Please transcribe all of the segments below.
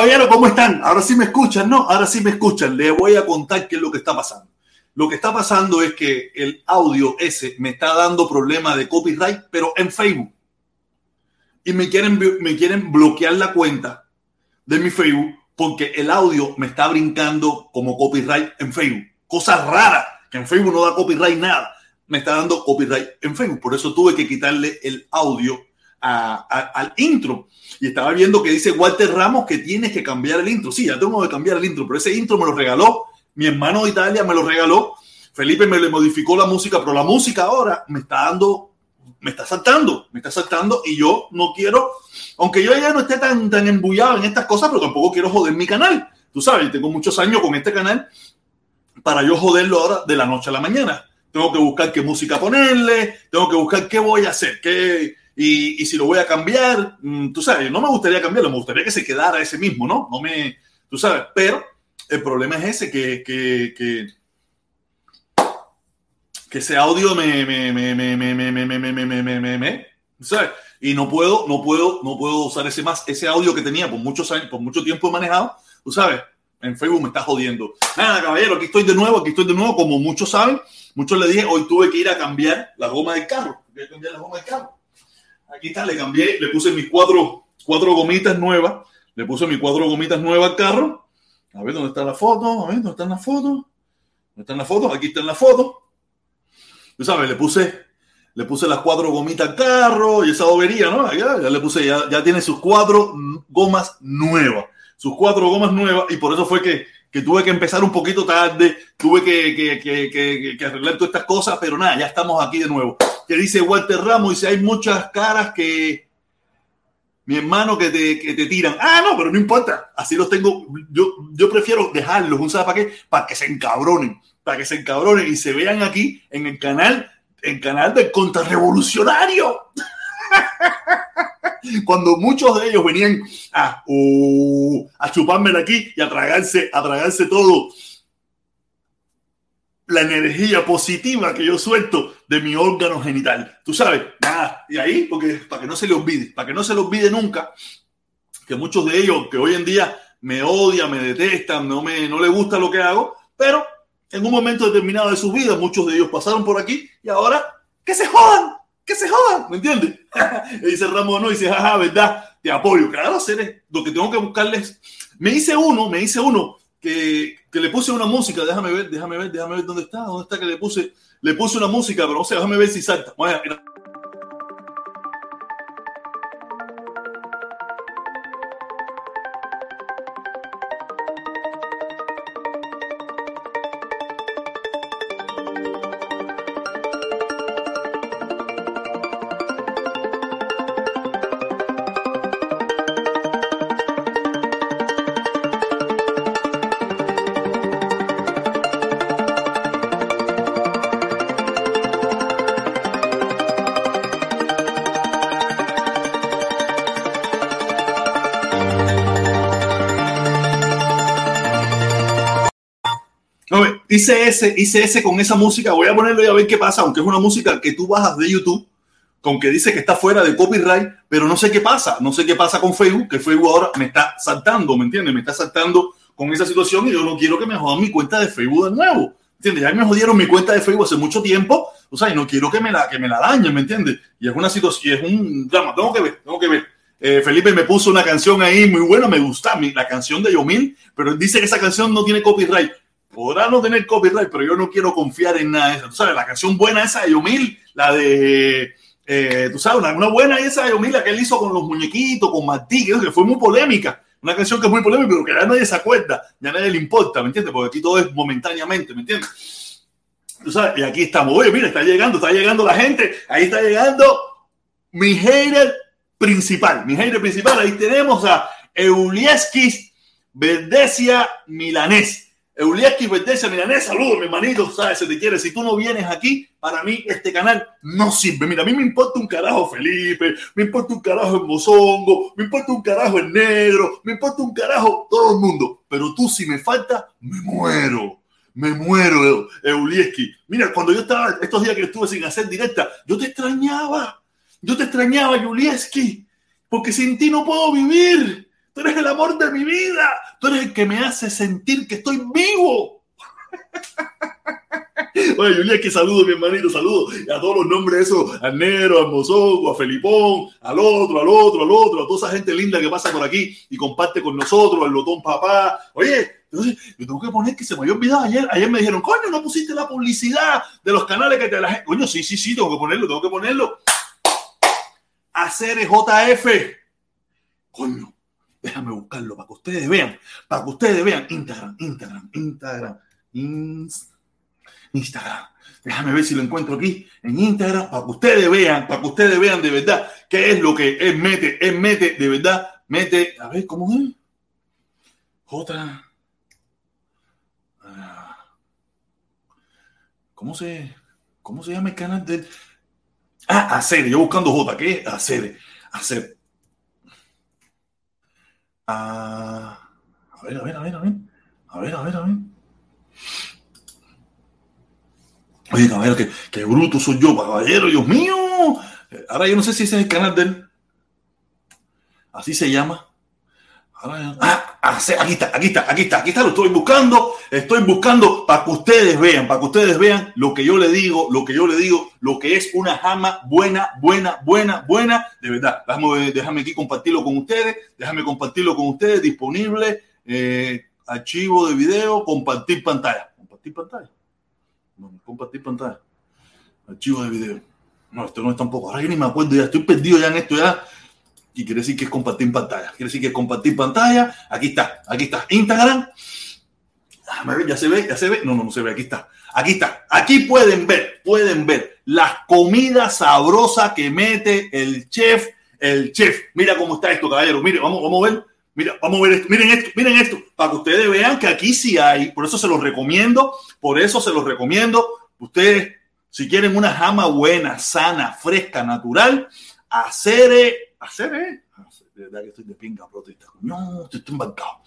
caballero, ¿cómo están? Ahora sí me escuchan, ¿no? Ahora sí me escuchan. Les voy a contar qué es lo que está pasando. Lo que está pasando es que el audio ese me está dando problemas de copyright, pero en Facebook. Y me quieren, me quieren bloquear la cuenta de mi Facebook porque el audio me está brincando como copyright en Facebook. Cosas raras, que en Facebook no da copyright nada. Me está dando copyright en Facebook. Por eso tuve que quitarle el audio al intro. Y estaba viendo que dice Walter Ramos que tienes que cambiar el intro. Sí, ya tengo que cambiar el intro, pero ese intro me lo regaló mi hermano de Italia, me lo regaló. Felipe me le modificó la música, pero la música ahora me está dando, me está saltando, me está saltando y yo no quiero, aunque yo ya no esté tan, tan embullado en estas cosas, pero tampoco quiero joder mi canal. Tú sabes, tengo muchos años con este canal para yo joderlo ahora de la noche a la mañana. Tengo que buscar qué música ponerle, tengo que buscar qué voy a hacer, qué, y, si lo voy a cambiar, mm, tú sabes, no me gustaría cambiarlo, me gustaría que se quedara ese mismo, ¿no? No me, tú sabes, pero el problema es ese, que, que, que, que ese audio me, me, me, me, me, me, me, me, me, me, me, me, ¿sabes? Y no puedo, no puedo, no puedo usar ese más, ese audio que tenía por muchos años, por mucho tiempo he manejado, tú sabes, en Facebook me está jodiendo. Nada, caballero, aquí estoy de nuevo, aquí estoy de nuevo, como muchos saben, muchos le dije, hoy tuve que ir a cambiar la goma del carro, tuve que cambiar la goma del carro Aquí está, le cambié, le puse mis cuatro, cuatro gomitas nuevas. Le puse mis cuatro gomitas nuevas al carro. A ver dónde está la foto. A ver dónde está la foto. ¿Dónde están las fotos? Aquí está en la foto. Tú sabes, le puse, le puse las cuatro gomitas al carro y esa bobería, ¿no? Ya, ya le puse, ya, ya tiene sus cuatro gomas nuevas. Sus cuatro gomas nuevas y por eso fue que que tuve que empezar un poquito tarde, tuve que, que, que, arreglar todas estas cosas, pero nada, ya estamos aquí de nuevo. Que dice Walter Ramos, dice, hay muchas caras que mi hermano que te, que te tiran. Ah, no, pero no importa, así los tengo, yo, yo prefiero dejarlos, ¿sabes para qué? Para que se encabronen, para que se encabronen y se vean aquí en el canal, en el canal del contrarrevolucionario. cuando muchos de ellos venían a, uh, a chupármela aquí y a tragarse, a tragarse todo la energía positiva que yo suelto de mi órgano genital. Tú sabes, nada, y ahí, porque para que no se le olvide, para que no se le olvide nunca, que muchos de ellos que hoy en día me odian, me detestan, no, me, no les gusta lo que hago, pero en un momento determinado de su vida, muchos de ellos pasaron por aquí y ahora que se jodan, que se jodan, ¿me entiendes? y dice Ramón, no, y dice, jaja, ¿verdad? Te apoyo. Claro, hacer lo que tengo que buscarles. Me hice uno, me hice uno que, que, le puse una música, déjame ver, déjame ver, déjame ver dónde está, dónde está que le puse, le puse una música, pero no sé, déjame ver si salta. Hice ese, hice ese con esa música, voy a ponerlo y a ver qué pasa, aunque es una música que tú bajas de YouTube, con que dice que está fuera de copyright, pero no sé qué pasa, no sé qué pasa con Facebook, que Facebook ahora me está saltando, ¿me entiendes? Me está saltando con esa situación y yo no quiero que me jodan mi cuenta de Facebook de nuevo, ¿entiendes? Ya me jodieron mi cuenta de Facebook hace mucho tiempo, o sea, y no quiero que me la, que me la dañen, ¿me entiendes? Y es una situación, es un drama, tengo que ver, tengo que ver. Eh, Felipe me puso una canción ahí muy buena, me gusta la canción de Yomil, pero dice que esa canción no tiene copyright podrá no tener copyright, pero yo no quiero confiar en nada de eso. Tú sabes, la canción buena esa de Yomil, la de, eh, tú sabes, una, buena esa de Yomil, la que él hizo con los muñequitos, con Martí, que fue muy polémica. Una canción que es muy polémica, pero que ya nadie se acuerda, ya nadie le importa, ¿me entiendes? Porque aquí todo es momentáneamente, ¿me entiendes? Tú sabes, y aquí estamos. Oye, mira, está llegando, está llegando la gente, ahí está llegando mi hater principal, mi hater principal, ahí tenemos a Eulieskis Verdesia Milanés. Eulieski Verdesia Milanés, saludos, mi hermanito, sabes, se te quiere. Si tú no vienes aquí, para mí este canal no sirve. Mira, a mí me importa un carajo Felipe, me importa un carajo el Mozongo, me importa un carajo el negro, me importa un carajo todo el mundo. Pero tú, si me falta, me muero. Me muero, Eulieski. Mira, cuando yo estaba, estos días que estuve sin hacer directa, yo te extrañaba. Yo te extrañaba, Eulieski, porque sin ti no puedo vivir tú eres el amor de mi vida, tú eres el que me hace sentir que estoy vivo. Oye, Julián, que saludo, mi hermanito, saludo a todos los nombres esos, a Nero, a Mozogo, a Felipón, al otro, al otro, al otro, a toda esa gente linda que pasa por aquí y comparte con nosotros, al Lotón Papá. Oye, entonces yo tengo que poner que se me había olvidado ayer, ayer me dijeron, coño, no pusiste la publicidad de los canales que te la. Coño, sí, sí, sí, tengo que ponerlo, tengo que ponerlo. Hacer JF. Coño, déjame buscarlo para que ustedes vean, para que ustedes vean. Instagram, Instagram, Instagram, Instagram. Déjame ver si lo encuentro aquí en Instagram para que ustedes vean, para que ustedes vean de verdad qué es lo que es mete, es mete, de verdad, mete, a ver cómo es. J. Ah. ¿Cómo se, cómo se llama el canal de Ah, hacer, yo buscando J, ¿qué es? Hacer, hacer. A ver, a ver, a ver, a ver. A ver, a ver, a ver. Oye, caballero, qué, bruto soy yo, caballero, Dios mío. Ahora yo no sé si ese es el canal de él. Así se llama. Ah, ah aquí está, aquí está, aquí está, aquí está, lo estoy buscando, estoy buscando para que ustedes vean, para que ustedes vean lo que yo le digo, lo que yo le digo, lo que es una jama buena, buena, buena, buena, de verdad. Déjame, déjame aquí compartirlo con ustedes, déjame compartirlo con ustedes, disponible, eh, archivo de video, compartir pantalla. Compartir pantalla compartir pantalla. Archivo de video. No, esto no es tampoco. Ahora yo ni me acuerdo, ya estoy perdido ya en esto ya. Y quiere decir que es compartir pantalla. Quiere decir que es compartir pantalla. Aquí está, aquí está. Instagram. ya se ve, ya se ve. No, no, no se ve. Aquí está. Aquí está. Aquí pueden ver, pueden ver las comidas sabrosas que mete el chef, el chef. Mira cómo está esto, caballero. Mire, vamos, vamos a ver. Mira, vamos a ver esto. Miren esto, miren esto, para que ustedes vean que aquí sí hay. Por eso se los recomiendo. Por eso se los recomiendo. Ustedes, si quieren una jama buena, sana, fresca, natural, hacer, hacer, eh. De verdad que estoy de pinga protesta. No, estoy embarcado.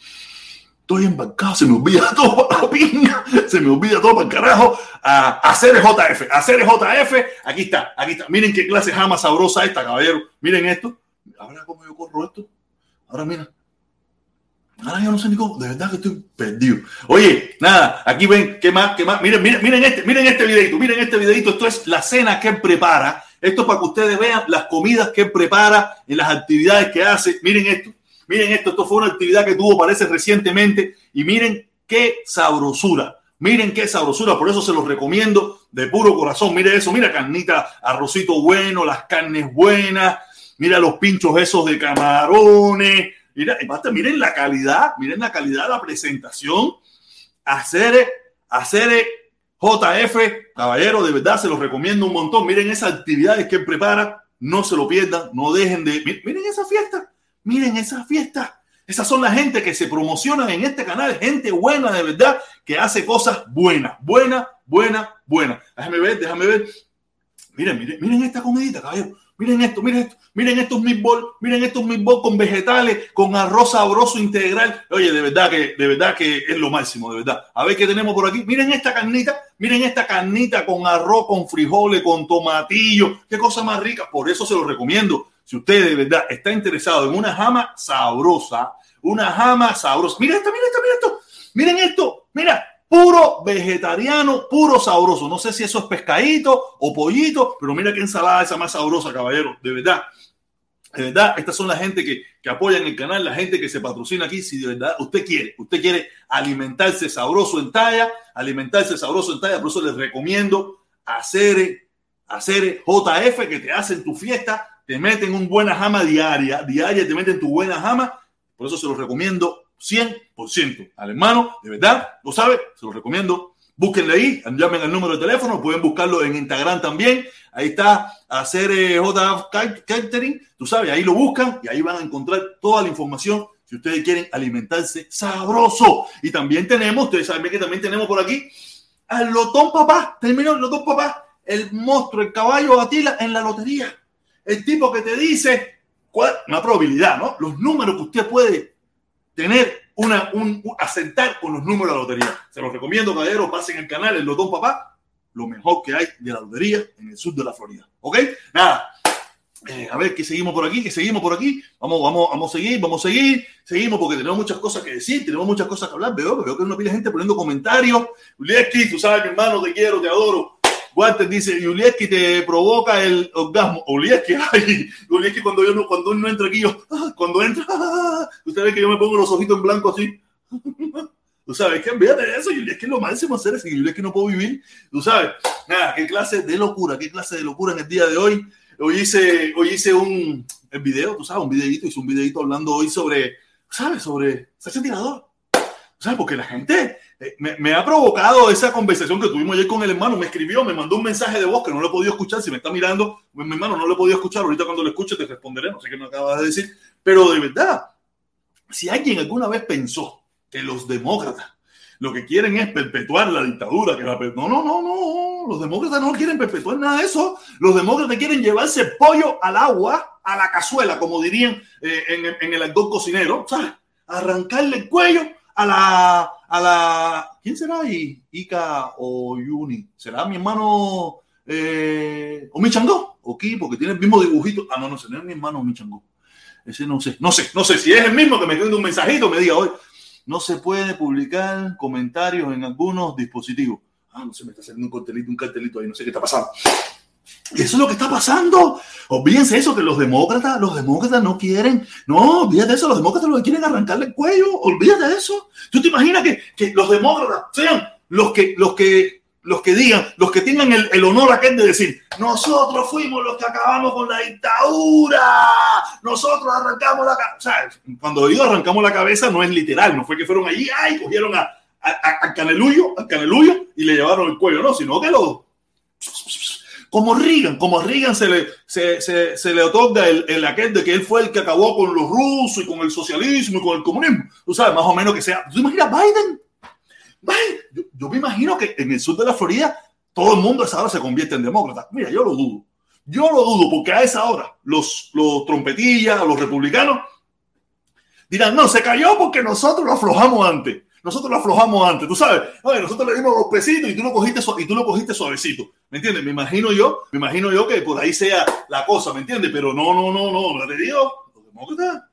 Estoy embarcado, se me olvida todo para la pinga, se me olvida todo para el carajo. A hacer JF, hacer JF, aquí está, aquí está. Miren qué clase jama sabrosa esta, caballero. Miren esto. Ahora cómo yo corro esto. Ahora mira. Ahora yo no sé ni cómo, de verdad que estoy perdido. Oye, nada, aquí ven, ¿qué más? ¿Qué más? Miren, miren, miren este, miren este videito, miren este videito. Esto es la cena que prepara. Esto es para que ustedes vean las comidas que él prepara en las actividades que hace. Miren esto, miren esto. Esto fue una actividad que tuvo, parece, recientemente. Y miren qué sabrosura. Miren qué sabrosura, por eso se los recomiendo de puro corazón. Mire eso, mira carnita, arrocito bueno, las carnes buenas, mira los pinchos esos de camarones, Mira, miren la calidad, miren la calidad de la presentación. Hacer, hacer JF, caballero, de verdad se los recomiendo un montón. Miren esas actividades que prepara, no se lo pierdan, no dejen de. Miren esa fiesta, miren esa fiesta. Esas son la gente que se promocionan en este canal, gente buena de verdad, que hace cosas buenas, buena, buena, buena. Déjame ver, déjame ver. Miren, miren, miren esta comidita, caballero. Miren esto, miren esto, miren estos meatballs, miren estos meatballs con vegetales, con arroz sabroso integral. Oye, de verdad que, de verdad que es lo máximo, de verdad. A ver qué tenemos por aquí. Miren esta carnita, miren esta carnita con arroz, con frijoles, con tomatillo. Qué cosa más rica. Por eso se lo recomiendo. Si usted de verdad está interesado en una jama sabrosa, una jama sabrosa. Mira esto, mira esto, mira esto. Miren esto, mira, puro vegetariano, puro sabroso. No sé si eso es pescadito o pollito, pero mira qué ensalada esa más sabrosa, caballero. De verdad. De verdad, estas son la gente que, que apoyan el canal, la gente que se patrocina aquí. Si de verdad usted quiere, usted quiere alimentarse sabroso en talla, alimentarse sabroso en talla, por eso les recomiendo hacer, hacer JF que te hacen tu fiesta, te meten un buena jama diaria, diaria, te meten tu buena jama. Por eso se los recomiendo 100% al hermano, de verdad, lo sabe, se lo recomiendo. Búsquenle ahí, llamen al número de teléfono, pueden buscarlo en Instagram también. Ahí está, hacer eh, J Catering, tú sabes, ahí lo buscan y ahí van a encontrar toda la información si ustedes quieren alimentarse sabroso. Y también tenemos, ustedes saben que también tenemos por aquí al Lotón Papá, terminó el Lotón Papá, el monstruo, el caballo Atila en la lotería. El tipo que te dice cuál, una probabilidad, ¿no? Los números que usted puede tener una, un, asentar con los números de la lotería. Se los recomiendo, caballero, pasen el canal, el Lotón Papá, lo mejor que hay de la lotería en el sur de la Florida. ¿Ok? Nada. Eh, a ver, que seguimos por aquí, que seguimos por aquí. Vamos, vamos, vamos a seguir, vamos a seguir. Seguimos porque tenemos muchas cosas que decir, tenemos muchas cosas que hablar. Veo, veo que hay una pila de gente poniendo comentarios. Ulieski, tú sabes, mi hermano, te quiero, te adoro. Guantes dice, Ulieski te provoca el orgasmo. Ulieski, ay, Ulieski cuando yo no, cuando uno entra aquí, yo, ah, cuando entra, ah, usted ve que yo me pongo los ojitos en blanco así. Tú sabes que olvídate de eso, Ulieski es lo máximo hacer es que Ulieski no puedo vivir. Tú sabes, nada, qué clase de locura, qué clase de locura en el día de hoy. Hoy hice, hoy hice un el video, tú sabes, un videito, hice un videito hablando hoy sobre, ¿sabes? Sobre Sacha Tirador. ¿Sabes? Porque la gente me, me, ha provocado esa conversación que tuvimos ayer con el hermano. Me escribió, me mandó un mensaje de voz que no lo he podido escuchar. Si me está mirando, mi hermano no lo he podido escuchar. Ahorita cuando lo escuche te responderé. No sé qué me acabas de decir. Pero de verdad, si alguien alguna vez pensó que los demócratas lo que quieren es perpetuar la dictadura. Que la, no, no, no, no. Los demócratas no quieren perpetuar nada de eso. Los demócratas quieren llevarse pollo al agua, a la cazuela, como dirían eh, en, en, el argot cocinero. ¿sabes? Arrancarle el cuello a la, a la. ¿Quién será ahí? Ica o Yuni. ¿Será mi hermano eh, o mi chango? ¿O qué? Porque tiene el mismo dibujito. Ah, no, no sé, no es mi hermano o mi chango. Ese no sé, no sé, no sé si es el mismo que me quede un mensajito, me diga hoy no se puede publicar comentarios en algunos dispositivos. Ah, no se me está saliendo un cartelito, un cartelito ahí, no sé qué está pasando. Eso es lo que está pasando. Olvídense eso, que los demócratas, los demócratas no quieren, no, olvídate eso, los demócratas lo que quieren arrancarle el cuello, olvídate de eso. ¿Tú te imaginas que, que los demócratas sean los que, los que los que digan, los que tengan el, el, honor aquel de decir, nosotros fuimos los que acabamos con la dictadura, nosotros arrancamos la cabeza. O sea, cuando digo arrancamos la cabeza no es literal, no fue que fueron allí, ay, cogieron a, a, a a Caneluyo y le llevaron el cuello, no, sino que lo... Como Reagan, como Reagan se le, otorga el, el, aquel de que él fue el que acabó con los rusos y con el socialismo y con el comunismo. Tú sabes, más o menos que sea. ¿Tú imaginas Biden? Yo, yo, me imagino que en el sur de la Florida todo el mundo a esa hora se convierte en demócrata. Mira, yo lo dudo. Yo lo dudo porque a esa hora los, los trompetillas, los republicanos dirán, no, se cayó porque nosotros lo aflojamos antes. Nosotros lo aflojamos antes, tú sabes. Oye, nosotros le dimos los pesitos y tú lo cogiste y tú lo cogiste suavecito. ¿Me entiendes? Me imagino yo, me imagino yo que por ahí sea la cosa, ¿me entiendes? Pero no, no, no, no, no te digo, los demócratas,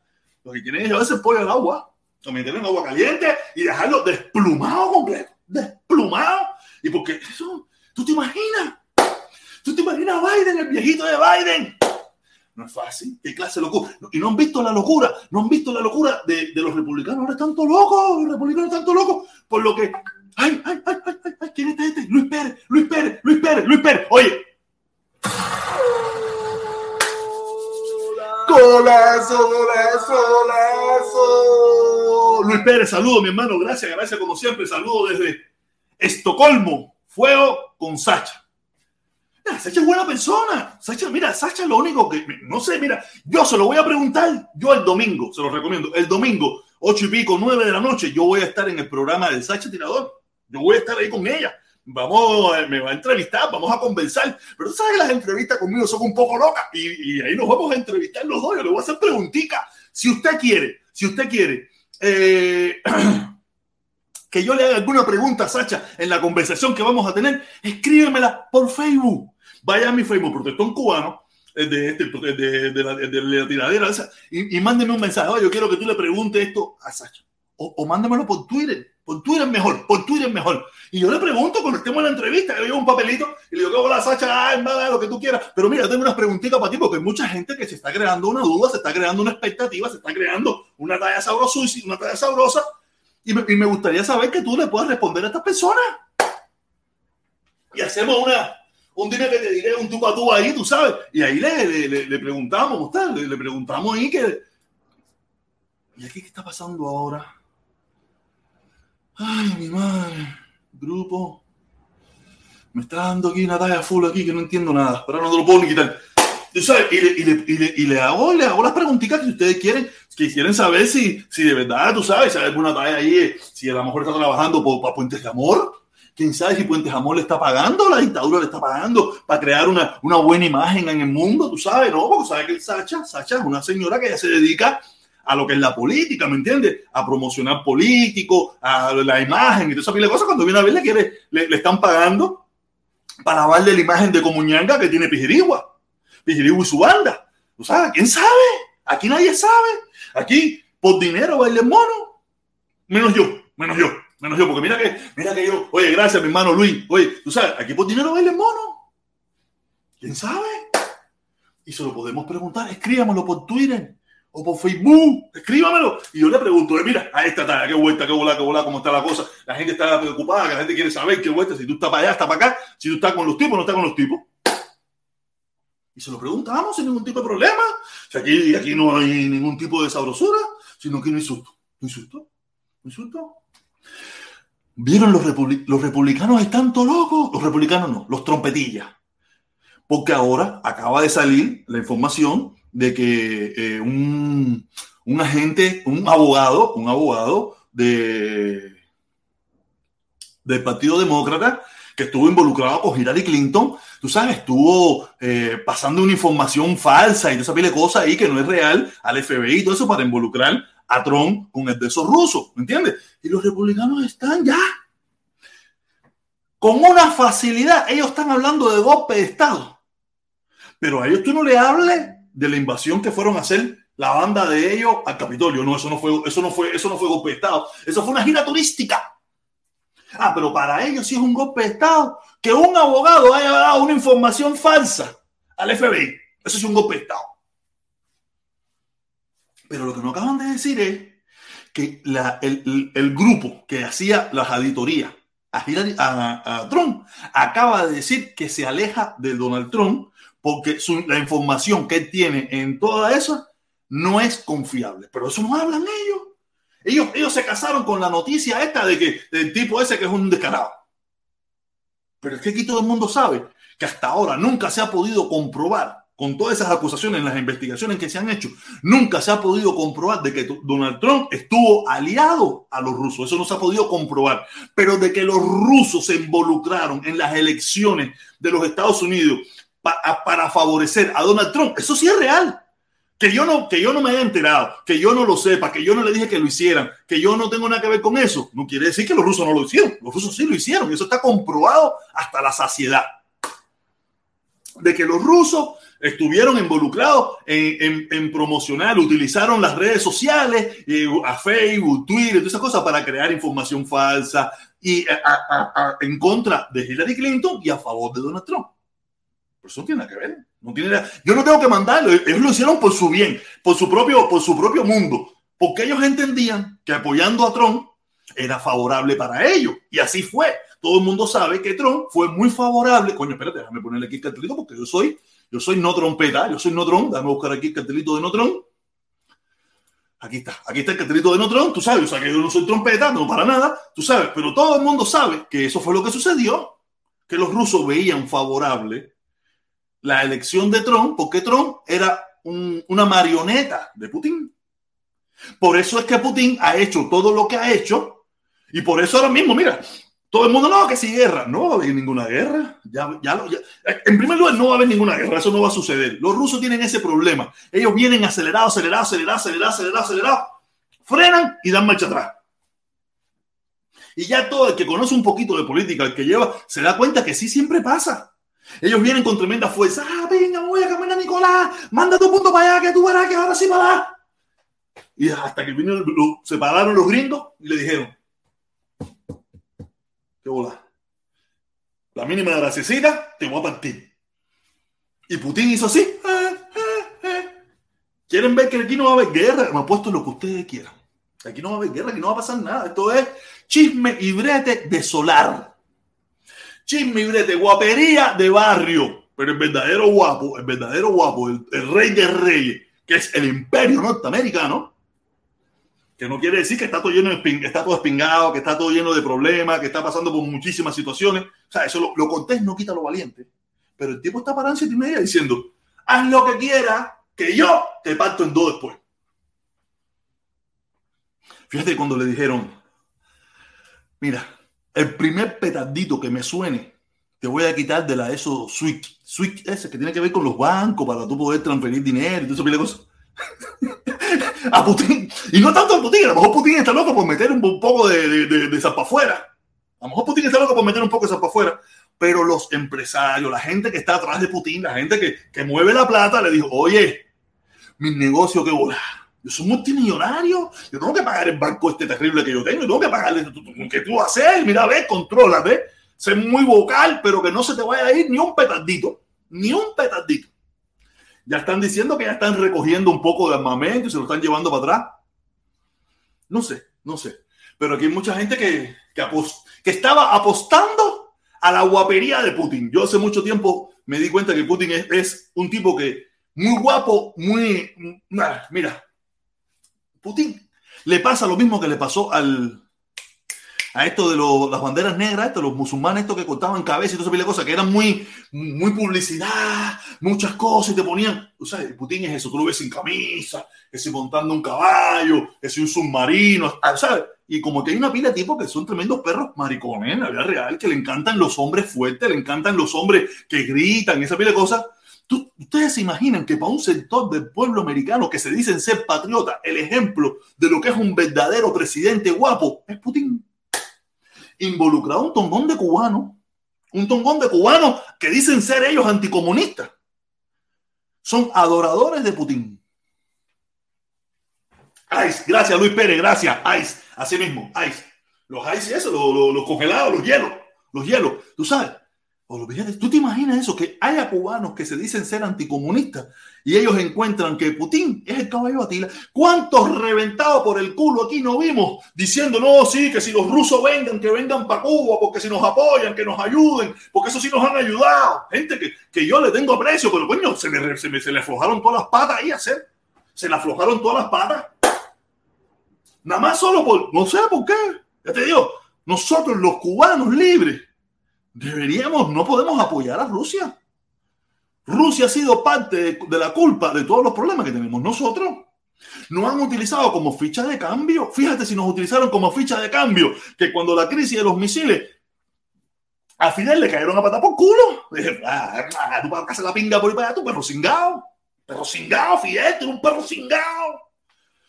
lo que quieren es llevarse el pollo al agua o meterlo en agua caliente y dejarlo desplumado completo, desplumado. Y porque eso, ¿tú te imaginas? ¿Tú te imaginas a Biden, el viejito de Biden? No es fácil. ¿Qué clase de locura? Y no han visto la locura, no han visto la locura de, de los republicanos. Ahora están todos locos, los republicanos están todos locos. Por lo que, ay, ay, ay, ay, ay, ¿quién es este? Luis Pérez, Luis Pérez, Luis Pérez, Luis Pérez. Oye, Golazo, golazo, golazo. Luis Pérez, saludo, mi hermano. Gracias, gracias como siempre. Saludo desde Estocolmo. Fuego con Sacha. Mira, Sacha es buena persona. Sacha, mira, Sacha lo único que, no sé, mira, yo se lo voy a preguntar. Yo el domingo, se lo recomiendo. El domingo, ocho y pico, nueve de la noche, yo voy a estar en el programa del Sacha Tirador. Yo voy a estar ahí con ella vamos, me va a entrevistar, vamos a conversar. Pero tú sabes que las entrevistas conmigo son un poco locas y, ahí nos vamos a entrevistar los dos. Yo le voy a hacer preguntitas. Si usted quiere, si usted quiere eh, que yo le haga alguna pregunta a Sacha en la conversación que vamos a tener, escríbemela por Facebook. Vaya a mi Facebook, Protestón Cubano, de, de, de, de la, tiradera, y, mándeme un mensaje. Yo quiero que tú le preguntes esto a Sacha. O, o por Twitter por Twitter es mejor, por Twitter es mejor. Y yo le pregunto cuando estemos en la entrevista, yo llevo un papelito y le digo, hola Sacha, ah, lo que tú quieras. Pero mira, tengo unas preguntitas para ti porque hay mucha gente que se está creando una duda, se está creando una expectativa, se está creando una talla sabrosa, una talla sabrosa. Y me, gustaría saber que tú le puedas responder a estas personas. Y hacemos una, un día que te diré un tú a tú ahí, tú sabes. Y ahí le, le, le, le preguntamos, usted, le, le preguntamos ahí que... ¿Y aquí qué está pasando ahora? Ay, mi madre. Grupo. Me está dando aquí una talla full aquí que no entiendo nada. Pero no te lo puedo ni quitar. ¿Sabes? Y, le, y, le, y, le, y, le, hago, le hago las preguntitas que ustedes quieren, que quieren saber si, si de verdad, tú sabes, si alguna talla ahí, si a lo mejor está trabajando por, para Puentes de Amor. ¿Quién sabe si Puentes de Amor le está pagando, la dictadura le está pagando para crear una, una buena imagen en el mundo? Tú sabes, ¿no? Porque sabes que Sacha, Sacha es una señora que ya se dedica a lo que es la política, ¿me entiendes? A promocionar políticos, a la imagen y toda esa pila de cosas. Cuando viene a ver, le, le están pagando para lavarle la imagen de Comuñanga que tiene Pijirigua. Pijirigua y su banda. ¿Tú sabes? ¿Quién sabe? Aquí nadie sabe. Aquí, por dinero, baile mono. Menos yo, menos yo, menos yo. Porque mira que, mira que yo, oye, gracias, mi hermano Luis. Oye, tú sabes, aquí por dinero baile mono. ¿Quién sabe? Y se lo podemos preguntar. Escríbamelo por Twitter o por Facebook, escríbamelo. Y yo le pregunto, eh, mira, a esta talla, qué vuelta, qué bola, qué bola, cómo está la cosa. La gente está preocupada, que la gente quiere saber qué vuelta, si tú estás para allá, estás para acá, si tú estás con los tipos, no estás con los tipos. Y se lo preguntamos sin ningún tipo de problema. Si aquí, aquí no hay ningún tipo de sabrosura, sino que no insulto. ¿No insulto? ¿No insulto? ¿Vieron los, los republicanos están todos locos? Los republicanos no, los trompetillas. Porque ahora acaba de salir la información de que eh, un, un, agente, un abogado, un abogado de, del Partido Demócrata que estuvo involucrado con Hillary Clinton, tú sabes, estuvo eh, pasando una información falsa y esa pile de cosas ahí que no es real al FBI y todo eso para involucrar a Trump con el de esos rusos, ¿me entiendes? Y los republicanos están ya con una facilidad, ellos están hablando de golpe de Estado, pero a ellos tú no le hables de la invasión que fueron a hacer la banda de ellos al Capitolio. No, eso no fue, eso no fue, eso no fue golpe de Estado. Eso fue una gira turística. Ah, pero para ellos sí es un golpe de Estado que un abogado haya dado una información falsa al FBI. Eso es un golpe de Estado. Pero lo que no acaban de decir es que el, grupo que hacía las auditorías a, a, Trump acaba de decir que se aleja de Donald Trump porque la información que él tiene en toda eso no es confiable. Pero eso no hablan ellos. Ellos, ellos se casaron con la noticia esta de que del tipo ese que es un descarado. Pero es que aquí todo el mundo sabe que hasta ahora nunca se ha podido comprobar con todas esas acusaciones las investigaciones que se han hecho, nunca se ha podido comprobar de que Donald Trump estuvo aliado a los rusos. Eso no se ha podido comprobar. Pero de que los rusos se involucraron en las elecciones de los Estados Unidos para favorecer a Donald Trump. Eso sí es real. Que yo, no, que yo no me haya enterado, que yo no lo sepa, que yo no le dije que lo hicieran, que yo no tengo nada que ver con eso, no quiere decir que los rusos no lo hicieron. Los rusos sí lo hicieron y eso está comprobado hasta la saciedad. De que los rusos estuvieron involucrados en, promocionar, utilizaron las redes sociales, eh, a Facebook, Twitter, todas esas cosas para crear información falsa y en contra de Hillary Clinton y a favor de Donald Trump. Pero eso no tiene nada que ver. No tiene Yo no tengo que mandarlo. Ellos lo hicieron por su bien, por su propio, por su propio mundo. Porque ellos entendían que apoyando a Trump era favorable para ellos. Y así fue. Todo el mundo sabe que Trump fue muy favorable. Coño, espérate, déjame ponerle aquí el cartelito porque yo soy, yo soy no trompeta, yo soy no Trump. Déjame buscar aquí el cartelito de no Trump. Aquí está, aquí está el cartelito de no Trump. Tú sabes, o sea que yo no soy trompeta, no para nada. Tú sabes, pero todo el mundo sabe que eso fue lo que sucedió. Que los rusos veían favorable la elección de Trump porque Trump era una marioneta de Putin. Por eso es que Putin ha hecho todo lo que ha hecho y por eso ahora mismo, mira, todo el mundo no, que si guerra, no va a haber ninguna guerra. Ya, ya, en primer lugar, no va a haber ninguna guerra, eso no va a suceder. Los rusos tienen ese problema. Ellos vienen acelerados, acelerados, acelerados, acelerados, acelerados, acelerados, frenan y dan marcha atrás. Y ya todo el que conoce un poquito de política, el que lleva, se da cuenta que sí siempre pasa. Ellos vienen con tremenda fuerza. Ah, venga, voy a caminar, Nicolás. Manda tu punto para allá, que tú verás que ahora sí va Y hasta que vinieron, se pararon los gringos y le dijeron: ¿Qué bola? La mínima de la cecita te voy a partir. Y Putin hizo así. Eh, eh, eh. ¿Quieren ver que aquí no va a haber guerra? Me puesto lo que ustedes quieran. Aquí no va a haber guerra, aquí no va a pasar nada. Esto es chisme y brete de solar chisme y guapería de barrio. Pero el verdadero guapo, el verdadero guapo, el, rey de reyes, que es el imperio norteamericano, que no quiere decir que está todo lleno de está todo espingado, que está todo lleno de problemas, que está pasando por muchísimas situaciones. O sea, eso lo, lo contés no quita lo valiente. Pero el tipo está siete y media diciendo, haz lo que quieras, que yo te parto en dos después. Fíjate cuando le dijeron, mira, el primer petardito que me suene, te voy a quitar de la ESO switch. Switch ese que tiene que ver con los bancos para tú poder transferir dinero y todo eso, cosas. a Putin. Y no tanto a Putin, a lo mejor Putin está loco por meter un poco de, de, de, afuera. A lo mejor Putin está loco por meter un poco de zapa afuera. Pero los empresarios, la gente que está atrás de Putin, la gente que, que mueve la plata, le dijo, oye, mis negocios que volar. Yo soy multimillonario. Yo tengo que pagar el banco este terrible que yo tengo. Yo tengo que pagarle que tú haces. Mira, ve, controla, ve. Sé muy vocal, pero que no se te vaya a ir ni un petardito. Ni un petardito. Ya están diciendo que ya están recogiendo un poco de armamento y se lo están llevando para atrás. No sé, no sé. Pero aquí hay mucha gente que, que, que estaba apostando a la guapería de Putin. Yo hace mucho tiempo me di cuenta que Putin es, es un tipo que muy guapo, muy... Mira, Putin le pasa lo mismo que le pasó al, a esto de las banderas negras, esto, los musulmanes, estos que cortaban cabeza y todo ese cosas, que eran muy, muy publicidad, muchas cosas, y te ponían, o sea, Putin es eso, tú lo ves sin camisa, si montando un caballo, si un submarino, ¿sabes? Y como que hay una pila de tipos que son tremendos perros maricones en la vida real, que le encantan los hombres fuertes, le encantan los hombres que gritan, esa pila de cosas. ¿Ustedes se imaginan que para un sector del pueblo americano que se dicen ser patriota, el ejemplo de lo que es un verdadero presidente guapo es Putin? involucrado un tongón de cubanos, un tongón de cubanos que dicen ser ellos anticomunistas. Son adoradores de Putin. Ice, gracias Luis Pérez, gracias. Ice, así mismo, Ice. Los ice eso, los, los congelados, los hielos, los hielos. Tú sabes, ¿Tú te imaginas eso? Que haya cubanos que se dicen ser anticomunistas y ellos encuentran que Putin es el caballo Atila. ¿Cuántos reventados por el culo aquí no vimos diciendo, no, sí, que si los rusos vengan, que vengan para Cuba, porque si nos apoyan, que nos ayuden, porque eso sí nos han ayudado? Gente que, que yo le tengo aprecio, pero coño, se, me, se, se le aflojaron todas las patas ahí a hacer. Se le aflojaron todas las patas. Nada más solo por, no sé por qué. Ya te digo, nosotros los cubanos libres deberíamos, no podemos apoyar a Rusia. Rusia ha sido parte de, la culpa de todos los problemas que tenemos nosotros. Nos han utilizado como ficha de cambio. Fíjate si nos utilizaron como ficha de cambio, que cuando la crisis de los misiles, a Fidel le cayeron a patar por culo. Dije, ah, tú vas a la pinga por ahí para allá, tú perro cingado. Perro cingado, Fidel, tú un perro cingado.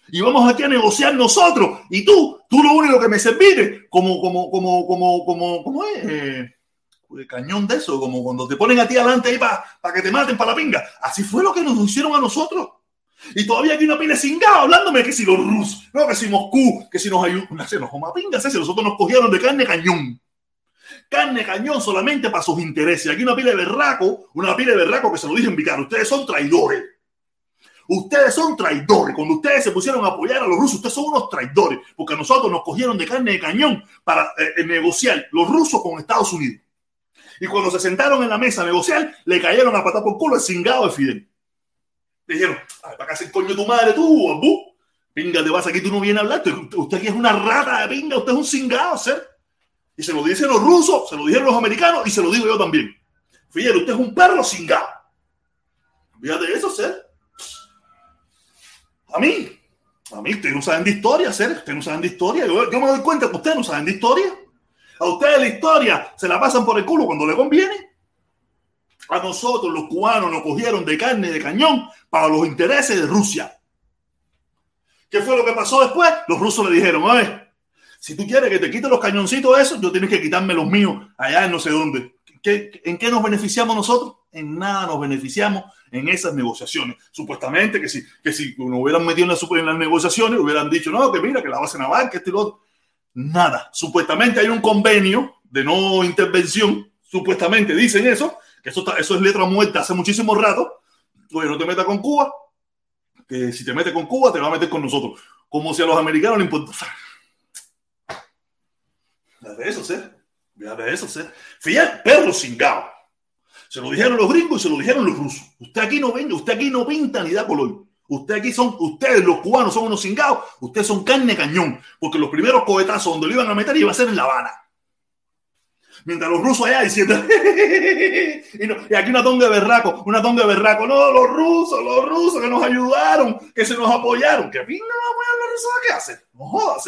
Y vamos aquí a negociar nosotros. Y tú, tú lo único que me serviste como, como, como, como, como, como es. Eh, cañón de eso, como cuando te ponen a ti adelante ahí para que te maten para la pinga. Así fue lo que nos hicieron a nosotros. Y todavía aquí una pila cingada hablándome que si los rusos, no, que si Moscú, que si nos ayudan. Sé, nos pingas, ese, nosotros nos cogieron de carne cañón. Carne cañón solamente para sus intereses. Aquí una pila de berraco, una pila de berraco que se lo dije en Vicar. Ustedes son traidores. Ustedes son traidores. Cuando ustedes se pusieron a apoyar a los rusos, ustedes son unos traidores. Porque a nosotros nos cogieron de carne de cañón para eh, negociar los rusos con Estados Unidos. Y cuando se sentaron en la mesa a negociar, le cayeron a patar por culo el cingado de Fidel. Le dijeron, ¿para qué hacer coño tu madre tú, bambú? Pinga, te vas aquí, tú no vienes a hablar. Usted, aquí es una rata de pinga, usted es un cingado, ser. Y se lo dicen los rusos, se lo dijeron los americanos y se lo digo yo también. Fidel, usted es un perro cingado. Fíjate eso, ser. A mí, a mí, ustedes no saben de historia, ser. Ustedes no saben de historia. Yo me doy cuenta que ustedes no saben de historia. A ustedes la historia se la pasan por el culo cuando le conviene. A nosotros los cubanos nos cogieron de carne de cañón para los intereses de Rusia. ¿Qué fue lo que pasó después? Los rusos le dijeron, a ver, si tú quieres que te quite los cañoncitos esos, yo tienes que quitarme los míos allá en no sé dónde. ¿En qué nos beneficiamos nosotros? En nada nos beneficiamos en esas negociaciones. Supuestamente que si, que si nos hubieran metido en, las negociaciones, hubieran dicho, no, que mira, que la base naval, que este y lo otro. Nada. Supuestamente hay un convenio de no intervención. Supuestamente dicen eso, que eso, es letra muerta hace muchísimo rato. Oye, no te metas con Cuba, que si te metes con Cuba te va a meter con nosotros. Como si a los americanos les importa. de eso, ser. de eso, ser. Fíjate, perro cingado. Se lo dijeron los gringos y se lo dijeron los rusos. Usted aquí no venga, usted aquí no pinta ni da color. Usted aquí son, ustedes los cubanos son unos cingados, ustedes son carne cañón, porque los primeros cohetazos donde lo iban a meter iba a ser en La Habana. Mientras los rusos allá diciendo, y, aquí una tonga de berraco, una tonga de berraco, no, los rusos, los rusos que nos ayudaron, que se nos apoyaron, que fin no a los rusos, ¿qué hacen? No jodas,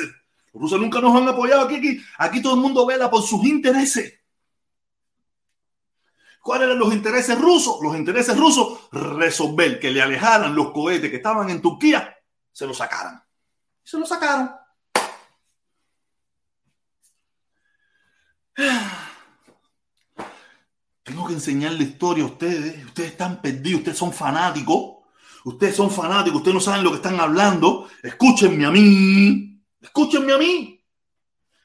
los rusos nunca nos han apoyado aquí, aquí, aquí todo el mundo vela por sus intereses. ¿Cuáles eran los intereses rusos? Los intereses rusos, resolver que le alejaran los cohetes que estaban en Turquía, se los sacaran. Se los sacaron. Tengo que enseñarle historia a ustedes. Ustedes están perdidos, ustedes son fanáticos. Ustedes son fanáticos, ustedes no saben lo que están hablando. Escúchenme a mí. Escúchenme a mí.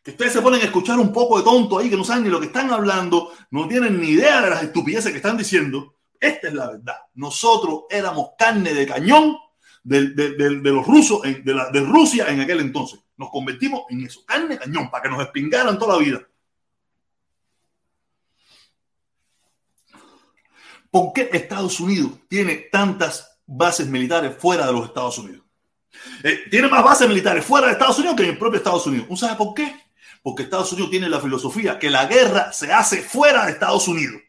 Ustedes se ponen a escuchar un poco de tonto ahí, que no saben ni lo que están hablando, no tienen ni idea de las estupideces que están diciendo. Esta es la verdad. Nosotros éramos carne de cañón de, los rusos, de, de Rusia en aquel entonces. Nos convertimos en eso, carne de cañón, para que nos espingaran toda la vida. ¿Por qué Estados Unidos tiene tantas bases militares fuera de los Estados Unidos? Eh, tiene más bases militares fuera de Estados Unidos que en el propio Estados Unidos. ¿Usted sabe por qué? Porque Estados Unidos tiene la filosofía que la guerra se hace fuera de Estados Unidos.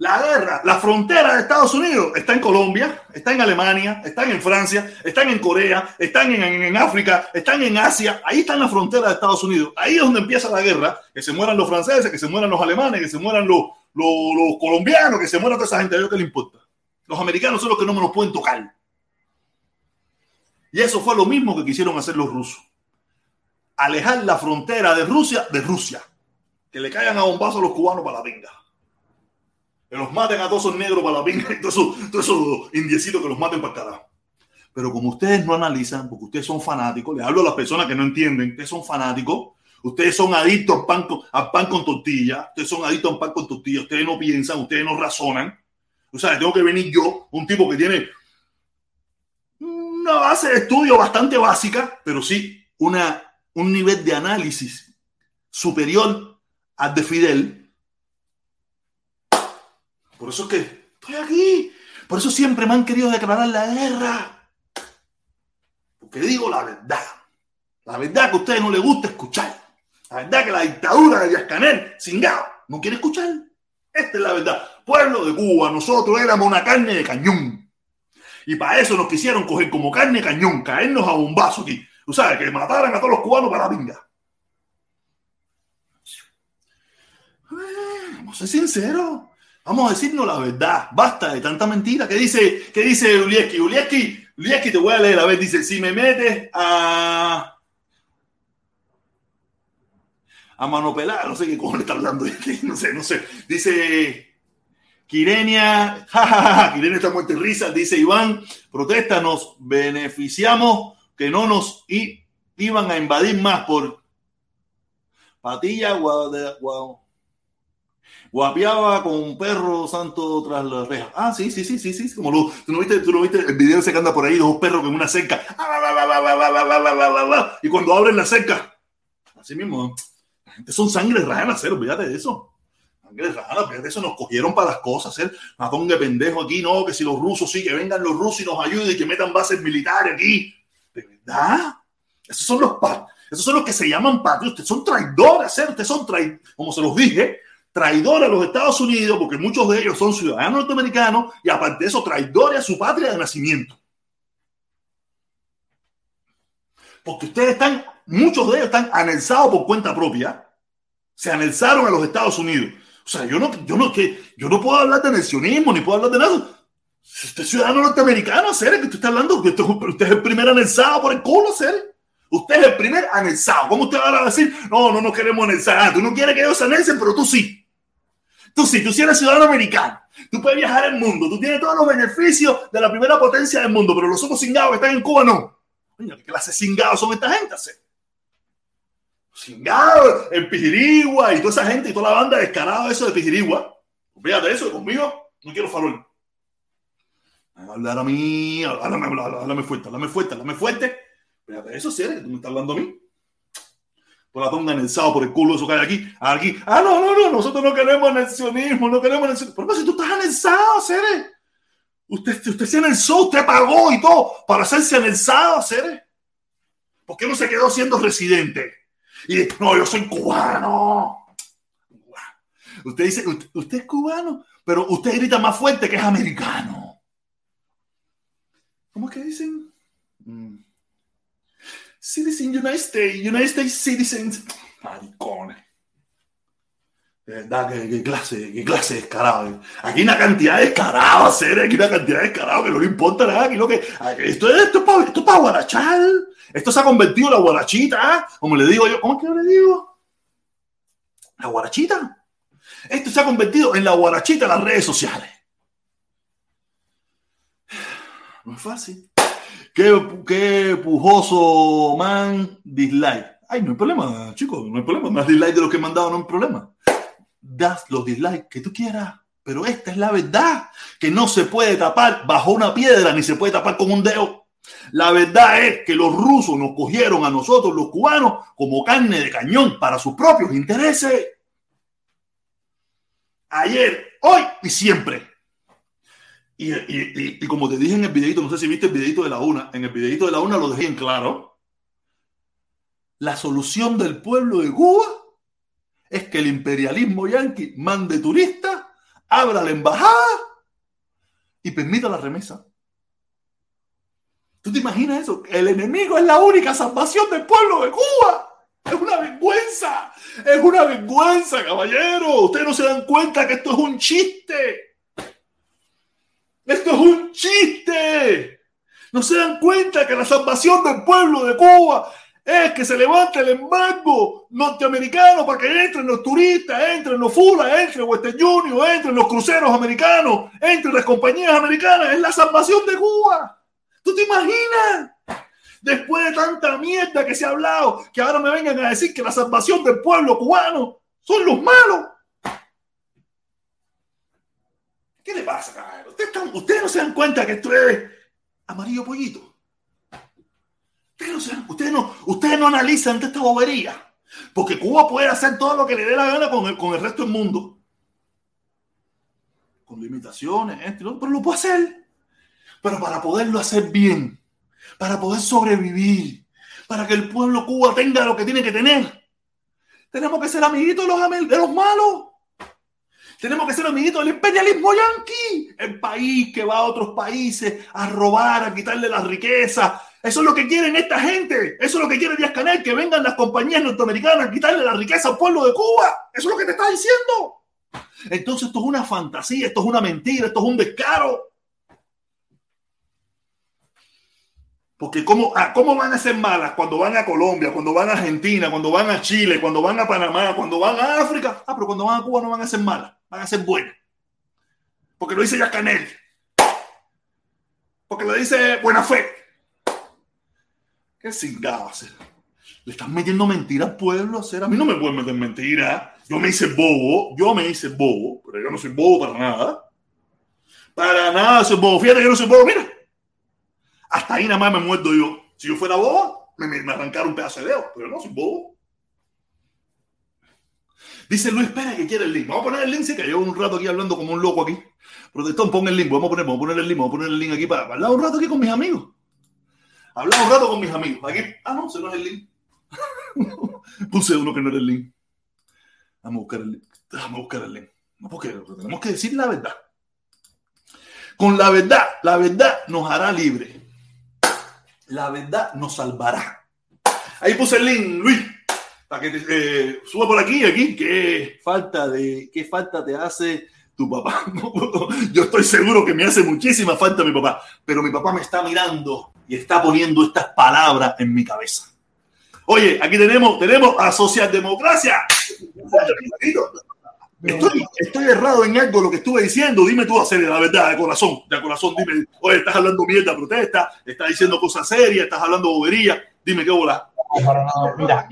La guerra, la frontera de Estados Unidos está en Colombia, está en Alemania, están en Francia, están en Corea, están en, África, están en Asia. Ahí está la frontera de Estados Unidos. Ahí es donde empieza la guerra. Que se mueran los franceses, que se mueran los alemanes, que se mueran los, los, colombianos, que se muera toda esa gente, a ellos que le importa. Los americanos son los que no me los pueden tocar. Y eso fue lo mismo que quisieron hacer los rusos. Alejar la frontera de Rusia de Rusia. Que le caigan a bombazo a los cubanos para la pinga. Que los maten a todos esos negros para la pinga y todos esos, indiecitos que los maten para carajo. Pero como ustedes no analizan, porque ustedes son fanáticos, les hablo a las personas que no entienden, ustedes son fanáticos, Ustedes son adictos al pan, con, pan con tortilla. Ustedes son adictos al pan con tortilla. Ustedes no piensan, ustedes no razonan. O sea, tengo que venir yo, un tipo que tiene una base de estudio bastante básica, pero sí una, un nivel de análisis superior al de Fidel. Por eso es que estoy aquí. Por eso siempre me han querido declarar la guerra. Porque digo la verdad. La verdad que a ustedes no les gusta escuchar. La verdad que la dictadura de Díaz Canel, cingado, no quiere escuchar. Esta es la verdad. Pueblo de Cuba, nosotros éramos una carne de cañón. Y para eso nos quisieron coger como carne de cañón, caernos a bombazo aquí. Tú sabes, que mataran a todos los cubanos para la pinga. Vamos a ser sinceros. Vamos a decirnos la verdad. Basta de tanta mentira. ¿Qué dice, qué dice Ulieski? Ulieski, Ulieski, te voy a leer a ver. Dice, si me metes a a mano pelada, no sé qué cojones está hablando, no sé, no sé. Dice Quirenia, jajaja, Quirenia está muerta de risa, dice Iván, protesta, nos beneficiamos que no nos iban a invadir más por patilla, guau, guapiaba con un perro santo tras la reja. Ah, sí, sí, sí, sí, sí. Como lo, tú no viste, tú no viste el video ese que anda por ahí, dos perros con una cerca. Y cuando abren la cerca, así mismo son sangre rana, hacer, olvídate de eso. Sangre rana, olvídate de eso, nos cogieron para las cosas, hacer de pendejo aquí, no, que si los rusos sí, que vengan los rusos y nos ayuden y que metan bases militares aquí. ¿De verdad? Esos son los esos son los que se llaman patrios, ustedes son traidores, ¿eh? ustedes son traidores, como se los dije, traidores a los Estados Unidos, porque muchos de ellos son ciudadanos norteamericanos y aparte de eso, traidores a su patria de nacimiento. Porque ustedes están, muchos de ellos están anexados por cuenta propia se anexaron a los Estados Unidos. O sea, yo no, yo no, que, yo no puedo hablar de anexionismo ni puedo hablar de nada. Usted es ciudadano norteamericano, ¿ser? que usted está hablando, usted, usted es el primer anexado por el culo, ¿ser? Usted es el primer anexado. ¿Cómo usted va a decir, no, no nos queremos anexar? Ah, tú no quieres que ellos se anexen, pero tú sí. Tú sí, tú sí eres ciudadano americano. Tú puedes viajar al mundo. Tú tienes todos los beneficios de la primera potencia del mundo, pero los otros cingados que están en Cuba no. ¿qué clase cingados son esta gente? ¿sí? Chingado, en Pijirigua y toda esa gente y toda la banda descarada eso de Pijirigua. Fíjate eso, conmigo no quiero farol. Hablar a mí, háblame, háblame fuerte, háblame fuerte, háblame fuerte. Fíjate eso, si eres, tú me estás hablando a mí. Por la tonga anexado por el culo, eso que hay aquí, aquí. Ah, no, no, no, nosotros no queremos anexionismo, no queremos anexionismo. ¿Por qué si tú estás anexado, Cere? Usted, usted se anexó, usted pagó y todo para hacerse anexado, Cere. ¿Por qué no se quedó siendo residente? Y no, yo soy cubano. Usted dice, usted, es cubano, pero usted grita más fuerte que es americano. ¿Cómo es que dicen? Mm. Citizen United States, United States Citizens. Maricones. De verdad, qué, clase, qué clase de. Aquí una cantidad de descarados, hacer, aquí una cantidad de descarados que no le importa nada. Aquí lo que, esto, esto, esto, esto es para guarachar. Esto se ha convertido en la guarachita, como le digo yo. ¿Cómo es que yo le digo? La guarachita. Esto se ha convertido en la guarachita en las redes sociales. No es fácil. Qué, pujoso man dislike. Ay, no hay problema, chicos, no hay problema. Más dislike de lo que he mandado, no hay problema. Das los dislikes que tú quieras. Pero esta es la verdad, que no se puede tapar bajo una piedra ni se puede tapar con un dedo. La verdad es que los rusos nos cogieron a nosotros, los cubanos, como carne de cañón para sus propios intereses. Ayer, hoy y siempre. Y, como te dije en el videito, no sé si viste el videito de la una, en el videito de la una lo dejé en claro. La solución del pueblo de Cuba es que el imperialismo yanqui mande turistas, abra la embajada y permita la remesa. ¿Tú te imaginas eso? El enemigo es la única salvación del pueblo de Cuba. Es una vergüenza. Es una vergüenza, caballero. Ustedes no se dan cuenta que esto es un chiste. Esto es un chiste. No se dan cuenta que la salvación del pueblo de Cuba es que se levante el embargo norteamericano para que entren los turistas, entren los fulas, entren Western Union, entren los cruceros americanos, entren las compañías americanas. Es la salvación de Cuba. ¿Tú te imaginas? Después de tanta mierda que se ha hablado, que ahora me vengan a decir que la salvación del pueblo cubano son los malos. ¿Qué le pasa, cabrón? Ustedes, no se dan cuenta que esto es amarillo pollito. Ustedes no, ustedes no, analizan esta bobería. Porque Cuba puede hacer todo lo que le dé la gana con el, con el resto del mundo. Con limitaciones, pero lo puede hacer. Pero para poderlo hacer bien, para poder sobrevivir, para que el pueblo Cuba tenga lo que tiene que tener, tenemos que ser amiguitos de de los malos. Tenemos que ser amiguitos del imperialismo yanqui, el país que va a otros países a robar, a quitarle la riqueza. Eso es lo que quieren esta gente. Eso es lo que quiere Díaz Canel, que vengan las compañías norteamericanas a quitarle la riqueza al pueblo de Cuba. Eso es lo que te está diciendo. Entonces esto es una fantasía, esto es una mentira, esto es un descaro. Porque ¿cómo, ah, ¿cómo van a ser malas cuando van a Colombia, cuando van a Argentina, cuando van a Chile, cuando van a Panamá, cuando van a África? Ah, pero cuando van a Cuba no van a ser malas van a ser buenas. Porque lo dice ya Canel. Porque lo dice Buena Fe. Qué cingado hacer. Le están metiendo mentiras al pueblo. Hacer. A mí no me pueden meter mentiras. Yo me hice bobo. Yo me hice bobo. Pero yo no soy bobo para nada. Para nada soy bobo. Fíjate yo no soy bobo. Mira. Hasta ahí nada más me muerdo yo. Si yo fuera bobo, me, me arrancaron un pedazo de dedo. Pero yo no soy bobo. Dice Luis Pérez que quiere el link. Vamos a poner el link, sí, que llevo un rato aquí hablando como un loco aquí. Protestón, pon el link. Vamos a poner, vamos a poner el link, vamos a poner el link aquí para, hablar un rato aquí con mis amigos. Hablar un rato con mis amigos. Aquí, ah, no, ese no es el link. Puse uno que no era el link. Vamos a buscar el link. Vamos a buscar el link. No, porque tenemos que decir la verdad. Con la verdad, la verdad nos hará libre. La verdad nos salvará. Ahí puse el link, Luis para que te, eh, suba por aquí, aquí. ¿Qué falta, de, ¿Qué falta te hace tu papá? Yo estoy seguro que me hace muchísima falta mi papá, pero mi papá me está mirando y está poniendo estas palabras en mi cabeza. Oye, aquí tenemos, tenemos a Socialdemocracia. Estoy, estoy, errado en algo lo que estuve diciendo. Dime tú, hacer la verdad, de corazón, de corazón. Dime, oye, estás hablando mierda, protesta, estás diciendo cosas serias, estás hablando bobería. Dime qué bola. Mira,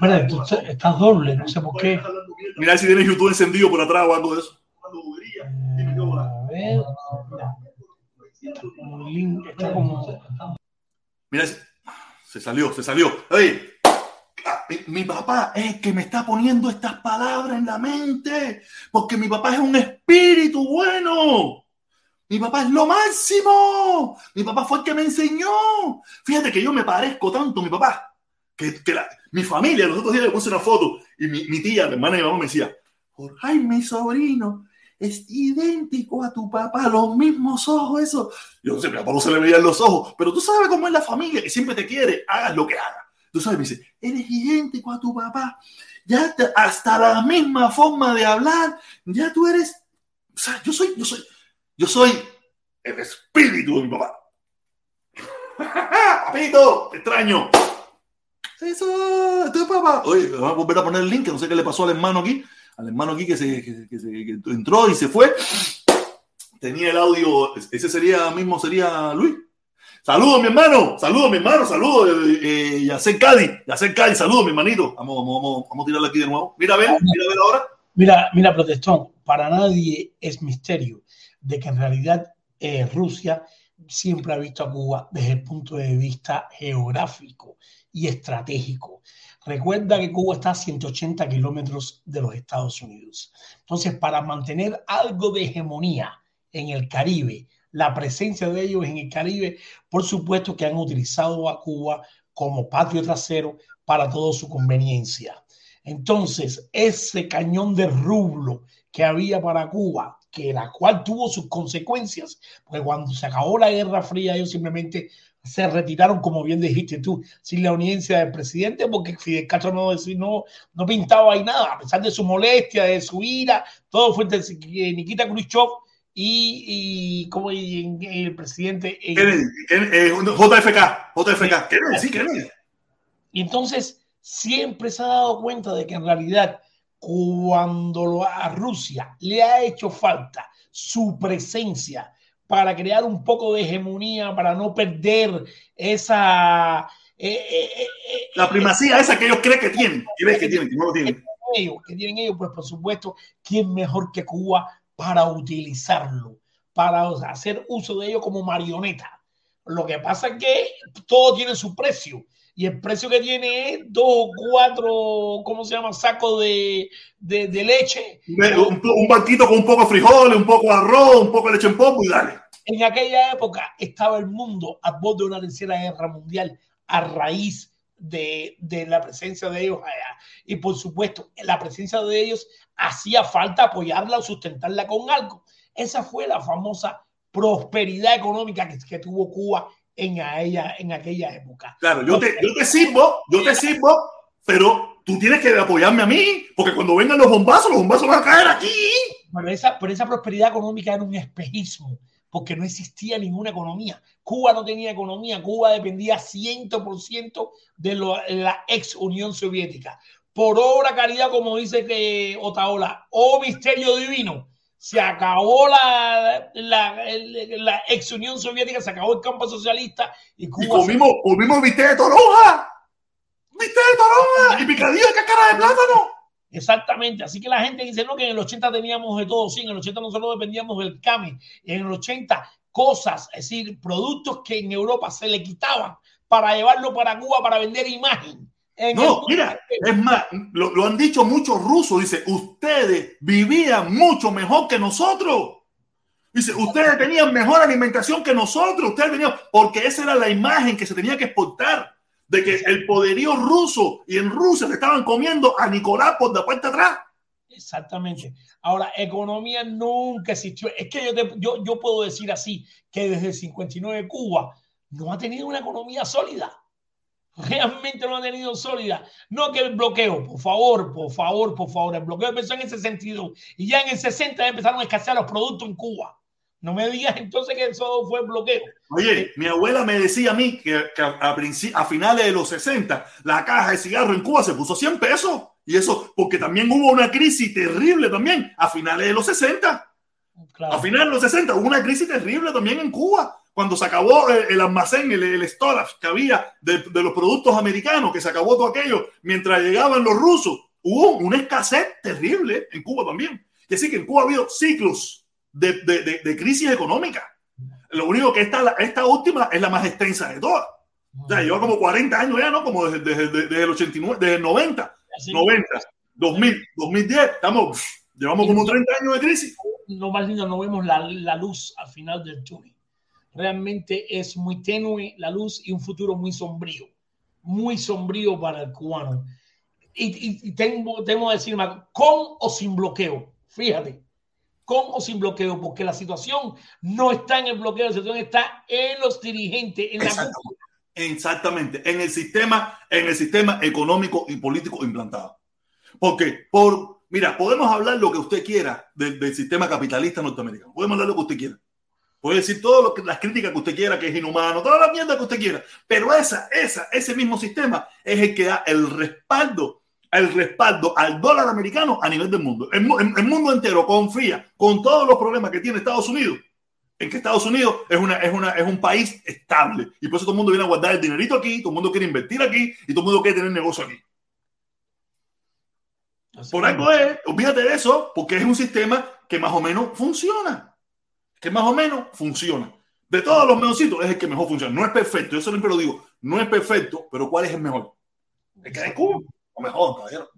Mira, tú estás doble, no sé por qué. Mira si tienes YouTube encendido por atrás o algo de eso. A ver, mira. se salió, se salió. Oye, mi, papá es el que me está poniendo estas palabras en la mente, porque mi papá es un espíritu bueno. Mi papá es lo máximo. Mi papá fue el que me enseñó. Fíjate que yo me parezco tanto a mi papá. Que, mi familia, los otros días le puse una foto y mi, tía, mi hermana y mi mamá me decía, Jorge, mi sobrino, es idéntico a tu papá, los mismos ojos, eso. Yo no sé, mi papá no se le veían los ojos, pero tú sabes cómo es la familia, que siempre te quiere, hagas lo que hagas. Tú sabes, me dice, eres idéntico a tu papá, ya hasta la misma forma de hablar, ya tú eres, o sea, yo soy, yo soy, yo soy el espíritu de mi papá. Papito, te extraño. Eso, tu papá. Oye, vamos a volver a poner el link, no sé qué le pasó al hermano aquí. Al hermano aquí que, se, entró y se fue. tenía el audio, ese sería mismo, sería Luis. Saludos, mi hermano, saludos, mi hermano, saludos, eh, eh, Yacel Cádiz, Yacel Cádiz, saludos, mi hermanito. Vamos, vamos, vamos, vamos a tirarle aquí de nuevo. Mira, ven, mira, ven ahora. Mira, mira, protestón, para nadie es misterio de que en realidad eh, Rusia siempre ha visto a Cuba desde el punto de vista geográfico y estratégico. Recuerda que Cuba está a 180 kilómetros de los Estados Unidos. Entonces, para mantener algo de hegemonía en el Caribe, la presencia de ellos en el Caribe, por supuesto que han utilizado a Cuba como patio trasero para toda su conveniencia. Entonces, ese cañón de rublo que había para Cuba, que la cual tuvo sus consecuencias, porque cuando se acabó la Guerra Fría, ellos simplemente se retiraron, como bien dijiste tú, sin la uniencia del presidente, porque Fidel Castro no, no, no pintaba ahí nada, a pesar de su molestia, de su ira, todo fue de Nikita Khrushchev y, y como el presidente. Kennedy, eh, JFK, JFK, Kennedy, sí, Kennedy. Y entonces siempre se ha dado cuenta de que en realidad cuando a Rusia le ha hecho falta su presencia para crear un poco de hegemonía, para no perder esa... Eh, eh, eh, la primacía esa que ellos creen que tienen, que ven que tienen, que no lo tienen. Ellos, que tienen ellos, pues por supuesto, ¿quién mejor que Cuba para utilizarlo, para hacer uso de ello como marioneta? Lo que pasa es que todo tiene su precio y el precio que tiene es dos o cuatro, ¿cómo se llama? Sacos de, de, de leche. Un, un, banquito con un poco de frijoles, un poco de arroz, un poco de leche en polvo y dale. En aquella época estaba el mundo a borde de una tercera guerra mundial a raíz de, de, la presencia de ellos allá. Y por supuesto, la presencia de ellos hacía falta apoyarla o sustentarla con algo. Esa fue la famosa prosperidad económica que, que tuvo Cuba en, ella, en aquella época. Claro, yo te, yo te sirvo, yo te sirvo, pero tú tienes que apoyarme a mí, porque cuando vengan los bombazos, los bombazos van a caer aquí. Bueno, esa, pero esa prosperidad económica era un espejismo, porque no existía ninguna economía. Cuba no tenía economía, Cuba dependía 100% de lo, la ex Unión Soviética. Por obra caridad, como dice que Otaola, o misterio divino, se acabó la, la, la, ex Unión Soviética, se acabó el campo socialista y Cuba. Y comimos, se... comimos bistec de toronja, bistec de toronja. Y picadillo de cáscara de plátano. Exactamente, así que la gente dice no que en el 80 teníamos de todo, sí, en el 80 nosotros dependíamos del CAME, en el 80 cosas, es decir, productos que en Europa se le quitaban para llevarlo para Cuba para vender imagen no, mira, es más, lo, lo, han dicho muchos rusos, dice, ustedes vivían mucho mejor que nosotros. Dice, ustedes tenían mejor alimentación que nosotros, ustedes tenían, porque esa era la imagen que se tenía que exportar, de que el poderío ruso y en Rusia le estaban comiendo a Nicolás por la puerta atrás. Exactamente. Ahora, economía nunca existió. Es que yo, te, yo, yo puedo decir así, que desde el 59 Cuba no ha tenido una economía sólida realmente no ha tenido sólida. No que el bloqueo, por favor, por favor, por favor. El bloqueo empezó en ese sentido y ya en el 60 empezaron a escasear los productos en Cuba. No me digas entonces que eso fue bloqueo. Oye, mi abuela me decía a mí que, que a, a, finales de los 60 la caja de cigarro en Cuba se puso 100 pesos. Y eso porque también hubo una crisis terrible también a finales de los 60. Claro. A finales de los 60 hubo una crisis terrible también en Cuba cuando se acabó el, almacén, el, el, storage que había de, de, los productos americanos, que se acabó todo aquello, mientras llegaban los rusos, hubo una escasez terrible en Cuba también. Que sí, que en Cuba ha habido ciclos de, de, de crisis económica. Lo único que esta, esta última es la más extensa de todas. O sea, lleva como 40 años ya, ¿no? Como desde, desde, desde el 89, desde el 90, Así 90, 2000, 2010, estamos, llevamos como 30 años de crisis. Lo más lindo, no vemos la, la luz al final del túnel realmente es muy tenue la luz y un futuro muy sombrío, muy sombrío para el cubano. Y, tengo, tengo que decir, con o sin bloqueo, fíjate, con o sin bloqueo, porque la situación no está en el bloqueo, la situación está en los dirigentes, en la Exactamente, en el sistema, en el sistema económico y político implantado. Porque por, mira, podemos hablar lo que usted quiera del, del sistema capitalista norteamericano, podemos hablar lo que usted quiera Puede decir todas las críticas que usted quiera, que es inhumano, toda la mierda que usted quiera. Pero esa, esa, ese mismo sistema es el que da el respaldo, el respaldo al dólar americano a nivel del mundo. El, el, el mundo entero confía con todos los problemas que tiene Estados Unidos en que Estados Unidos es, una, es, una, es un país estable. Y por eso todo el mundo viene a guardar el dinerito aquí, todo el mundo quiere invertir aquí y todo el mundo quiere tener negocio aquí. por algo es, olvídate de eso, porque es un sistema que más o menos funciona. Que más o menos funciona. De todos los mejorcitos es el que mejor funciona. No es perfecto, yo siempre lo digo, no es perfecto, pero ¿cuál es el mejor? El que de Cuba, o mejor, caballero.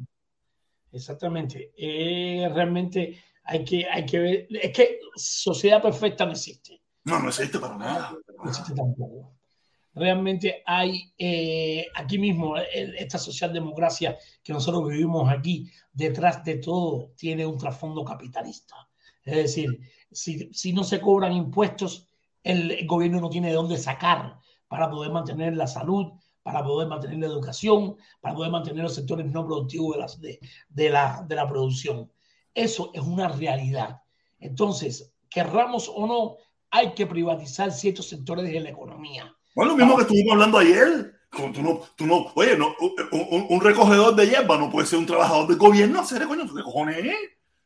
Exactamente. Eh, realmente hay que, hay que ver, es que sociedad perfecta no existe. No, no existe para nada. No existe tampoco. Realmente hay eh, aquí mismo esta socialdemocracia que nosotros vivimos aquí, detrás de todo tiene un trasfondo capitalista. Es decir, si, si no se cobran impuestos, el, gobierno no tiene de dónde sacar para poder mantener la salud, para poder mantener la educación, para poder mantener los sectores no productivos de, de, la, de la producción. Eso es una realidad. Entonces, querramos o no, hay que privatizar ciertos sectores de la economía. Bueno, lo mismo que estuvimos hablando ayer. Tú no, tú no, oye, no, un, un, recogedor de hierba no puede ser un trabajador del gobierno. Hacer, coño, ¿qué cojones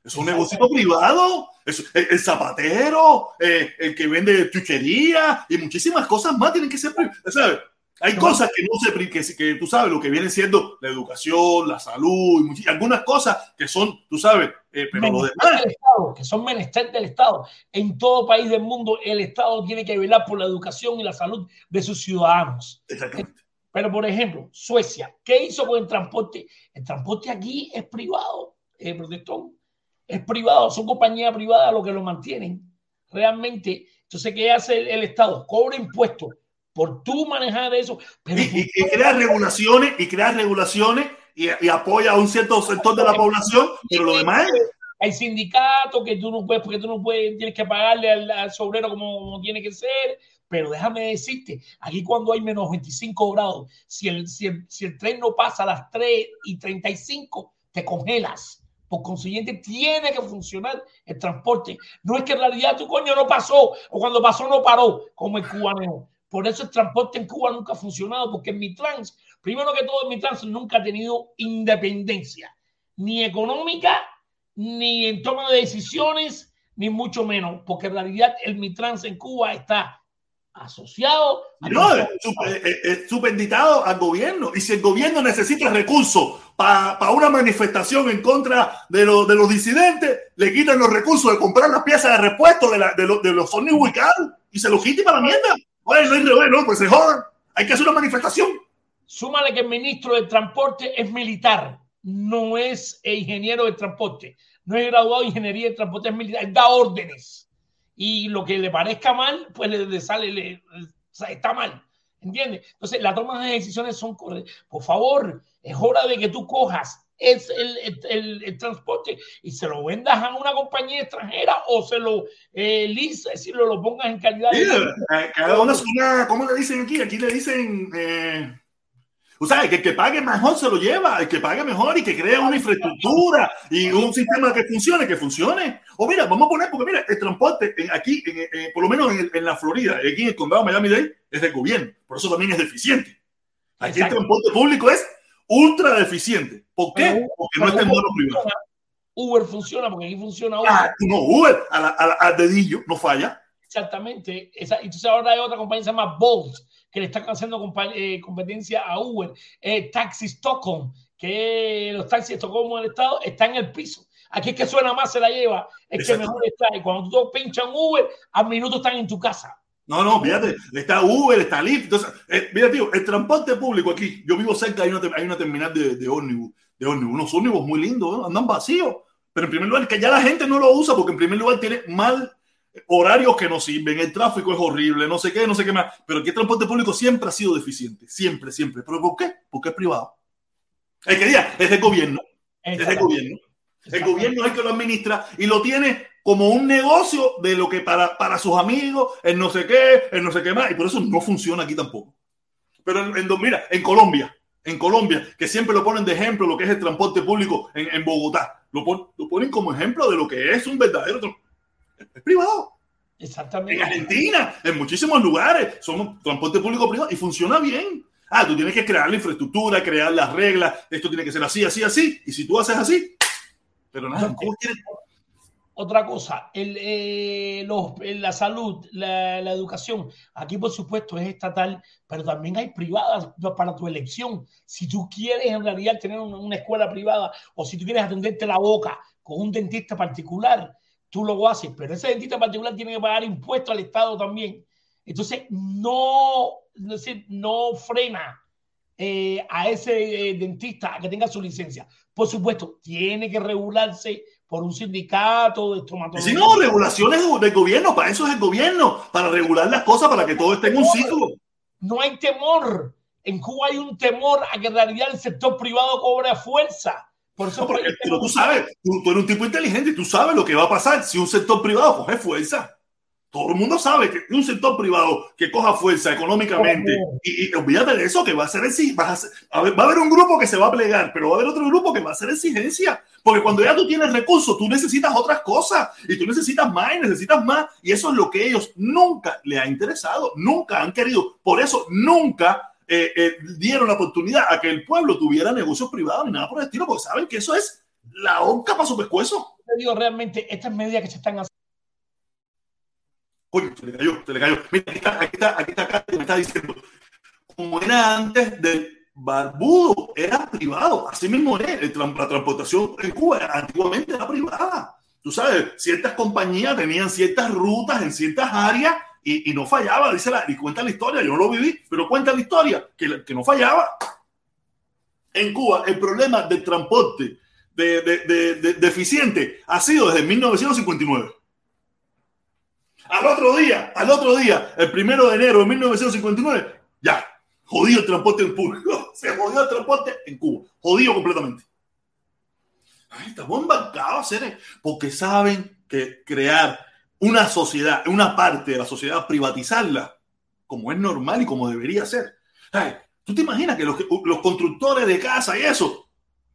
es? Un negocio privado. Es, el, zapatero, eh, el que vende chuchería y muchísimas cosas más tienen que ser. ¿sabes? Hay cosas que no se, que, que tú sabes, lo que viene siendo la educación, la salud, y algunas cosas que son, tú sabes, eh, pero lo demás. Estado, que son menester del Estado. En todo país del mundo, el Estado tiene que velar por la educación y la salud de sus ciudadanos. Exactamente. Pero, por ejemplo, Suecia, ¿qué hizo con el transporte? El transporte aquí es privado, eh, protestón. Es privado, son compañías privadas los que lo mantienen. Realmente, entonces, ¿qué hace el, el Estado? Cobra impuestos por tú manejar eso. Pero y, y, crea regulaciones y crea regulaciones y, y, apoya a un cierto sector de la población, pero lo demás Hay sindicatos que tú no puedes, porque tú no puedes, tienes que pagarle al, al sobrero como, como, tiene que ser. Pero déjame decirte, aquí cuando hay menos 25 grados, si el, si el, si el tren no pasa a las 3 y 35, te congelas. Por consiguiente, tiene que funcionar el transporte. No es que en realidad tu coño no pasó o cuando pasó no paró, como el cubano. Por eso el transporte en Cuba nunca ha funcionado, porque en trans, primero que todo, en trans nunca ha tenido independencia, ni económica, ni en toma de decisiones, ni mucho menos, porque en realidad el Mitrans en Cuba está asociado. No, es, es supeditado al gobierno. Y si el gobierno necesita recursos para pa una manifestación en contra de, lo, de, los disidentes, le quitan los recursos de comprar las piezas de repuesto de, la, de, lo, de los ómnibus y se los para la mierda. Oye, no hay revés, no, pues se jodan. Hay que hacer una manifestación. Súmale que el ministro de Transporte es militar, no es ingeniero de transporte, no es graduado de ingeniería de transporte, es militar, da órdenes. Y lo que le parezca mal, pues le, le sale, le, está mal. ¿Entiendes? Entonces, las tomas de decisiones son correctas. Por favor, es hora de que tú cojas es el, el, el, transporte y se lo vendas a una compañía extranjera o se lo eh, es decir, lo, lo pongas en calidad sí, de... Cada una es una, ¿cómo le dicen aquí? Aquí le dicen, eh, o sea, que el que pague mejor se lo lleva, el que pague mejor y que crea una infraestructura y un sistema que funcione, que funcione. O mira, vamos a poner, porque mira, el transporte aquí, en, en, por lo menos en, en, la Florida, aquí en el condado de Miami-Dade, es del gobierno, por eso también es deficiente. Aquí Exacto. el transporte público es ultra deficiente. ¿Por qué? Pero, porque no está en modo privado. Uber funciona porque aquí funciona Uber. Ah, no, Uber al a, a, a dedillo no falla. Exactamente. Esa, entonces ahora hay otra compañía que se llama Bolt, que le está haciendo eh, competencia a Uber. Eh, Taxi Stockholm, que los taxis de Estocolmo del Estado están en el piso. Aquí es que suena más, se la lleva, es Exacto. que mejor está. Y cuando tú pinchan Uber, al minuto están en tu casa. No, no, fíjate, está Uber, está Lyft. Entonces, eh, mira, tío, el transporte público aquí, yo vivo cerca, hay una, hay una terminal de, de ómnibus, de ómnibus, unos ómnibus muy lindos, ¿eh? andan vacíos. Pero en primer lugar, que ya la gente no lo usa porque en primer lugar tiene mal horarios que no sirven, el tráfico es horrible, no sé qué, no sé qué más. Pero aquí el transporte público siempre ha sido deficiente, siempre, siempre. ¿Pero por qué? Porque es privado. El que diga, es del gobierno, es del gobierno. El gobierno es el que lo administra y lo tiene como un negocio de lo que para, para sus amigos, el no sé qué, el no sé qué más, y por eso no funciona aquí tampoco. Pero en, en, mira, en Colombia, en Colombia, que siempre lo ponen de ejemplo lo que es el transporte público en, en Bogotá, lo, pon, lo, ponen como ejemplo de lo que es un verdadero es privado. Exactamente. En Argentina, en muchísimos lugares, son transporte público privado y funciona bien. Ah, tú tienes que crear la infraestructura, crear las reglas, esto tiene que ser así, así, así, y si tú haces así, pero nada, ¿cómo quieres? otra cosa, el, eh, los, la salud, la, la, educación, aquí por supuesto es estatal, pero también hay privadas para tu elección. Si tú quieres en realidad tener una, una escuela privada o si tú quieres atenderte la boca con un dentista particular, tú lo haces, pero ese dentista particular tiene que pagar impuestos al Estado también. Entonces, no, no, no frena eh, a ese eh, dentista a que tenga su licencia. Por supuesto, tiene que regularse por un sindicato de estomatología. Si no, regulaciones del gobierno, para eso es el gobierno, para regular las cosas, para que todo esté en un ciclo. No hay temor. En Cuba hay un temor a que en realidad el sector privado cobre fuerza. Por eso no, porque, pero tú sabes, tú, tú, eres un tipo inteligente, tú sabes lo que va a pasar si un sector privado coge fuerza. Todo el mundo sabe que un sector privado que coja fuerza económicamente y, y, olvídate de eso, que va a ser así, va a, ser, a ver, va a haber un grupo que se va a plegar, pero va a haber otro grupo que va a hacer exigencia, porque cuando ya tú tienes recursos, tú necesitas otras cosas y tú necesitas más y necesitas más y eso es lo que ellos nunca le ha interesado, nunca han querido, por eso nunca eh, eh, dieron la oportunidad a que el pueblo tuviera negocios privados ni nada por el estilo, porque saben que eso es la honca para su pescuezo. Te digo, realmente, estas medidas que se están haciendo Oye, se le cayó, se le cayó. Mira, aquí está, aquí está, aquí está, acá, me está diciendo, como era antes del barbudo, era privado. Así mismo es, la transportación en Cuba antiguamente era privada. Tú sabes, ciertas compañías tenían ciertas rutas en ciertas áreas y, no fallaba, dice y cuenta la historia, yo no lo viví, pero cuenta la historia, que, no fallaba. En Cuba, el problema del transporte de, de, de, de deficiente ha sido desde 1959. Al otro día, al otro día, el primero de enero de 1959, ya, jodido el transporte en público. Se jodió el transporte en Cuba. Jodido completamente. Ay, estamos embarcados, seres, porque saben que crear una sociedad, una parte de la sociedad, privatizarla, como es normal y como debería ser. ¿Tú te imaginas que los constructores de casa y eso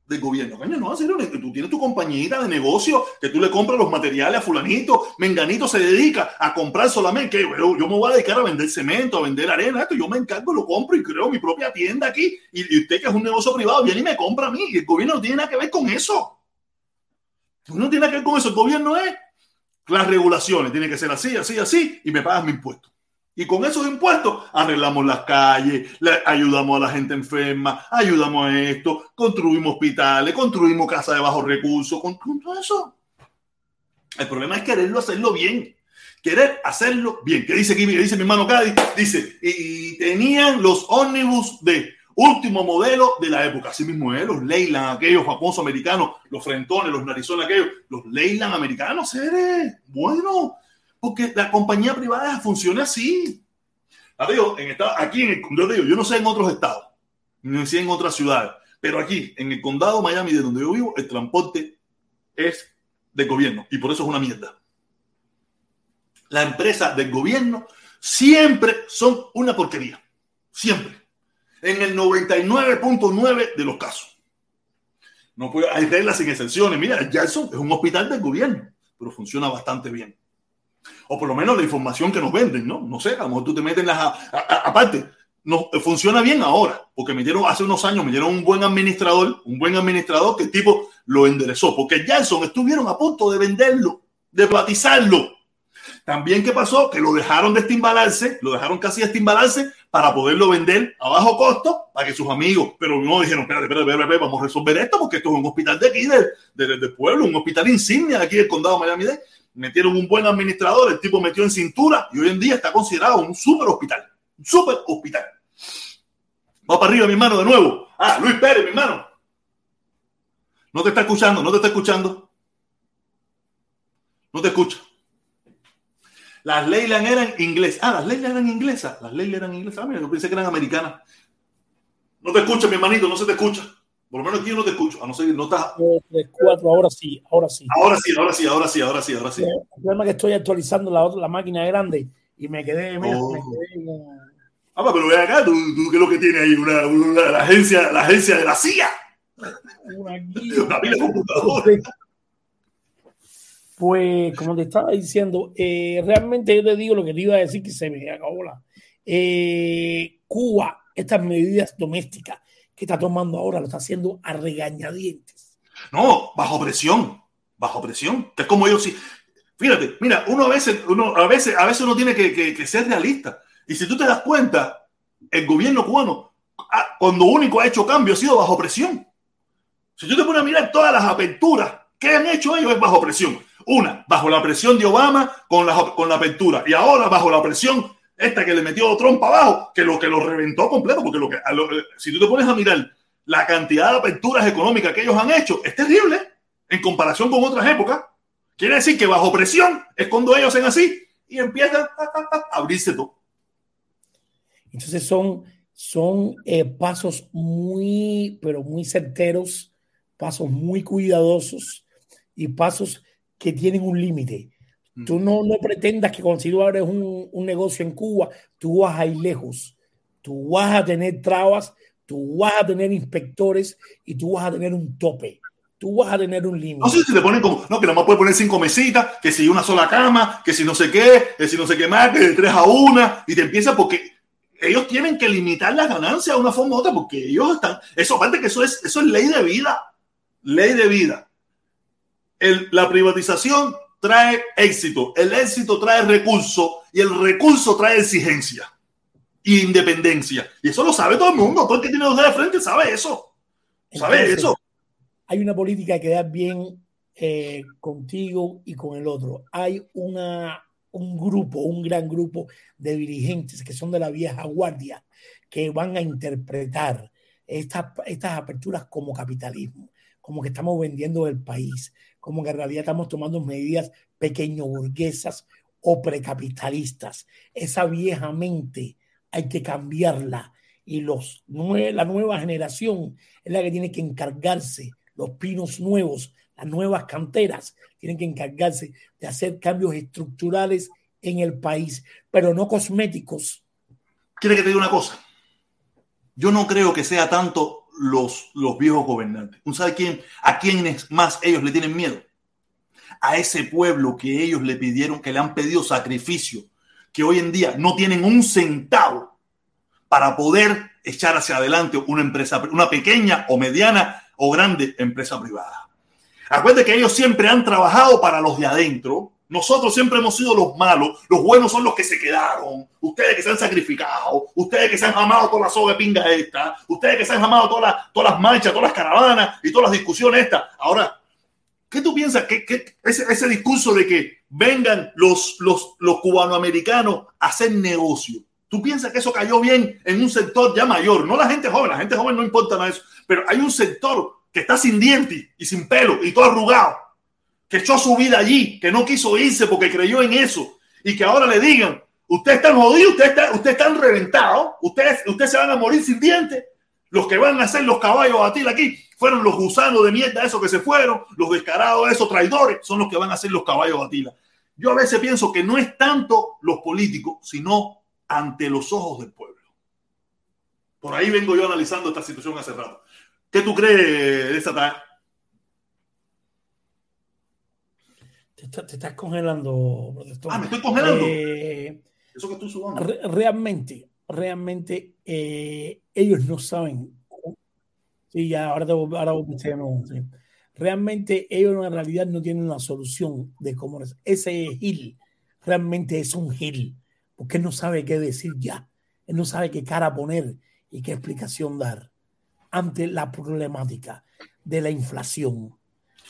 del gobierno. Coño, no, hacer tú tienes tu compañita de negocio que tú le compras los materiales a fulanito, menganito se dedica a comprar solamente, que yo, me voy a dedicar a vender cemento, a vender arena, esto yo me encargo, lo compro y creo mi propia tienda aquí y, y, usted que es un negocio privado viene y me compra a mí y el gobierno no tiene nada que ver con eso. No tiene nada que ver con eso, el gobierno es las regulaciones, tiene que ser así, así, así y me pagas mi impuesto. Y con esos impuestos arreglamos las calles, le ayudamos a la gente enferma, ayudamos a esto, construimos hospitales, construimos casas de bajos recursos, con, todo eso. El problema es quererlo hacerlo bien. Querer hacerlo bien. ¿Qué dice aquí? Dice mi hermano Cádiz. Dice, y, y tenían los ómnibus de último modelo de la época. Así mismo es, los Leyland, aquellos famosos americanos, los frentones, los narizones, aquellos, los Leyland americanos, seres. Bueno, porque la compañía privada funciona así. Estado, aquí en el condado, yo no sé en otros estados, no sé en otras ciudades, pero aquí en el condado Miami, de donde yo vivo, el transporte es del gobierno y por eso es una mierda. La empresa del gobierno siempre son una porquería. Siempre. En el 99.9 de los casos. No puede, hay reglas sin excepciones. Mira, Jackson es un hospital del gobierno, pero funciona bastante bien o por lo menos la información que nos venden, ¿no? No sé, a lo mejor tú te metes en las... Aparte, no, funciona bien ahora, porque me dieron hace unos años, me dieron un buen administrador, un buen administrador que el tipo lo enderezó, porque Jackson estuvieron a punto de venderlo, de privatizarlo. También, ¿qué pasó? Que lo dejaron de estimbalarse, lo dejaron casi de estimbalarse para poderlo vender a bajo costo para que sus amigos, pero no dijeron, espérate, espérate, espérate, vamos a resolver esto porque esto es un hospital de aquí, del de, de pueblo, un hospital insignia de aquí del condado de Miami-Dade metieron un buen administrador, el tipo metió en cintura y hoy en día está considerado un super hospital. Un super hospital. Va para arriba, mi hermano, de nuevo. Ah, Luis Pérez, mi hermano. No te está escuchando, no te está escuchando. No te escucha. Las Leyland eran inglesas. Ah, las Leyland eran inglesas. Las Leyland eran inglesas. Ah, mira, yo pensé que eran americanas. No te escucha, mi hermanito, no se te escucha. Por lo menos aquí yo no te escucho, a no ser que no estás. 3, 4, ahora sí, ahora sí. Ahora sí, ahora sí, ahora sí, ahora sí, ahora sí. El problema es que estoy actualizando la, otra, la máquina grande y me quedé. Mira, Oh. me quedé en- Ah, pero ve acá, ¿tú, tú qué es lo que tiene ahí? Una, una- la, agencia, la agencia de la CIA. una aquí. Una pila de computadores. Pues, como te estaba diciendo, eh, realmente yo te digo lo que te iba a decir que se me acabó la. Eh, Cuba, estas medidas domésticas está tomando ahora, lo está haciendo a regañadientes. No, bajo presión. bajo presión. Es como ellos sí. Fíjate, mira, uno a veces, uno, a veces, a veces uno tiene que, ser realista. Y si tú te das cuenta, el gobierno cubano, cuando único ha hecho cambio, ha sido bajo presión. Si tú te pones a mirar todas las aperturas que han hecho ellos, es bajo presión. Una, bajo la presión de Obama con la, con la apertura. Y ahora bajo la presión esta que le metió Trump abajo, que lo que lo reventó completo. Porque lo que, eh, si tú te pones a mirar la cantidad de aperturas económicas que ellos han hecho, es terrible en comparación con otras épocas. Quiere decir que bajo presión es cuando ellos hacen así y empiezan a, abrirse todo. Entonces son, son eh, pasos muy, pero muy certeros, pasos muy cuidadosos y pasos que tienen un límite. Tú no, no pretendas que cuando tú abres un, un negocio en Cuba, tú vas a ir lejos. Tú vas a tener trabas, tú vas a tener inspectores y tú vas a tener un tope tú vas a tener un límite. No sé si te ponen como, no, que nada más puedes poner cinco mesitas, que si una sola cama, que si no sé qué, que si no sé qué más, que de tres a una, y te empieza porque ellos tienen que limitar las ganancias de una forma u otra, porque ellos están, eso aparte que eso es, eso es ley de vida, ley de vida. El, la privatización trae éxito, el éxito trae recurso y el recurso trae exigencia e independencia. Y eso lo sabe todo el mundo, todo el que tiene dos de frente sabe eso. Sabe eso hay una política que da bien eh, contigo y con el otro. Hay una, un grupo, un gran grupo de dirigentes que son de la vieja guardia que van a interpretar estas, estas aperturas como capitalismo, como que estamos vendiendo el país, como que en realidad estamos tomando medidas pequeño burguesas o precapitalistas. Esa vieja mente hay que cambiarla y los, la nueva generación es la que tiene que encargarse los pinos nuevos, las nuevas canteras, tienen que encargarse de hacer cambios estructurales en el país, pero no cosméticos. ¿Quiere que te diga una cosa? Yo no creo que sea tanto los, los viejos gobernantes. ¿Tú sabes quién, a quiénes más ellos le tienen miedo? A ese pueblo que ellos le pidieron, que le han pedido sacrificio, que hoy en día no tienen un centavo para poder echar hacia adelante una empresa, una pequeña o mediana o grande empresa privada. Acuérdense que ellos siempre han trabajado para los de adentro. Nosotros siempre hemos sido los malos. Los buenos son los que se quedaron. Ustedes que se han sacrificado. Ustedes que se han jamado toda la soga de pinga esta. Ustedes que se han jamado todas las, todas las marchas, todas las caravanas y todas las discusiones estas. Ahora, ¿qué tú piensas? que, ese, ese, discurso de que vengan los, los, los cubanoamericanos a hacer negocio. ¿Tú piensas que eso cayó bien en un sector ya mayor? No la gente joven, la gente joven no importa nada eso. Pero hay un sector que está sin dientes y sin pelo y todo arrugado, que echó su vida allí, que no quiso irse porque creyó en eso y que ahora le digan, usted está jodido, usted está, usted está reventado, ustedes, ustedes se van a morir sin dientes. Los que van a ser los caballos a batir aquí fueron los gusanos de mierda, esos que se fueron, los descarados, esos traidores, son los que van a ser los caballos a batila. Yo a veces pienso que no es tanto los políticos, sino ante los ojos del pueblo. Por ahí vengo yo analizando esta situación hace rato. ¿Qué tú crees de Te, estás congelando, Ah, me estoy congelando. Eh, Eso que estoy sudando. realmente, realmente eh, ellos no saben. Sí, ya, ahora, te, ahora no, sí. Realmente ellos en realidad no tienen una solución de cómo es. Ese Gil realmente es un Gil, porque él no sabe qué decir ya. Él no sabe qué cara poner y qué explicación dar ante la problemática de la inflación,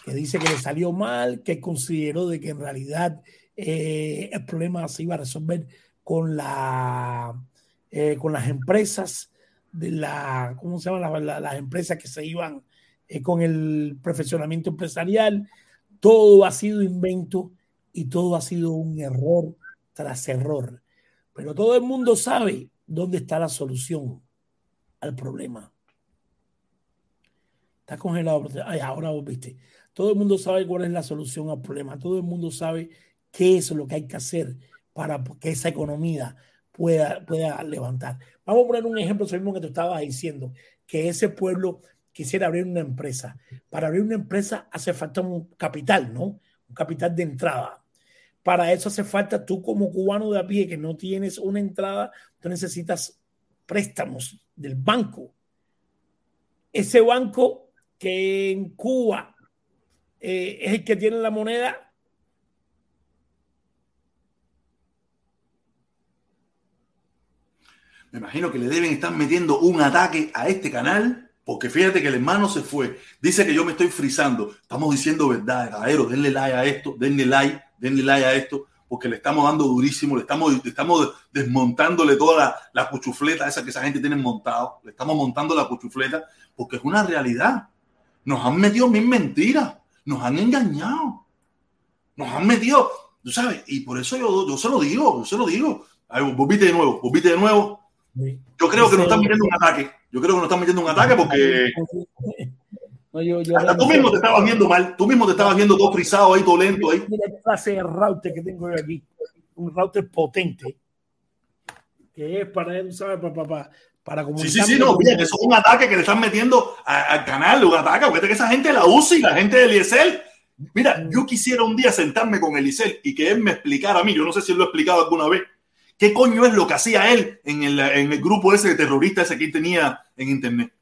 que dice que le salió mal, que consideró de que en realidad eh, el problema se iba a resolver con, la, eh, con las empresas de la, ¿cómo se llaman las empresas que se iban eh, con el perfeccionamiento empresarial? Todo ha sido invento y todo ha sido un error tras error. Pero todo el mundo sabe dónde está la solución al problema. Está congelado. Ay, ahora vos viste. Todo el mundo sabe cuál es la solución al problema. Todo el mundo sabe qué es lo que hay que hacer para que esa economía pueda, pueda levantar. Vamos a poner un ejemplo, eso mismo que tú estabas diciendo, que ese pueblo quisiera abrir una empresa. Para abrir una empresa hace falta un capital, ¿no? Un capital de entrada. Para eso hace falta tú como cubano de a pie que no tienes una entrada, tú necesitas préstamos del banco. Ese banco que en Cuba eh, es el que tiene la moneda. Me imagino que le deben estar metiendo un ataque a este canal, porque fíjate que el hermano se fue. Dice que yo me estoy frizando. Estamos diciendo verdad, caballero. Denle like a esto, denle like, denle like a esto, porque le estamos dando durísimo, le estamos, estamos desmontándole toda la, la cuchufleta esa que esa gente tiene montado. Le estamos montando la cuchufleta, porque es una realidad. Nos han metido mil mentiras, nos han engañado, nos han metido, tú sabes, y por eso yo, yo se lo digo, yo se lo digo. volviste de nuevo, volviste de nuevo. Yo creo que nos están metiendo un ataque. Yo creo que nos están metiendo un ataque porque. Hasta tú mismo te estabas viendo mal. Tú mismo te estabas viendo todo frisado ahí, todo lento ahí. Mira la clase de router que tengo aquí. Un router potente. Que es para, ¿sabes? Para, para, para Sí, sí, sí, no, eso es un ataque que le están metiendo al canal, un ataque, porque que esa gente la usa y la gente de Eliezer. Mira, mm. yo quisiera un día sentarme con Eliezer y que él me explicara a mí, yo no sé si él lo ha explicado alguna vez, qué coño es lo que hacía él en el, en el grupo ese de terroristas ese que él tenía en internet.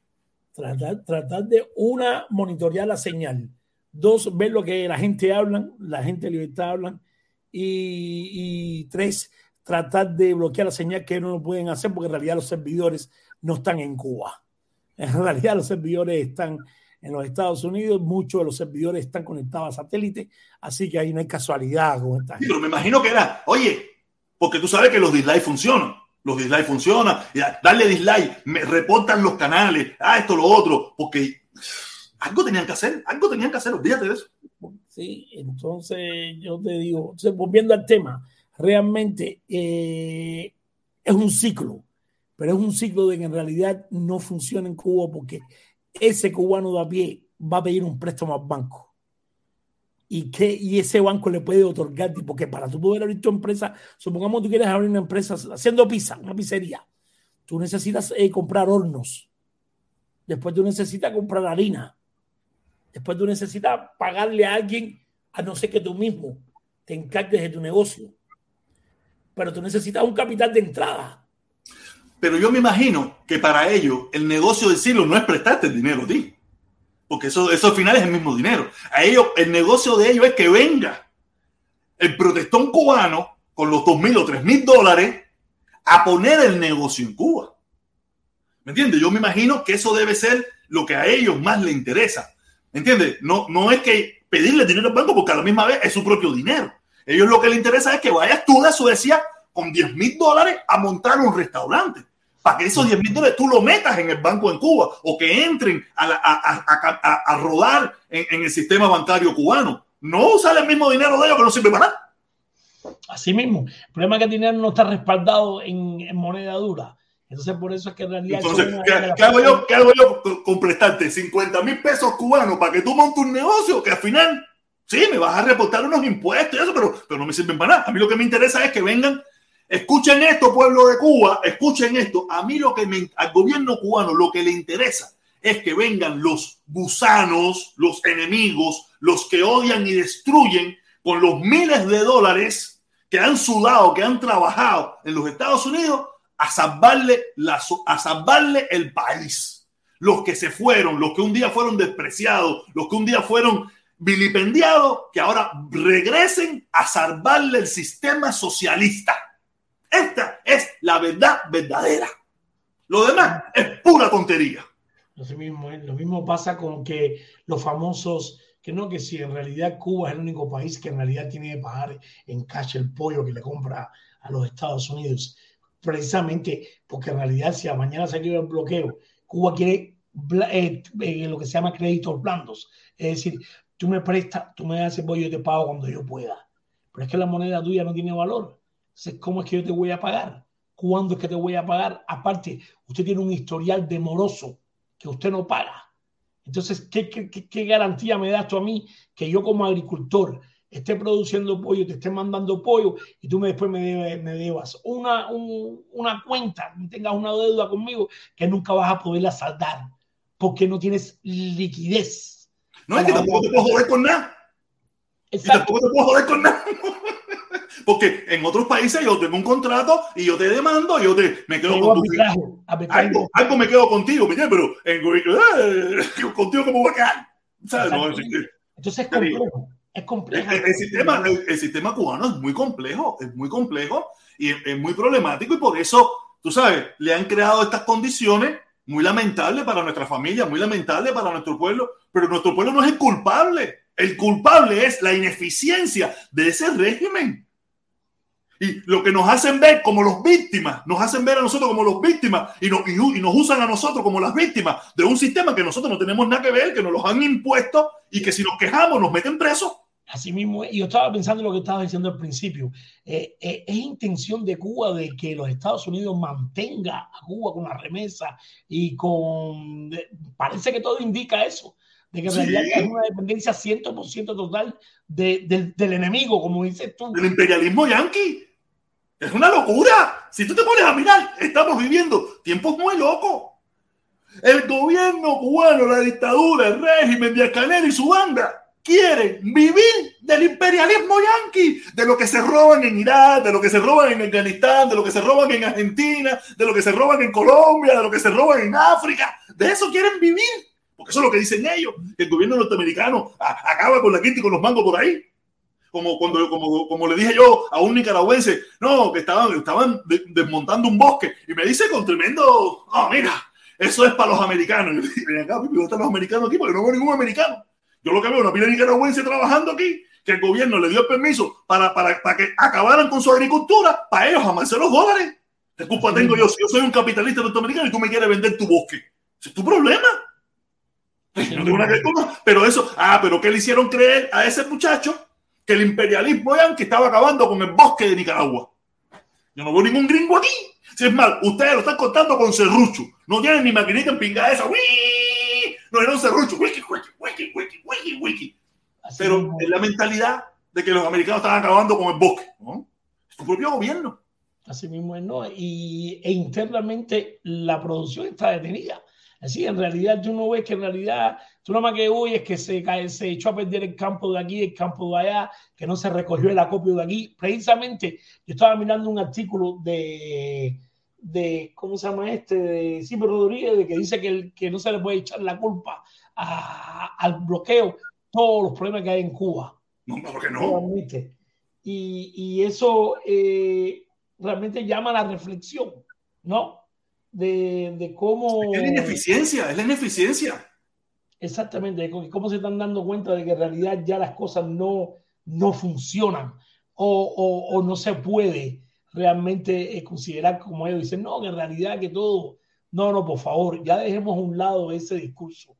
Tratar, tratar de una, monitorear la señal. Dos, ver lo que la gente habla, la gente de libertad habla. Y, y tres, tratar de bloquear la señal que no lo pueden hacer porque en realidad los servidores no están en Cuba. En realidad los servidores están en los Estados Unidos, muchos de los servidores están conectados a satélite, así que ahí no hay casualidad con esta Pero me imagino que era, oye, porque tú sabes que los dislikes funcionan. Los dislikes funcionan. Darle dislike, me reportan los canales, ah, esto, lo otro, porque algo tenían que hacer, algo tenían que hacer, olvídate de eso. Sí, entonces yo te digo, volviendo al tema, realmente eh, es un ciclo, pero es un ciclo de que en realidad no funciona en Cuba porque ese cubano de a pie va a pedir un préstamo al banco. Y, que, y ese banco le puede otorgar, porque para tú poder abrir tu empresa, supongamos que tú quieres abrir una empresa haciendo pizza, una pizzería, tú necesitas eh, comprar hornos, después tú necesitas comprar harina, después tú necesitas pagarle a alguien, a no ser que tú mismo te encargues de tu negocio pero tú necesitas un capital de entrada. Pero yo me imagino que para ellos el negocio del siglo no es prestarte el dinero a ti, porque eso, al final es el mismo dinero. A ellos, el negocio de ellos es que venga el protestón cubano con los dos mil o tres mil dólares a poner el negocio en Cuba. ¿Me entiendes? Yo me imagino que eso debe ser lo que a ellos más les interesa. ¿Me entiendes? No, no es que pedirle dinero al banco porque a la misma vez es su propio dinero. Ellos lo que les interesa es que vayas tú de Suecia con 10 mil dólares a montar un restaurante. Para que esos 10 mil dólares tú lo metas en el banco en Cuba o que entren a, rodar en, el sistema bancario cubano. No usar el mismo dinero de ellos que no sirve para nada. Así mismo. El problema es que el dinero no está respaldado en, moneda dura. Entonces, por eso es que en realidad. Entonces, ¿qué, hago yo, ¿qué hago yo con prestarte 50 mil pesos cubanos para que tú montes un negocio que al final Sí, me vas a reportar unos impuestos y eso, pero, pero no me sirven para nada. A mí lo que me interesa es que vengan, escuchen esto, pueblo de Cuba, escuchen esto. A mí lo que me, al gobierno cubano lo que le interesa es que vengan los gusanos, los enemigos, los que odian y destruyen con los miles de dólares que han sudado, que han trabajado en los Estados Unidos a salvarle, la, a salvarle el país. Los que se fueron, los que un día fueron despreciados, los que un día fueron vilipendiado que ahora regresen a salvarle el sistema socialista. Esta es la verdad verdadera. Lo demás es pura tontería. Lo mismo, ¿eh? lo mismo pasa con que los famosos, que no que si en realidad Cuba es el único país que en realidad tiene que pagar en cash el pollo que le compra a los Estados Unidos, precisamente porque en realidad si a mañana se quiere el bloqueo, Cuba quiere eh, eh, lo que se llama créditos blandos, es decir, tú me prestas, tú me das ese pollo y te pago cuando yo pueda. Pero es que la moneda tuya no tiene valor. Entonces, ¿cómo es que yo te voy a pagar? ¿Cuándo es que te voy a pagar? Aparte, usted tiene un historial demoroso que usted no paga. Entonces, ¿qué, garantía me das tú a mí que yo como agricultor esté produciendo pollo, te esté mandando pollo y tú me, después me, me debas una, una cuenta, tengas una deuda conmigo que nunca vas a poderla saldar porque no tienes liquidez no, es que tampoco te puedo joder con nada. Y tampoco te puedo joder con nada. Porque en otros países yo tengo un contrato y yo te demando, yo te me quedo con tu algo, algo, me quedo contigo, pero en, eh, contigo como voy a quedar. ¿Sabes? No, Entonces es complejo. Es complejo. El, sistema, el, sistema cubano es muy complejo, es muy complejo y es, muy problemático y por eso, tú sabes, le han creado estas condiciones muy lamentables para nuestra familia, muy lamentables para nuestro pueblo, pero nuestro pueblo no es el culpable. El culpable es la ineficiencia de ese régimen. Y lo que nos hacen ver como los víctimas, nos hacen ver a nosotros como los víctimas y, no, y, nos usan a nosotros como las víctimas de un sistema que nosotros no tenemos nada que ver, que nos los han impuesto y que si nos quejamos nos meten presos. Así mismo, y yo estaba pensando en lo que estaba diciendo al principio. Eh, eh, es intención de Cuba de que los Estados Unidos mantenga a Cuba con la remesa y con. Parece que todo indica eso, de que en realidad es una dependencia 100% total de, del enemigo, como dices tú. Del imperialismo yanqui. Es una locura. Si tú te pones a mirar, estamos viviendo tiempos muy locos. El gobierno cubano, la dictadura, el régimen de Canel y su banda quieren vivir del imperialismo yanqui, de lo que se roban en Irak, de lo que se roban en Afganistán, de lo que se roban en Argentina, de lo que se roban en Colombia, de lo que se roban en África. De eso quieren vivir. Porque eso es lo que dicen ellos, que el gobierno norteamericano acaba con la quinta y con los mangos por ahí como cuando como, como le dije yo a un nicaragüense, no, que estaban, estaban desmontando un bosque y me dice con tremendo, no, mira, eso es para los americanos. Y yo dije, acá, los americanos aquí? Porque no veo ningún americano. Yo lo que veo una pila nicaragüense trabajando aquí, que el gobierno le dio el permiso para, para, para que acabaran con su agricultura, para ellos amarse los dólares. ¿Qué culpa tengo yo? Si yo soy un capitalista norteamericano y tú me quieres vender tu bosque, ese es tu problema. Pero eso, ah, pero ¿qué le hicieron creer a ese muchacho? que el imperialismo que estaba acabando con el bosque de Nicaragua. Yo no veo ningún gringo aquí. Si es mal, ustedes lo están contando con serrucho. No tienen ni maquinita en pinga esa. No era un serrucho. Wiki, wiki, wiki, wiki, wiki, wiki. Pero es la mentalidad de que los americanos están acabando con el bosque. ¿no? Su propio gobierno. Así mismo es, ¿no? Y e internamente la producción está detenida. Así, en realidad tú no ves que en realidad tú nada más que hoy es que se, se echó a perder el campo de aquí, el campo de allá, que no se recogió el acopio de aquí. Precisamente yo estaba mirando un artículo de, de ¿cómo se llama este? De Silvio Rodríguez, de que dice que, el, que no se le puede echar la culpa al bloqueo, todos los problemas que hay en Cuba. No, ¿por qué no? Y, y eso eh, realmente llama a la reflexión, ¿no? de, cómo... Es la ineficiencia, es la ineficiencia. Exactamente, cómo se están dando cuenta de que en realidad ya las cosas no, no funcionan o, o, no se puede realmente considerar como ellos dicen, no, que en realidad que todo, no, no, por favor, ya dejemos a un lado ese discurso.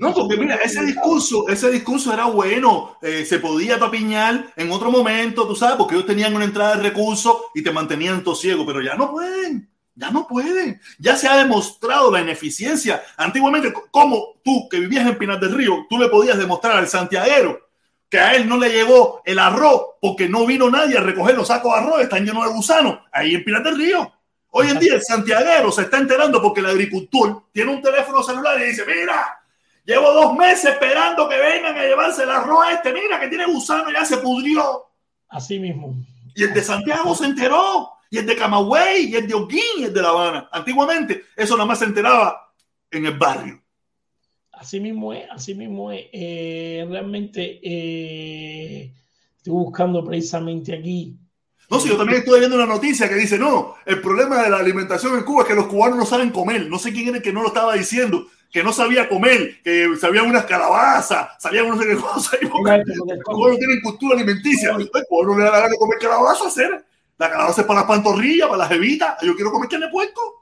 no, porque mira, ese discurso, ese discurso era bueno, eh, se podía tapiñar en otro momento, tú sabes, porque ellos tenían una entrada de recursos y te mantenían todo ciego, pero ya no pueden. Ya no pueden. Ya se ha demostrado la ineficiencia. Antiguamente, como tú que vivías en Pinar del Río, tú le podías demostrar al santiaguero que a él no le llegó el arroz porque no vino nadie a recoger los sacos de arroz, están llenos de gusanos, ahí en Pinar del Río. Hoy en día el santiaguero se está enterando porque el agricultor tiene un teléfono celular y dice, mira, llevo dos meses esperando que vengan a llevarse el arroz este, mira que tiene gusano, ya se pudrió. Así mismo. Y el de Santiago se enteró y el de Camagüey, y el de Oquín, y el de La Habana. Antiguamente, eso nada más se enteraba en el barrio. Así mismo es, así mismo es. Eh, realmente eh, estoy buscando precisamente aquí. No, si yo también estoy viendo una noticia que dice, no, el problema de la alimentación en Cuba es que los cubanos no saben comer. No sé quién era el que no lo estaba diciendo, que no sabía comer, que sabían unas calabazas, sabían unas cosas. Los cubanos no tienen cultura alimenticia. Los cubanos no le da de comer calabazas, hacer. La calabaza es para las pantorrillas, para las jevitas. Yo quiero comer carne puerco.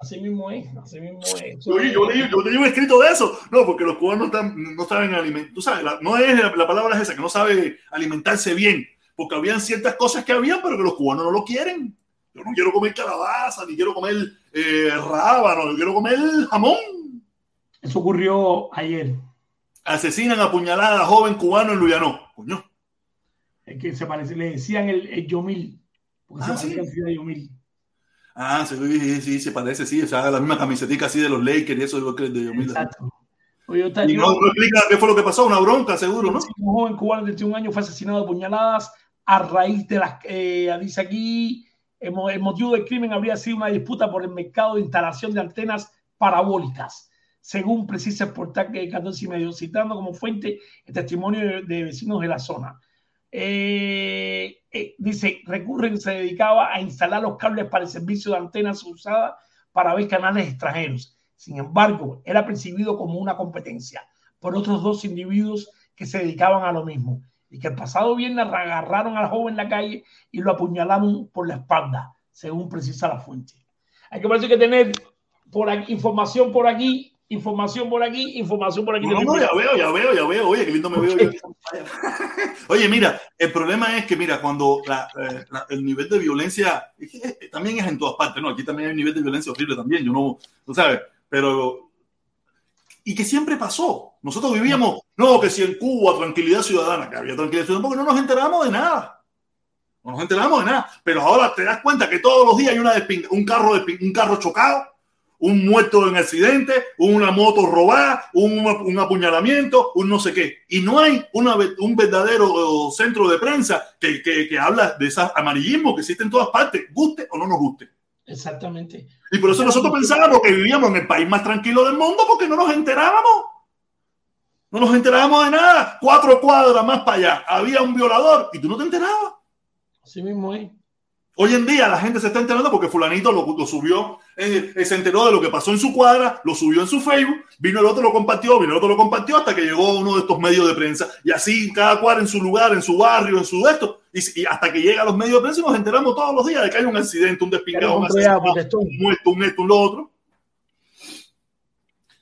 Así mismo es, así mismo es. Yo, yo, leí, yo, un escrito de eso. No, porque los cubanos no, saben alimentar. Tú sabes, no es la, palabra es esa, que no sabe alimentarse bien. Porque habían ciertas cosas que habían, pero que los cubanos no lo quieren. Yo no quiero comer calabaza, ni quiero comer eh, rábano, yo quiero comer jamón. Eso ocurrió ayer. Asesinan a puñalada a joven cubano en Luyanó. Coño. Es que se parece, le decían el, el Yomil ah, sí. Ah, sí, sí, se parece, sí. O sea, la misma camisetica así de los Lakers y eso de, de Yomil. Exacto. Oye, y no, no, explica qué fue lo que pasó, una bronca, seguro, ¿no? Un joven cubano de 21 años fue asesinado a puñaladas a raíz de las. Eh, dice aquí, el, motivo del crimen habría sido una disputa por el mercado de instalación de antenas parabólicas. según precisa el portal que 14 y medio, citando como fuente el testimonio de, vecinos de la zona. Eh, eh, dice, Recurren se dedicaba a instalar los cables para el servicio de antenas usadas para ver canales extranjeros. Sin embargo, era percibido como una competencia por otros dos individuos que se dedicaban a lo mismo y que el pasado viernes agarraron al joven en la calle y lo apuñalaron por la espalda, según precisa la fuente. Hay que, que tener información por aquí, información por aquí, información por aquí. No, no, ya veo, ya veo, ya veo. Oye, qué lindo me veo yo. Oye, mira, el problema es que, mira, cuando eh, el nivel de violencia también es en todas partes, ¿no? Aquí también hay un nivel de violencia horrible también, yo no, tú sabes, pero. Y que siempre pasó. Nosotros vivíamos, no, que si en Cuba, tranquilidad ciudadana, que había tranquilidad ciudadana, porque no nos enteramos de nada. No nos enteramos de nada. Pero ahora te das cuenta que todos los días hay una un, carro un carro chocado un muerto en accidente, una moto robada, un, un, apuñalamiento, un no sé qué. Y no hay una, un verdadero centro de prensa que, que, que habla de ese amarillismo que existe en todas partes, guste o no nos guste. Exactamente. Y por eso nosotros pensábamos que vivíamos en el país más tranquilo del mundo porque no nos enterábamos. No nos enterábamos de nada. Cuatro cuadras más para allá había un violador y tú no te enterabas. Así mismo es. Hoy en día la gente se está enterando porque fulanito lo, subió, eh, se enteró de lo que pasó en su cuadra, lo subió en su Facebook, vino el otro lo compartió, vino el otro lo compartió hasta que llegó uno de estos medios de prensa y así cada cuadra en su lugar, en su barrio, en su esto y, hasta que llega a los medios de prensa y nos enteramos todos los días de que hay un accidente, un despingado, un, un muerto, un esto, un lo otro.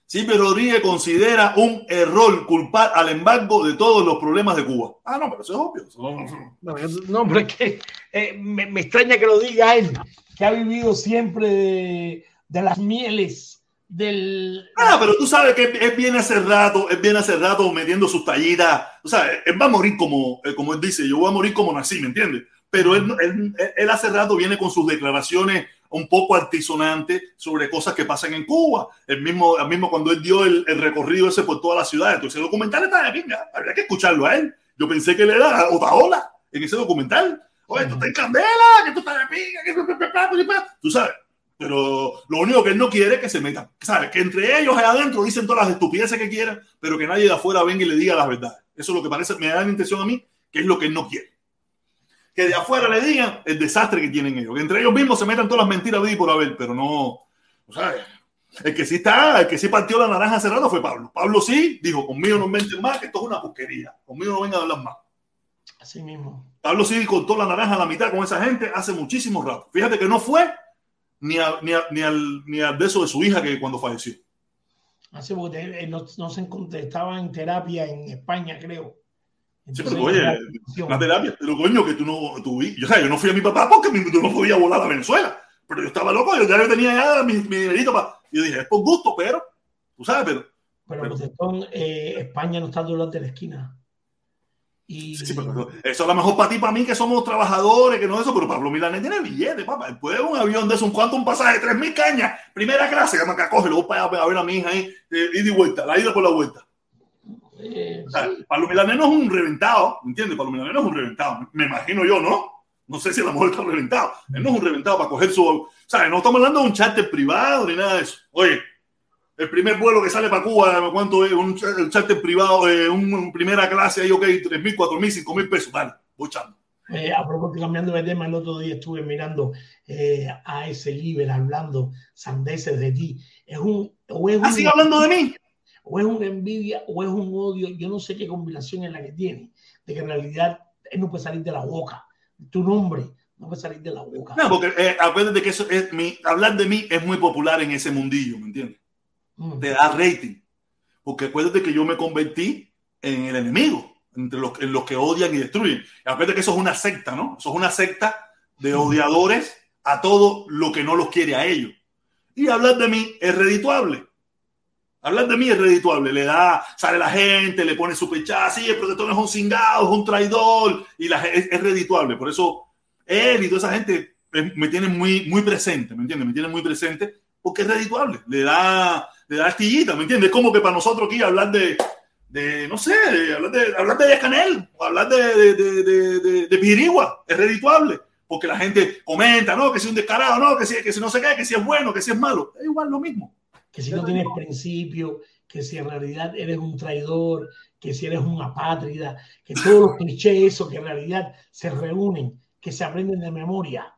Silvio Rodríguez considera un error culpar al embargo de todos los problemas de Cuba. Ah, no, pero eso es obvio. No, pero es que eh, me, extraña que lo diga él, que ha vivido siempre de, las mieles del... Ah, pero tú sabes que él viene hace rato, él viene hace rato metiendo sus tallitas. O sea, él va a morir como, eh, como él dice, yo voy a morir como nací, ¿me entiendes? Pero él, él, él hace rato viene con sus declaraciones un poco artisonante sobre cosas que pasan en Cuba. El mismo, el mismo cuando él dio el, recorrido ese por toda la ciudad. Entonces el documental está de pinga. Habría que escucharlo a él. Yo pensé que él era Otaola en ese documental. Oye, esto está en candela, que esto está de pinga, que tú sabes. Pero lo único que él no quiere es que se metan. ¿Sabes? Que entre ellos allá adentro dicen todas las estupideces que quieran, pero que nadie de afuera venga y le diga las verdades. Eso es lo que parece, me da la intención a mí, que es lo que él no quiere que de afuera le digan el desastre que tienen ellos. Que entre ellos mismos se metan todas las mentiras de por haber, pero no. Sea, el que sí está, el que sí partió la naranja rato fue Pablo. Pablo sí dijo: conmigo no menten más, que esto es una porquería. Conmigo no vengan a hablar más. Así mismo. Pablo sí cortó la naranja a la mitad con esa gente hace muchísimo rato. Fíjate que no fue ni, ni, ni, al, ni al beso de su hija que cuando falleció. Así, porque no, no se estaba en terapia en España, creo. Sí, pero oye, una terapia, pero coño, que tú no, tú, yo, o sea, yo no fui a mi papá porque mi, yo no podía volar a Venezuela, pero yo estaba loco, yo ya tenía ya mi, mi dinerito para, y yo dije, es por gusto, pero, tú sabes, pero. Pero, pero eh, España no está durante la esquina. Y... Sí, pero eso a lo mejor para ti, para mí, que somos trabajadores, que no eso, pero Pablo Milanés tiene billete, papá. Después un avión de eso, un cuánto, un pasaje de 3.000 cañas, primera clase, que me acoge, luego para a ver a mi hija ahí, eh, ida y vuelta, la ida por la vuelta. Eh, o sea, Pablo Milanés no es un reventado, ¿entiendes? Pablo Milanés no es un reventado, me imagino yo, ¿no? No sé si a lo mejor está reventado. Él no es un reventado para coger su. O sea, no estamos hablando de un charter privado ni nada de eso. Oye, el primer vuelo que sale para Cuba, ¿cuánto es? Un, charter privado, eh, un, primera clase, ahí, ok, 3.000, 4.000, 5.000 pesos. Vale, voy echando. Eh, a propósito, cambiando de tema, el otro día estuve mirando eh, a ese líder hablando sandeces de ti. Es un. O es ¿Ah, sigue hablando de mí? o es una envidia o es un odio, yo no sé qué combinación es la que tiene, de que en realidad él no puede salir de la boca, tu nombre no puede salir de la boca. No, porque eh, acuérdate que eso es mi, hablar de mí es muy popular en ese mundillo, ¿me entiendes? Mm. Te da rating, porque acuérdate que yo me convertí en el enemigo, entre los, en los que odian y destruyen. Y acuérdate que eso es una secta, ¿no? Eso es una secta de mm. odiadores a todo lo que no los quiere a ellos. Y hablar de mí es redituable. Hablar de mí es redituable, le da, sale la gente, le pone su pechada, sí, el protector es un cingado, es un traidor, y la, es, es, redituable. Por eso él y toda esa gente me tienen muy, muy presente, ¿me entiendes? Me tienen muy presente porque es redituable, le da, le da astillita, ¿me entiendes? Es como que para nosotros aquí hablar de, de no sé, hablar de, hablar de Canel, hablar de, de, de, de, Pirigua, es redituable, porque la gente comenta, no, que si es un descarado, no, que si, que si no se qué, que si es bueno, que si es malo, es igual lo mismo que si no tienes principio, que si en realidad eres un traidor, que si eres una apátrida, que todos los clichés eso que en realidad se reúnen, que se aprenden de memoria.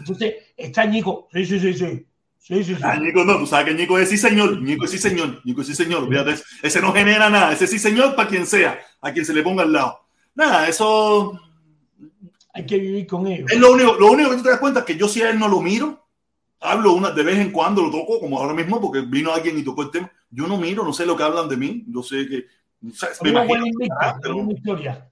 Entonces, está Nico, sí, sí, sí, sí. Sí, sí, sí. Ah, Nico, no, tú sabes que Nico es sí, señor. Nico es sí, señor. Nico es sí, señor. Fíjate, ese no genera nada. Ese sí, señor, para quien sea, a quien se le ponga al lado. Nada, eso. Hay que vivir con ellos. Es lo único, lo único que tú te das cuenta es que yo, si a él no lo miro, hablo una, de vez en cuando, lo toco, como ahora mismo, porque vino alguien y tocó el tema. Yo no miro, no sé lo que hablan de mí. Yo sé que. O sea, me Una imagino, buena invicta, pero una historia.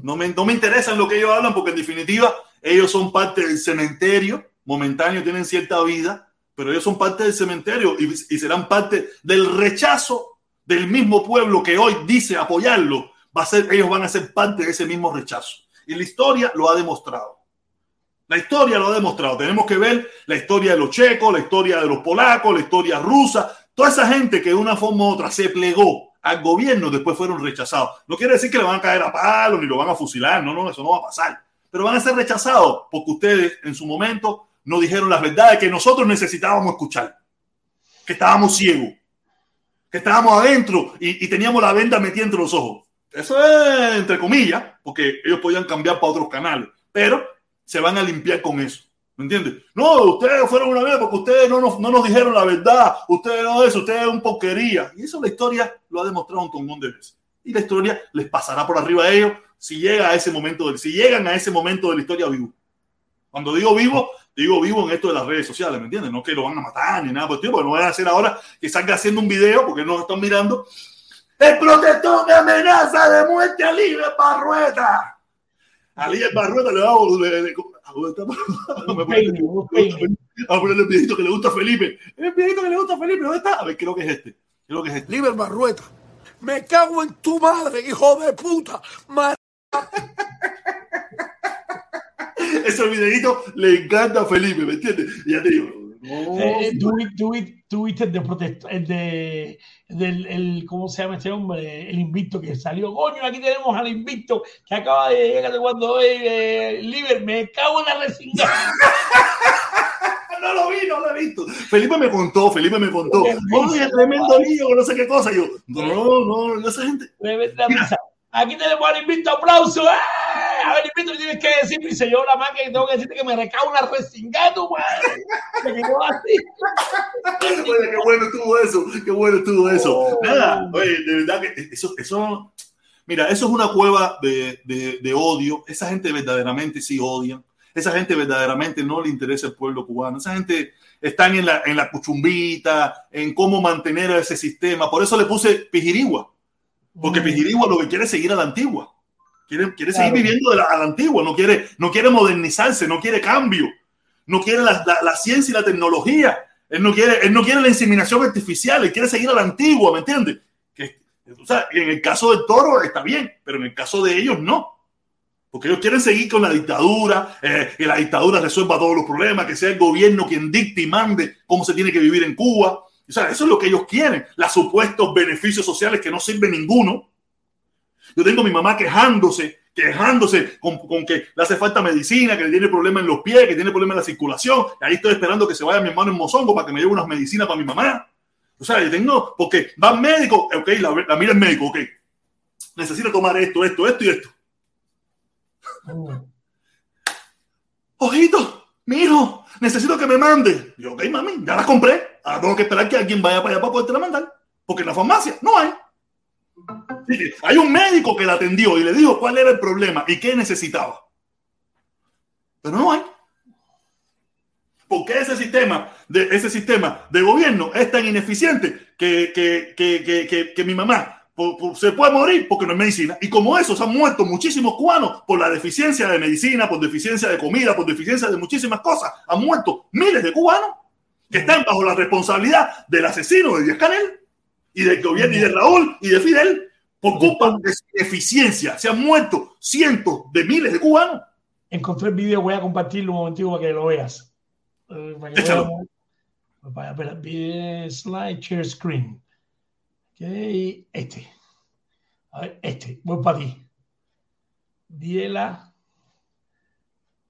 no, me, no me interesan lo que ellos hablan, porque en definitiva, ellos son parte del cementerio. Momentáneo, tienen cierta vida pero ellos son parte del cementerio y, serán parte del rechazo del mismo pueblo que hoy dice apoyarlo. Va a ser, ellos van a ser parte de ese mismo rechazo. Y la historia lo ha demostrado. La historia lo ha demostrado. Tenemos que ver la historia de los checos, la historia de los polacos, la historia rusa. Toda esa gente que de una forma u otra se plegó al gobierno después fueron rechazados. No quiere decir que le van a caer a palo ni lo van a fusilar. No, no, eso no va a pasar. Pero van a ser rechazados porque ustedes en su momento no dijeron las verdades que nosotros necesitábamos escuchar, que estábamos ciegos, que estábamos adentro y, teníamos la venda metida entre los ojos. Eso es entre comillas, porque ellos podían cambiar para otros canales, pero se van a limpiar con eso. ¿Me entiendes? No, ustedes fueron una vez porque ustedes no nos, no nos dijeron la verdad, ustedes no eso, ustedes es un porquería. Y eso la historia lo ha demostrado un montón de veces. Y la historia les pasará por arriba a ellos si llega a ese momento, si llegan a ese momento de la historia vivo. Cuando digo vivo, digo vivo en esto de las redes sociales, ¿me entiendes? No que lo van a matar ni nada por el tiempo, porque no van a hacer ahora que salga haciendo un video porque no están mirando. El protestón de amenaza de muerte a Libre Barrueta. A Libre Barrueta le va a volver. A ponerle el viejito que le gusta a Felipe. El viejito que le gusta a Felipe, ¿dónde está? A ver, creo que es este. Creo que es este. Liber Barrueta. Me cago en tu madre, hijo de puta. Mar ese videito le encanta a Felipe, ¿me entiendes? Ya te digo. No. Eh, Tuviste el de protesta, el de del, el, ¿cómo se llama este hombre? El invicto que salió. Coño, aquí tenemos al invicto que acaba de llegar cuando eh, Liber, me cago en la resinga. no lo vi, no lo he visto. Felipe me contó, Felipe me contó. Oye, tremendo lío, no sé qué cosa. Y yo, no, no, no, esa gente. Tremenda. Aquí tenemos al invicto, aplauso. ¡Eh! A ver, invicto, tienes que decir, y se yo la máquina y tengo que decirte que me recae una resingada, tu madre. Me quedó así. Oye, qué bueno estuvo eso, qué bueno estuvo eso. Oh. Nada, oye, de verdad que eso, eso, mira, eso es una cueva de, de, de odio. Esa gente verdaderamente sí odian. Esa gente verdaderamente no le interesa el pueblo cubano. Esa gente están en la, en la cuchumbita, en cómo mantener ese sistema. Por eso le puse Pijirigua. Porque Mm. Pijirigua lo que quiere es seguir a la antigua. Quiere, quiere Claro. seguir viviendo de la, a la antigua. No quiere, no quiere modernizarse, no quiere cambio. No quiere la, la, la ciencia y la tecnología. Él no, quiere, él no quiere la inseminación artificial. Él quiere seguir a la antigua, ¿me entiendes? Que, o sea, en el caso del toro está bien, pero en el caso de ellos no. Porque ellos quieren seguir con la dictadura, eh, que la dictadura resuelva todos los problemas, que sea el gobierno quien dicte y mande cómo se tiene que vivir en Cuba. O sea, eso es lo que ellos quieren. Los supuestos beneficios sociales que no sirven ninguno. Yo tengo a mi mamá quejándose, quejándose con, con que le hace falta medicina, que tiene problemas en los pies, que tiene problemas en la circulación. Y ahí estoy esperando que se vaya mi hermano en Mozongo para que me lleve unas medicinas para mi mamá. O sea, yo tengo, porque va al médico, ok, la, la mira el médico, ok. Necesita tomar esto, esto, esto y esto. Mm. Ojito, mi hijo, necesito que me mande. Yo, ok, mami, ya la compré. Ahora tengo que esperar que alguien vaya para allá para poderte la mandar. Porque en la farmacia no hay. Hay un médico que la atendió y le dijo cuál era el problema y qué necesitaba. Pero no hay. Porque ese sistema de, ese sistema de gobierno es tan ineficiente que, que, que, que mi mamá por- por- se puede morir porque no hay medicina. Y como eso, se han muerto muchísimos cubanos por la deficiencia de medicina, por deficiencia de comida, por deficiencia de muchísimas cosas. Han muerto miles de cubanos que están bajo la responsabilidad del asesino de Díaz Canel y del gobierno y de Raúl y de Fidel por culpa de su deficiencia. Se han muerto cientos de miles de cubanos. Encontré el video, voy a compartirlo un momentito para que lo veas. Eh, Para que Échalo. vi- slide share screen. Ok, este. A ver, este. Voy para ti. Diela.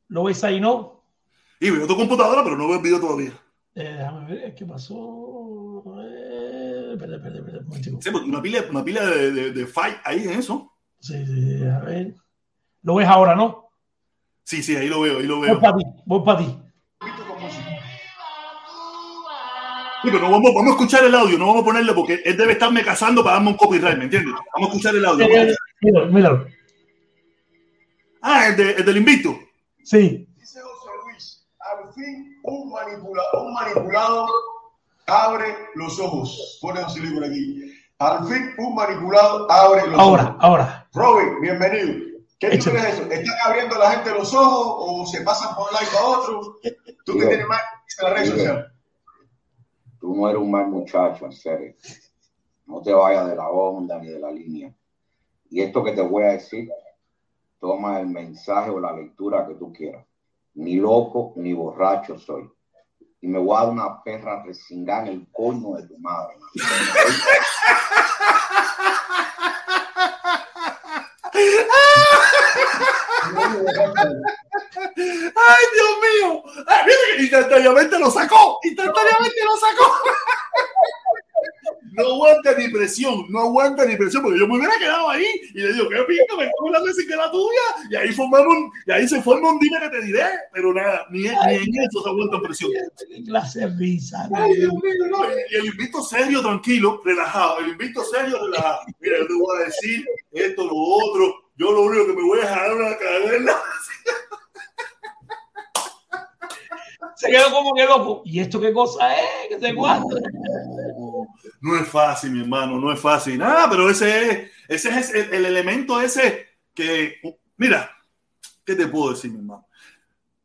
¿Lo ves ahí, no? Y veo tu computadora, pero no veo el video todavía. Eh, déjame ver qué pasó. Eh, un. Sí, porque una pila, una pila de, de, de fight ahí en eso. Sí, sí, a ver. Lo ves ahora, ¿no? Sí, sí, ahí lo veo, ahí lo Voy veo. para ti, voy para ti. Sí, pero no vamos, vamos a escuchar el audio, no vamos a ponerle porque él debe estarme cazando para darme un copyright, ¿me entiendes? Vamos a escuchar el audio. Míralo, míralo. Ah, el, de, el del invicto. Sí. Dice José Luis, al fin un manipulado, un manipulado abre los ojos. Pone un libro aquí. Al fin un manipulado abre los Ahora, ojos. ahora. Robin, bienvenido. ¿Qué tú Échale. crees eso? ¿Están abriendo la gente los ojos o se pasan por un lado para otro? ¿Tú qué tienes más en la red social? Tú no eres un mal muchacho, en serio. No te vayas de la onda ni de la línea. Y esto que te voy a decir, toma el mensaje o la lectura que tú quieras. Ni loco ni borracho soy. Y me voy a dar una perra resingada en el coño de tu madre. ¡Ay, Dios mío! ¡Ay, mira que instantáneamente lo sacó! ¡Instantáneamente lo sacó! No aguanta ni presión, no aguanta ni presión, porque yo me hubiera quedado ahí y le digo, qué pinta, me como la vez que la tuya, y ahí formamos y ahí se forma un dime que te diré, pero nada, ni, ni en eso se aguanta presión. Qué clase de risa. Ay, Dios mío, no, y el invito serio, tranquilo, relajado, el invito serio, relajado. Mira, yo te voy a decir esto, lo otro, yo lo único que me voy a dejar una cadena. Se quedó como que loco. ¿Y esto qué cosa es? ¿Qué se cuánto? No es fácil, mi hermano, no es fácil. Nada, pero ese es, ese es el, el elemento ese que, mira, ¿qué te puedo decir, mi hermano?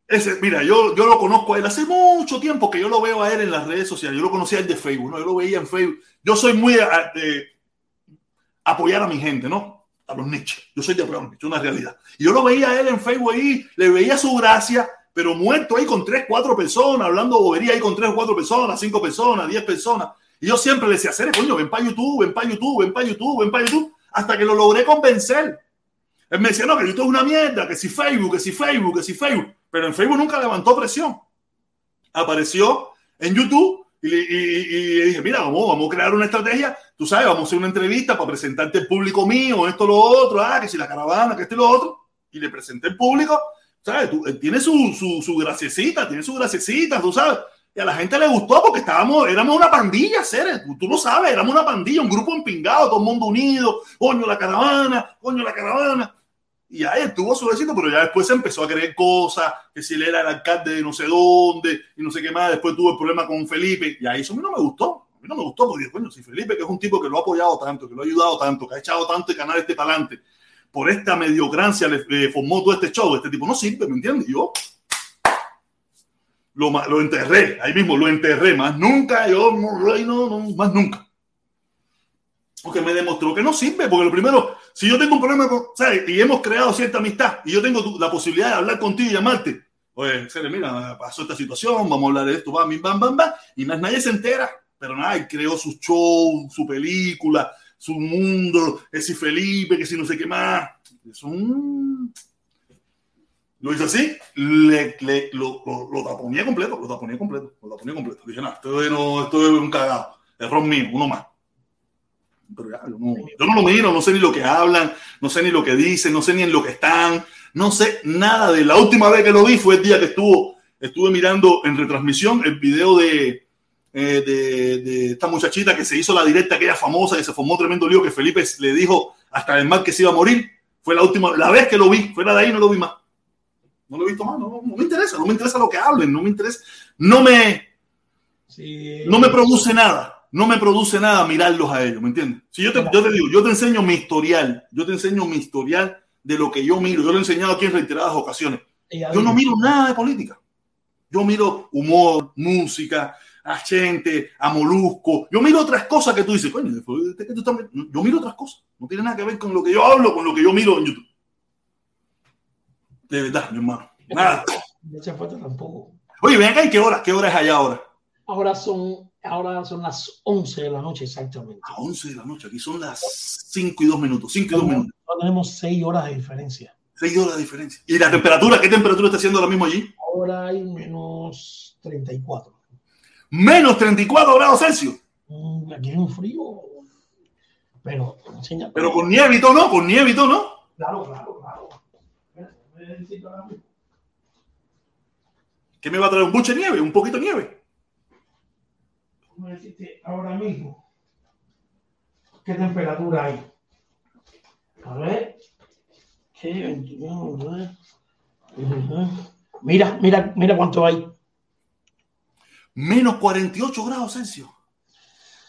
Ese, mira, yo, yo lo conozco a él hace mucho tiempo que yo lo veo a él en las redes sociales. Yo lo conocía a él de Facebook, ¿no? Yo lo veía en Facebook. Yo soy muy de, de apoyar a mi gente, ¿no? A los nichos. Yo soy de apoyar es una realidad. Y yo lo veía a él en Facebook ahí, le veía su gracia, pero muerto ahí con tres, cuatro personas, hablando bobería ahí con tres o cuatro personas, cinco personas, diez personas. Y yo siempre le decía, Cere, coño, ven para YouTube, ven para YouTube, ven para YouTube, ven para YouTube, hasta que lo logré convencer. Él me decía, no, que YouTube es una mierda, que si Facebook, que si Facebook, que si Facebook. Pero en Facebook nunca levantó presión. Apareció en YouTube y, y, y dije, mira, vamos, vamos a crear una estrategia, tú sabes, vamos a hacer una entrevista para presentarte el público mío, esto, lo otro, ah, que si la caravana, que esto y lo otro. Y le presenté el público, ¿sabes? Tú, él tiene su, su, su graciecita, tiene su graciecita, tú sabes. Y a la gente le gustó porque estábamos, éramos una pandilla, Cere, tú, tú lo sabes, éramos una pandilla, un grupo empingado, todo el mundo unido, coño la caravana, coño la caravana. Y ahí él tuvo su éxito, pero ya después se empezó a creer cosas, que si él era el alcalde de no sé dónde y no sé qué más. Después tuvo el problema con Felipe, y ahí eso a mí no me gustó. A mí no me gustó, porque coño, si Felipe, que es un tipo que lo ha apoyado tanto, que lo ha ayudado tanto, que ha echado tanto el canal este para adelante, por esta mediocrancia le, formó todo este show, este tipo no sirve, ¿me entiendes? Yo lo, lo enterré, ahí mismo lo enterré, más nunca, yo no, no, no, más nunca. Porque me demostró que no sirve, porque lo primero, si yo tengo un problema ¿sabes? Y hemos creado cierta amistad, y yo tengo tu- la posibilidad de hablar contigo y llamarte, oye, Cere, mira, pasó esta situación, vamos a hablar de esto, bam, bam, bam, bam, y más nadie se entera, pero nada, creó su show, su película, su mundo, que si Felipe, que si no sé qué más. Es un... Lo hice así, lo, lo, taponía completo, lo taponía completo, lo taponía completo. Dije, no, esto es, no, esto es un cagado, error mío, uno más. Pero ya, yo no, yo no lo miro, no sé ni lo que hablan, no sé ni lo que dicen, no sé ni en lo que están, no sé nada de la última vez que lo vi fue el día que estuvo, estuve mirando en retransmisión el video de, eh, de, de esta muchachita que se hizo la directa, aquella famosa, que se formó tremendo lío, que Felipe le dijo hasta el mal que se iba a morir. Fue la última, la vez que lo vi, fuera de ahí no lo vi más. No lo he visto más, no, no me interesa, no me interesa lo que hablen, no me interesa, no me, Sí. no me produce nada, no me produce nada mirarlos a ellos, ¿me entiendes? Si yo te, yo te digo, yo te enseño mi historial, yo te enseño mi historial de lo que yo miro, yo lo he enseñado aquí en reiteradas ocasiones. Yo no miro nada de política. Yo miro humor, música, a gente, a molusco. Yo miro otras cosas que tú dices, coño, después de que tú estás mir- yo miro otras cosas. No tiene nada que ver con lo que yo hablo, con lo que yo miro en YouTube. De verdad, mi hermano. Nada. No se falta tampoco. Oye, ven acá, ¿y qué hora? ¿Qué hora es allá ahora? Ahora son, ahora son las 11 de la noche exactamente. A 11 de la noche. Aquí son las 5 y 2 minutos. 5 y 2 minutos. Ahora tenemos 6 horas de diferencia. 6 horas de diferencia. ¿Y la temperatura? ¿Qué temperatura está haciendo ahora mismo allí? Ahora hay menos 34. Menos 34 grados Celsius. Mm, Aquí es un frío. Pero, enseña- Pero con nieve y todo, ¿no? Con nieve y todo, ¿no? Claro, claro, claro. ¿Qué me va a traer un buche de nieve? Un poquito de nieve. Decirte ahora mismo. ¿Qué temperatura hay? A ver. ¿Qué? 21, ¿verdad? Ujú. Mira, mira, mira cuánto hay. Menos 48 grados Celsius.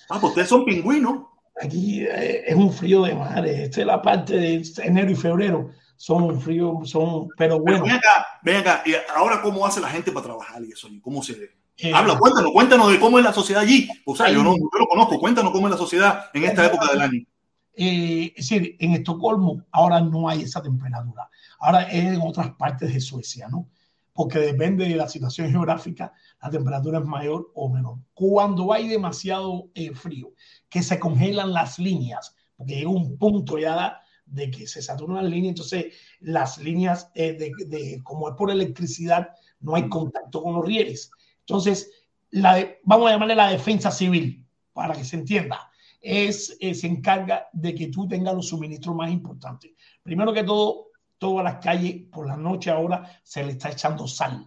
Ah, pues ustedes son pingüinos. Aquí eh, es un frío de madre. Esta es la parte de enero y febrero. Son un frío, son, pero Pero bueno. ven acá, ven acá. Y ahora, ¿cómo hace la gente para trabajar y eso? ¿Cómo se eh, Habla, cuéntanos, cuéntanos de cómo es la sociedad allí. O sea, yo no, yo lo conozco. Cuéntanos cómo es la sociedad en esta época del año. eh, es decir, en Estocolmo ahora no hay esa temperatura. Ahora es en otras partes de Suecia, ¿no? Porque depende de la situación geográfica, la temperatura es mayor o menor. Cuando hay demasiado eh, frío, que se congelan las líneas, porque llega un punto ya de que se saturan las líneas, entonces las líneas, eh, de, de- como es por electricidad, no hay contacto con los rieles. Entonces, la de- vamos a llamarle la defensa civil, para que se entienda es, eh, se encarga de que tú tengas los suministros más importantes. Primero que todo, todas las calles por la noche ahora se le está echando sal.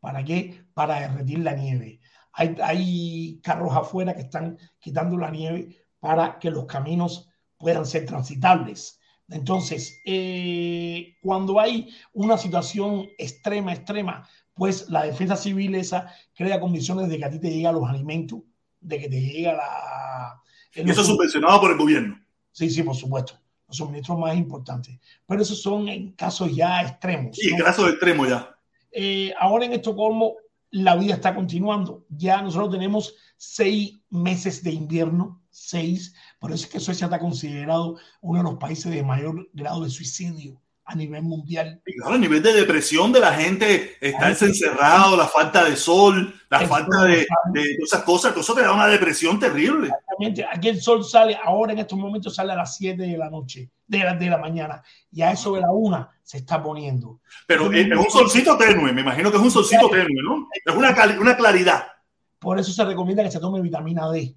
¿Para qué? Para derretir la nieve. Hay, hay carros afuera que están quitando la nieve para que los caminos puedan ser transitables. Entonces, eh, cuando hay una situación extrema, extrema, pues la defensa civil esa crea condiciones de que a ti te lleguen los alimentos, de que te llega la... Y eso es subvencionado por el gobierno. Sí, sí, por supuesto. Los suministros más importantes. Pero esos son en casos ya extremos. Sí, ¿no? en caso de extremo ya. Eh, ahora en Estocolmo la vida está continuando. Ya nosotros tenemos seis meses de invierno, seis. Por eso es que Suecia está considerado uno de los países de mayor grado de suicidio a nivel mundial. Y claro, el nivel de depresión de la gente, estarse encerrado, la falta de sol, la El falta sol, de, de esas cosas, todo eso te da una depresión terrible. Exactamente. Aquí el sol sale, ahora en estos momentos sale a las 7 de la noche, de la, de la mañana, y a eso de la una se está poniendo. Pero es, es un solcito tenue, me imagino que es un solcito tenue, ¿no? Es una, una claridad. Por eso se recomienda que se tome vitamina D,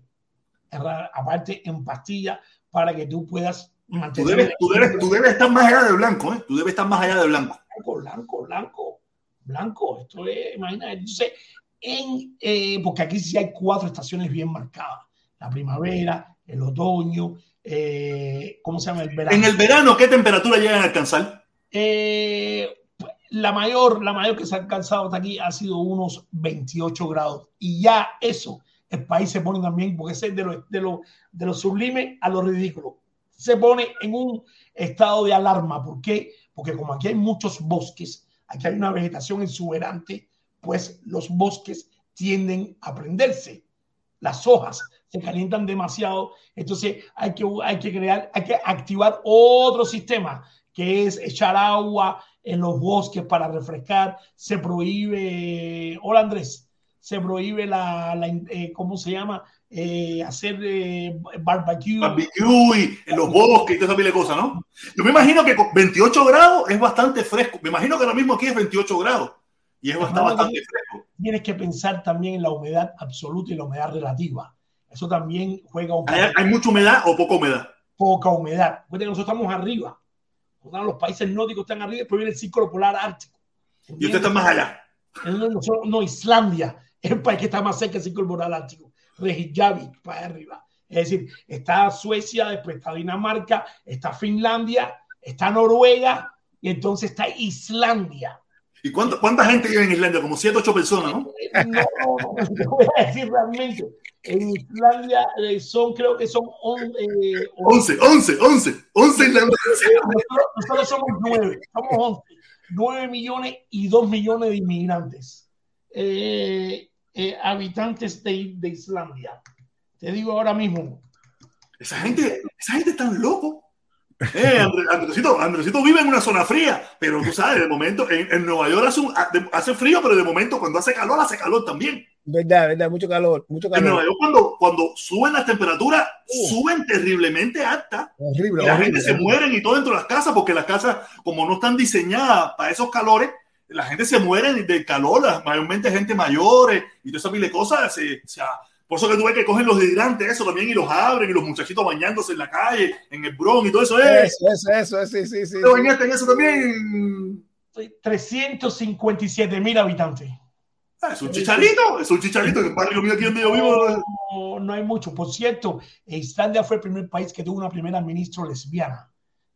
aparte en pastilla, para que tú puedas Tú debes, tú, debes, tú debes estar más allá de blanco, ¿eh? Tú debes estar más allá de blanco. blanco, blanco, blanco, blanco. Esto es, imagínate, entonces, en, eh, porque aquí sí hay cuatro estaciones bien marcadas: la primavera, el otoño, eh, ¿cómo se llama? El verano. En el verano, ¿qué temperatura llegan a alcanzar? Eh, la mayor, la mayor que se ha alcanzado hasta aquí ha sido unos 28 grados. Y ya eso, el país se pone también, porque es de lo, de lo, de lo sublime a lo ridículo. Se pone en un estado de alarma. ¿Por qué? Porque como aquí hay muchos bosques, aquí hay una vegetación exuberante, pues los bosques tienden a prenderse. Las hojas se calientan demasiado, entonces hay que, hay que crear, hay que activar otro sistema que es echar agua en los bosques para refrescar. Se prohíbe, hola Andrés, se prohíbe la, la eh, ¿cómo se llama? Eh, hacer eh, barbecue. Barbecue y en los bosques y toda esa pila de cosas, ¿no? Yo me imagino que con 28 grados es bastante fresco. Me imagino que ahora mismo aquí es 28 grados y es bastante, bastante fresco. Tienes que pensar también en la humedad absoluta y la humedad relativa. Eso también juega un ¿Hay, hay mucha humedad o poca humedad? Poca humedad. Recuerda que nosotros estamos arriba. Los países nórdicos están arriba, después viene el círculo polar ártico. Y usted está más allá. No, no, Islandia el país que está más cerca del círculo polar ártico. Reykjavik, para arriba. Es decir, está Suecia, después está Dinamarca, está Finlandia, está Noruega y entonces está Islandia. ¿Y cuánta, cuánta gente vive en Islandia? Como 7, 8 personas, ¿no? No, no, no, te voy a decir realmente. En Islandia eh, son, creo que son on, eh, 11, 11, 11, 11 islandeses. Nosotros, nosotros somos 9, somos 11. 9 millones y 2 millones de inmigrantes. Eh, eh, habitantes de, de, Islandia. Te digo ahora mismo. Esa gente, esa gente está loco. Eh, Andresito, Andresito, vive en una zona fría, pero tú sabes, de momento en, en Nueva York hace, un, hace, frío, pero de momento cuando hace calor, hace calor también. Verdad, verdad, mucho calor, mucho calor. En Nueva York cuando, cuando suben las temperaturas, uh, suben terriblemente altas. Horrible. Y la horrible, gente se horrible. mueren y todo dentro de las casas, porque las casas, como no están diseñadas para esos calores, la gente se muere del calor, mayormente gente mayores y toda esa pile de cosas. se- o sea, por eso que tú ves que cogen los hidrantes, eso también, y los abren, y los muchachitos bañándose en la calle, en el Bronx y todo eso. ¡Eh! Eso, eso, eso, sí, sí, sí. ¿Te bañaste en eso también? 357 mil habitantes. Ah, es un chicharito, es un chicharito, que barrio mío aquí donde yo vivo. No, no hay mucho. Por cierto, Islandia fue el primer país que tuvo una primera ministra lesbiana.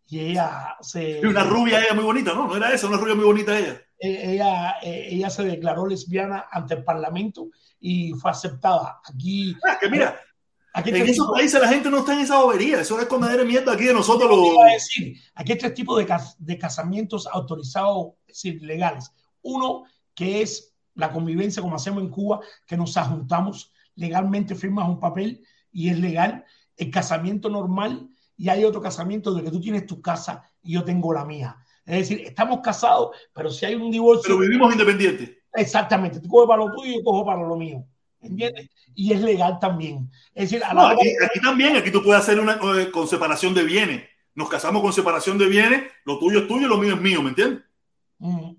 Y ella se, Y una rubia ella muy bonita, ¿no? No era esa, una rubia muy bonita ella. Eh, ella, eh, ella se declaró lesbiana ante el Parlamento y fue aceptada. Aquí, Ah, que mira, aquí en esos tipos- países la gente no está en esa bobería, eso es comedera de mierda aquí de nosotros los... a decir, aquí hay tres tipos de, cas- de casamientos autorizados, es decir, legales. Uno, que es la convivencia como hacemos en Cuba, que nos ajuntamos legalmente, firmas un papel y es legal. El casamiento normal y hay otro casamiento de que tú tienes tu casa y yo tengo la mía. Es decir, estamos casados, pero si hay un divorcio, Pero vivimos independientes. exactamente, tú coges para lo tuyo y yo cojo para lo mío. ¿Entiendes? Y es legal también. Es decir, a la No, hora aquí, de- aquí también, aquí tú puedes hacer una eh, con separación de bienes. Nos casamos con separación de bienes, lo tuyo es tuyo y lo mío es mío, ¿me entiendes? Mm. O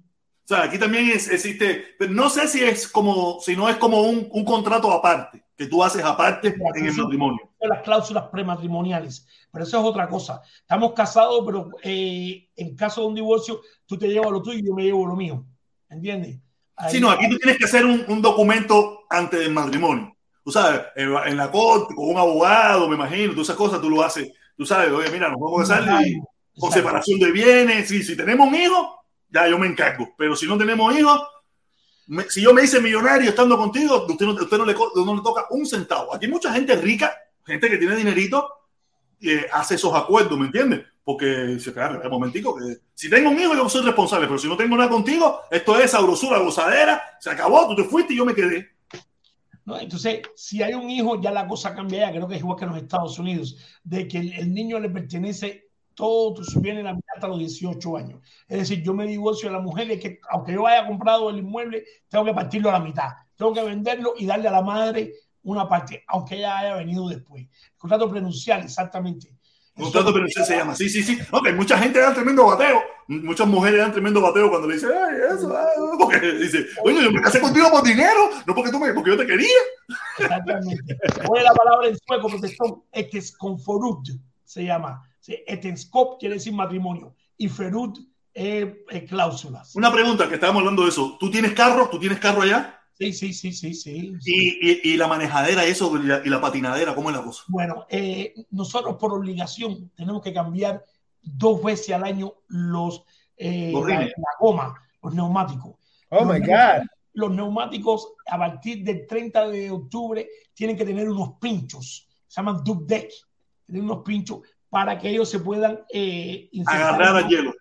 sea, aquí también es- existe, pero no sé si es como, si no es como un, un contrato aparte, que tú haces aparte en el matrimonio. las cláusulas prematrimoniales, pero eso es otra cosa. Estamos casados, pero eh, en caso de un divorcio, tú te llevas lo tuyo y yo me llevo lo mío. ¿Entiendes? Ahí- Sí, no, aquí tú tienes que hacer un, un documento antes del matrimonio. Tú sabes, en, en la corte, con un abogado, me imagino, todas esas cosas tú lo haces. Tú sabes, oye, mira, nos vamos a casar y con separación de bienes. Sí, si tenemos un hijo, ya yo me encargo. Pero si no tenemos hijos, me- si yo me hice millonario estando contigo, usted no, usted no le, no le toca un centavo. Aquí hay mucha gente rica, gente que tiene dinerito, eh, hace esos acuerdos, ¿me entiendes? Porque claro, un momentico, si tengo un hijo yo soy responsable, pero si no tengo nada contigo, esto es sabrosura, gozadera, se acabó, tú te fuiste y yo me quedé. ¿no? Entonces, si hay un hijo, ya la cosa cambia, ya creo que es igual que en los Estados Unidos, de que el, el niño le pertenece todo su bien en la mitad hasta los 18 años. Es decir, yo me divorcio de la mujer es que aunque yo haya comprado el inmueble, tengo que partirlo a la mitad. Tengo que venderlo y darle a la madre una parte, aunque ella haya venido después. Contrato prenupcial, exactamente. Contrato pero se llama, sí, sí, sí. Ok, mucha gente da tremendo bateo, muchas mujeres dan tremendo bateo cuando le dicen, ay, eso, ah", porque dice, oye, yo me casé contigo por dinero, no porque tú me, porque yo te quería. Exactamente. Oye la palabra en sueco, protestón, etesconforud se llama. Etenskop quiere decir matrimonio y ferud es eh, cláusulas. Una pregunta, que estábamos hablando de eso. ¿Tú tienes carro? ¿Tú tienes carro allá? Sí, sí, sí, sí, sí. sí. Y, y, y la manejadera, eso, y la, y la patinadera, ¿cómo es la cosa? Bueno, eh, nosotros por obligación tenemos que cambiar dos veces al año los, eh, Los la, goma, los neumáticos. Oh my God. Los neumáticos a partir del 30 de octubre tienen que tener unos pinchos, se llaman dub deck, tienen unos pinchos para que ellos se puedan eh, insertar Agarrar en- al hielo.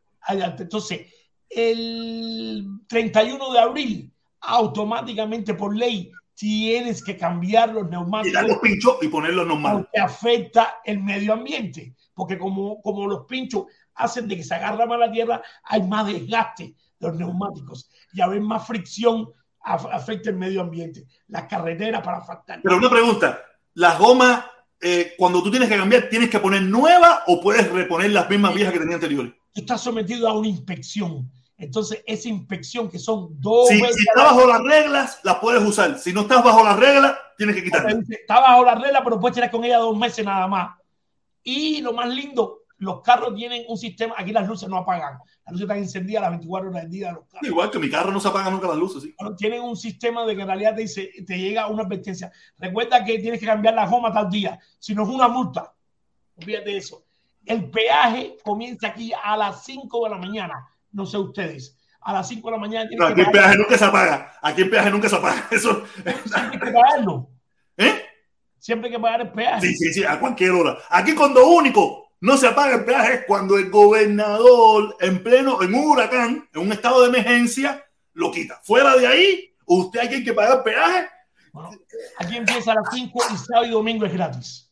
Entonces, el 31 de abril, automáticamente por ley, tienes que cambiar los Y neumáticos dar los pinchos y ponerlos normales. porque afecta el medio ambiente. Porque como, como los pinchos hacen de que se agarra más la tierra, hay más desgaste de los neumáticos y a veces más fricción af- afecta el medio ambiente. Las carreteras para afectar. Pero una pregunta, ¿las gomas, eh, cuando tú tienes que cambiar, tienes que poner nuevas o puedes reponer las mismas viejas que tenía anteriores? Estás sometido a una inspección. Entonces, esa inspección que son dos Si, veces si estás bajo las reglas, las puedes usar. Si no estás bajo las reglas, tienes que dice, está bajo la regla, pero puedes tener con ella dos meses nada más. Y lo más lindo, los carros tienen un sistema, aquí las luces no apagan, las luces están encendidas las 24 horas del día los carros. Igual que mi carro no se apaga nunca las luces. ¿sí? Bueno, tienen un sistema de que en realidad te dice, te llega una advertencia. Recuerda que tienes que cambiar la goma tal día, si no es una multa. Olvídate de eso. El peaje comienza aquí a las 5 de la mañana. No sé ustedes. A las 5 de la mañana No, aquí que el peaje nunca se apaga. Aquí el peaje nunca se apaga. Eso, siempre hay que pagarlo. ¿eh? Siempre hay que pagar el peaje. Sí, sí, sí, a cualquier hora. Aquí cuando único no se apaga el peaje es cuando el gobernador en pleno, en un huracán, en un estado de emergencia, lo quita. Fuera de ahí, usted hay que pagar peaje. Bueno, aquí empieza a las 5 y sábado y domingo es gratis.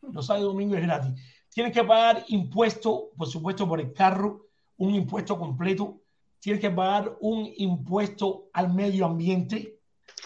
Los sábados y domingo es gratis. Tienes que pagar impuesto, por supuesto, por el carro, un impuesto completo. Tienes que pagar un impuesto al medio ambiente,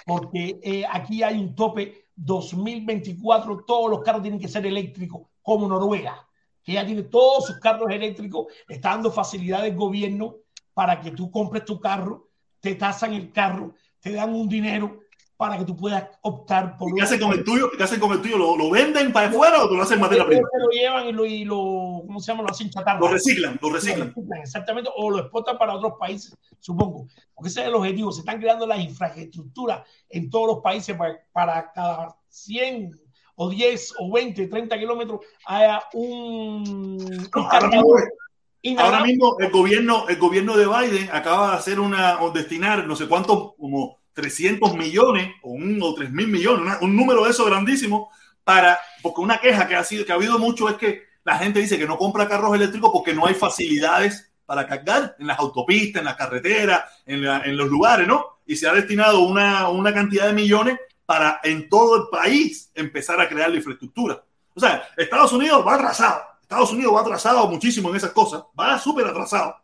porque eh, aquí hay un tope 2024. Todos los carros tienen que ser eléctricos, como Noruega, que ya tiene todos sus carros eléctricos. Está dando facilidades gobierno para que tú compres tu carro te tasan el carro, te dan un dinero para que tú puedas optar por ¿Y ¿Qué hacen con el tuyo? ¿Qué hacen con el tuyo? ¿Lo, lo venden para afuera o lo hacen materia prima? lo llevan y lo, y lo, ¿cómo se llama? Lo hacen chatarra. Lo reciclan, lo Lo reciclan. reciclan, exactamente, o lo exportan para otros países, supongo. Porque ese es el objetivo. Se están creando las infraestructuras en todos los países para, para cada 100 o 10 o 20, 30 kilómetros haya un, un No, ahora cargador mismo el gobierno, el gobierno de Biden acaba de hacer una, o destinar no sé cuántos, como 300 millones o, un, o 3 mil millones, un número de eso grandísimo, para, porque una queja que ha, sido, que ha habido mucho es que la gente dice que no compra carros eléctricos porque no hay facilidades para cargar en las autopistas, en las carreteras, en, en los lugares, ¿no? Y se ha destinado una, una cantidad de millones para en todo el país empezar a crear la infraestructura. O sea, Estados Unidos va atrasado. Estados Unidos va atrasado muchísimo en esas cosas. Va súper atrasado.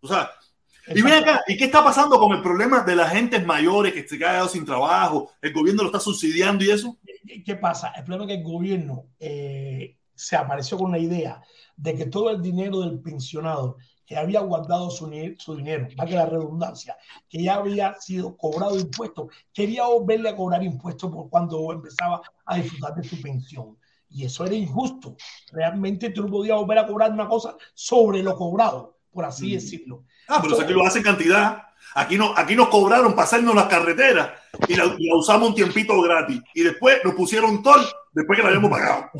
O sea, y ven acá, ¿y qué está pasando con el problema de las gentes mayores que se quedan sin trabajo? El gobierno lo está subsidiando y eso. ¿Qué- ¿Qué pasa? El problema es que el gobierno eh, se apareció con la idea de que todo el dinero del pensionado que había guardado su, su dinero, para que la redundancia, que ya había sido cobrado impuestos, quería volverle a cobrar impuestos por cuando empezaba a disfrutar de su pensión. Y eso era injusto. Realmente tú no podías volver a cobrar una cosa sobre lo cobrado, por así Mm. decirlo. Ah, pero aquí lo hacen cantidad. Aquí, no, aquí nos cobraron pasarnos las carreteras y la, y la usamos un tiempito gratis. Y después nos pusieron toll después que la habíamos pagado.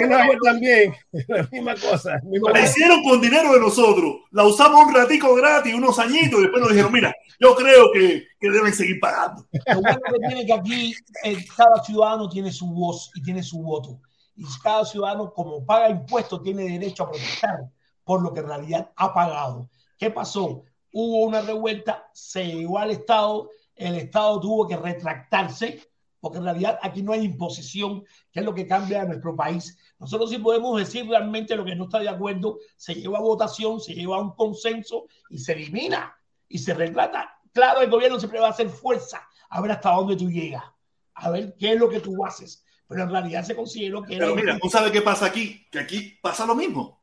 En Agua también, la misma cosa. misma La hicieron con dinero de nosotros. La usamos un ratico gratis, unos añitos, y después nos dijeron, mira, yo creo que, que deben seguir pagando. Lo bueno que tiene que aquí eh, cada ciudadano tiene su voz y tiene su voto. Y cada ciudadano, como paga impuestos, tiene derecho a protestar por lo que en realidad ha pagado. ¿Qué pasó? Hubo una revuelta, se llegó al Estado, el Estado tuvo que retractarse, porque en realidad aquí no hay imposición, que es lo que cambia en nuestro país. Nosotros sí podemos decir realmente lo que no está de acuerdo, se lleva a votación, se lleva a un consenso y se elimina y se retrata. Claro, el gobierno siempre va a hacer fuerza a ver hasta dónde tú llegas, a ver qué es lo que tú haces. Pero en realidad se consideró que era. Pero mira, ¿tú sabes qué pasa aquí? Que aquí pasa lo mismo.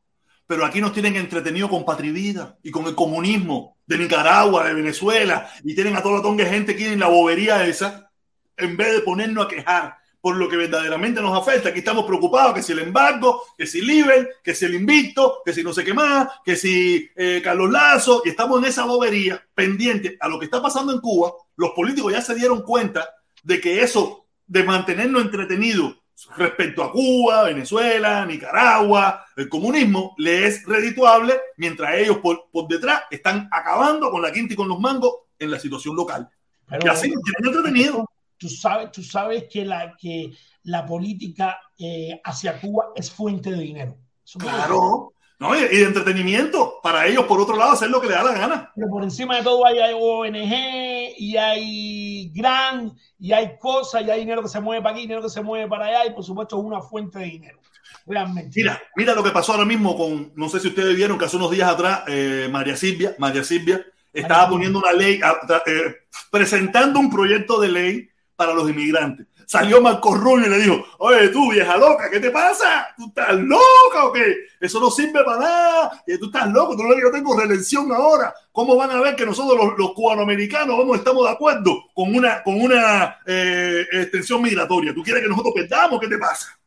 Pero aquí nos tienen entretenido con Patrivida y con el comunismo de Nicaragua, de Venezuela, y tienen a toda la tonga de gente aquí en la bobería esa, en vez de ponernos a quejar por lo que verdaderamente nos afecta. Aquí estamos preocupados que si el embargo, que si Liber, que si el invicto, que si no sé qué más, que si eh, Carlos Lazo, y estamos en esa bobería pendiente a lo que está pasando en Cuba. Los políticos ya se dieron cuenta de que eso de mantenernos entretenidos respecto a Cuba, Venezuela, Nicaragua, el comunismo, le es redituable, mientras ellos por, por detrás están acabando con la quinta y con los mangos en la situación local. Pero- y así nos tienen entretenidos. tú sabes, tú sabes que la, que la política eh, hacia Cuba es fuente de dinero. Eso no Claro. ¿No? Y, de entretenimiento, para ellos, por otro lado, hacer lo que les da la gana. Pero por encima de todo hay, hay ONG y hay GRAN y hay cosas y hay dinero que se mueve para aquí, dinero que se mueve para allá y por supuesto es una fuente de dinero. Realmente. Mira, mira lo que pasó ahora mismo con, no sé si ustedes vieron que hace unos días atrás, eh, María Silvia, María Silvia estaba María poniendo una ley, eh, presentando un proyecto de ley para los inmigrantes. Salió Marco Rubio y le dijo, oye, tú, vieja loca, ¿qué te pasa? ¿Tú estás loca o qué? Eso no sirve para nada. Eh, Tú estás loco, tú no yo tengo reelección ahora. ¿Cómo van a ver que nosotros los, los cubanoamericanos vamos, estamos de acuerdo con una, con una eh, extensión migratoria? ¿Tú quieres que nosotros perdamos? ¿Qué te pasa?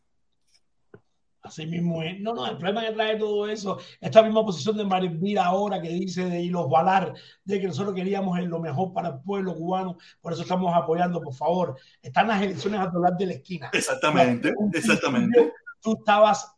Así mismo es. No, no, el problema que trae todo eso, esta misma posición de Marivira ahora que dice de y los Valar, de que nosotros queríamos lo mejor para el pueblo cubano, por eso estamos apoyando, por favor. Están las elecciones a doblar de la esquina. Exactamente, exactamente. Tú estabas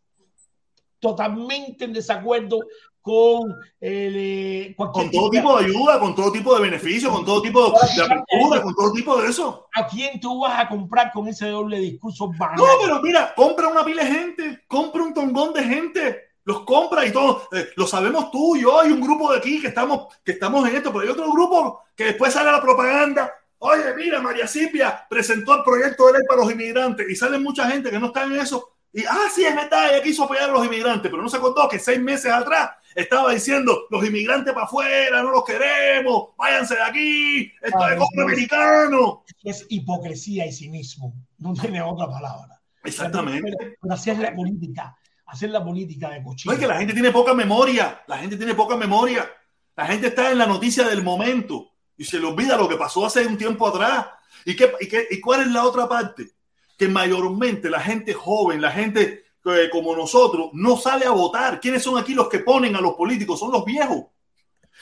totalmente en desacuerdo con el, eh, cualquier Con todo tipo de ayuda, con todo tipo de beneficios, con todo tipo de, de apertura, con todo tipo de eso. ¿A quién tú vas a comprar con ese doble discurso banal? No, pero mira, compra una pila de gente, compra un tongón de gente, los compra y todo. Eh, lo sabemos tú, yo, hay un grupo de aquí que estamos, que estamos en esto, pero hay otro grupo que después sale la propaganda. Oye, mira, María Silvia presentó el proyecto de ley para los inmigrantes y sale mucha gente que no está en eso. Y, ah, sí, es verdad, ella quiso apoyar a los inmigrantes, pero no se acordó que seis meses atrás estaba diciendo, los inmigrantes para afuera, no los queremos, váyanse de aquí, esto es compra americano. Es hipocresía y cinismo. No tiene otra palabra. Exactamente. Pero, pero así es la política. Es la política de No cochino. es que la gente tiene poca memoria, la gente tiene poca memoria. La gente está en la noticia del momento y se le olvida lo que pasó hace un tiempo atrás. ¿Y, qué, y, qué, y cuál es la otra parte? Que mayormente la gente joven, la gente como nosotros, no sale a votar. ¿Quiénes son aquí los que ponen a los políticos? Son los viejos.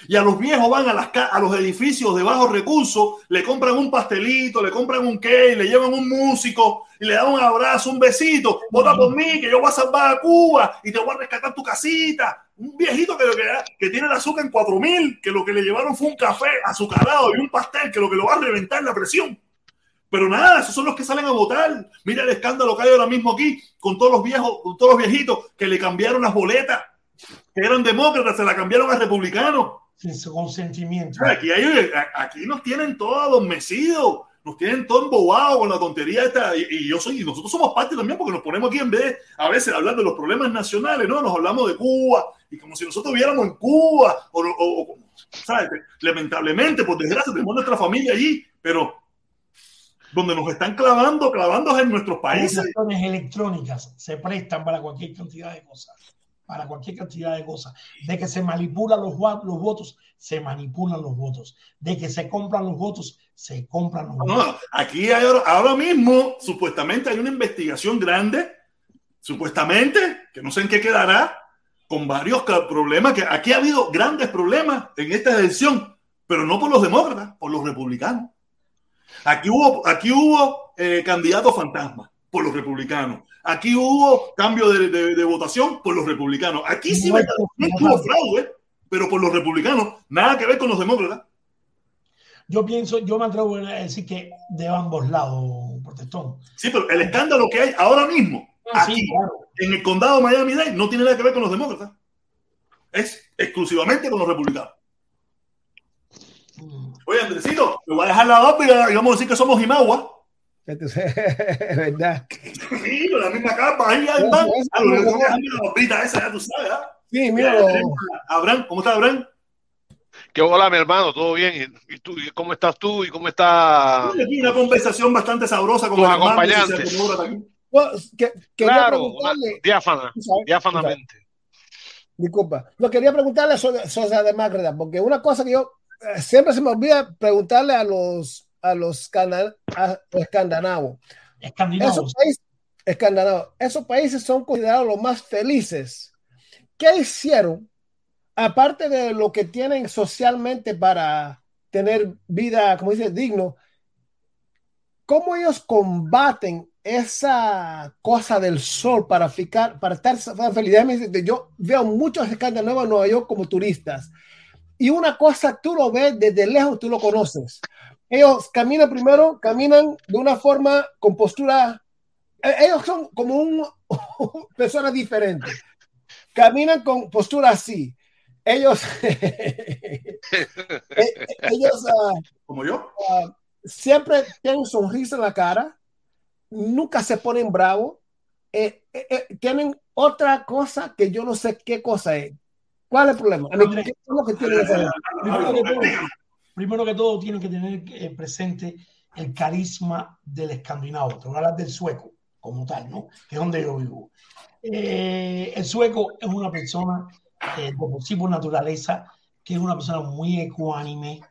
Y a los viejos van a, las, a los edificios de bajos recursos, le compran un pastelito, le compran un cake, le llevan un músico y le dan un abrazo, un besito. Vota por mí, que yo voy a salvar a Cuba y te voy a rescatar tu casita. Un viejito que, que, que tiene el azúcar en 4000, que lo que le llevaron fue un café azucarado y un pastel, que lo que lo va a reventar la presión. Pero nada, esos son los que salen a votar. Mira el escándalo que hay ahora mismo aquí con todos los viejos, con todos los viejitos que le cambiaron las boletas, que eran demócratas, se la cambiaron a republicanos. Sin su consentimiento. Aquí, hay, aquí nos tienen todos adormecidos, nos tienen todo embobado con la tontería esta. Y, y, yo soy, y nosotros somos parte también porque nos ponemos aquí en vez de a veces hablar de los problemas nacionales, ¿no? Nos hablamos de Cuba y como si nosotros viéramos en Cuba o, o, o ¿sabes? Lamentablemente, por desgracia, tenemos nuestra familia allí, pero donde nos están clavando, clavando en nuestros países. Las electrónicas se prestan para cualquier cantidad de cosas. Para cualquier cantidad de cosas. De que se manipulan los, los votos, se manipulan los votos. De que se compran los votos, se compran los no, votos. Aquí hay, ahora mismo, supuestamente, hay una investigación grande, supuestamente, que no sé en qué quedará, con varios problemas, que aquí ha habido grandes problemas en esta elección, pero no por los demócratas, por los republicanos. Aquí hubo, aquí hubo eh, candidatos fantasmas por los republicanos. Aquí hubo cambio de, de, de votación por los republicanos. Aquí sí no hubo fraude, pero por los republicanos. Nada que ver con los demócratas. Yo pienso, yo me atrevo a decir que de ambos lados, protestón. Sí, pero el escándalo que hay ahora mismo, Ah, aquí, sí, claro. en el condado de Miami-Dade, no tiene nada que ver con los demócratas. Es exclusivamente con los republicanos. Oye, Andresito, te voy a dejar la lápida y vamos a decir que somos Jimagua. ¿Verdad? Sí, con la misma capa, ahí ahí van. Ah, lo que la barbita esa, ya tú sabes, ¿ah? Sí, Mira, a Abraham, ¿cómo está Abraham? ¿Qué hola, mi hermano? ¿Todo bien? ¿Y, tú, y cómo estás tú? ¿Y cómo está Aquí una conversación bastante sabrosa con Tus acompañantes. Bueno, que- Claro, diáfana, diáfanamente? disculpa, lo quería preguntarle sobre socialdemócratas, porque una cosa que yo siempre se me olvida preguntarle a los a los cana- a- escandinavos. Escandinavos. Esos países, escandinavos, esos países son considerados los más felices. ¿Qué hicieron? Aparte de lo que tienen socialmente para tener vida, como dice, digno, ¿cómo ellos combaten esa cosa del sol para, ficar, para estar feliz? Yo veo muchos escandinavos en Nueva York como turistas. Y una cosa, tú lo ves desde lejos, tú lo conoces. Ellos caminan primero, caminan de una forma con postura. eh, Ellos son como un personas diferentes. Caminan con postura así. Ellos, eh, ellos ah, Como yo. ah, siempre tienen sonrisa en la cara, nunca se ponen bravos. eh, eh, eh, tienen otra cosa que yo no sé qué cosa es. ¿Cuál es el problema? A mí, ¿qué es lo que tienen esa gente? Primero que todo, primero que todo tienen que tener eh, presente el carisma del escandinavo. Te voy a hablar del sueco como tal, ¿no? Que es donde yo vivo. Eh, el sueco es una persona eh, por sí por naturaleza, que es una persona muy ecuánime,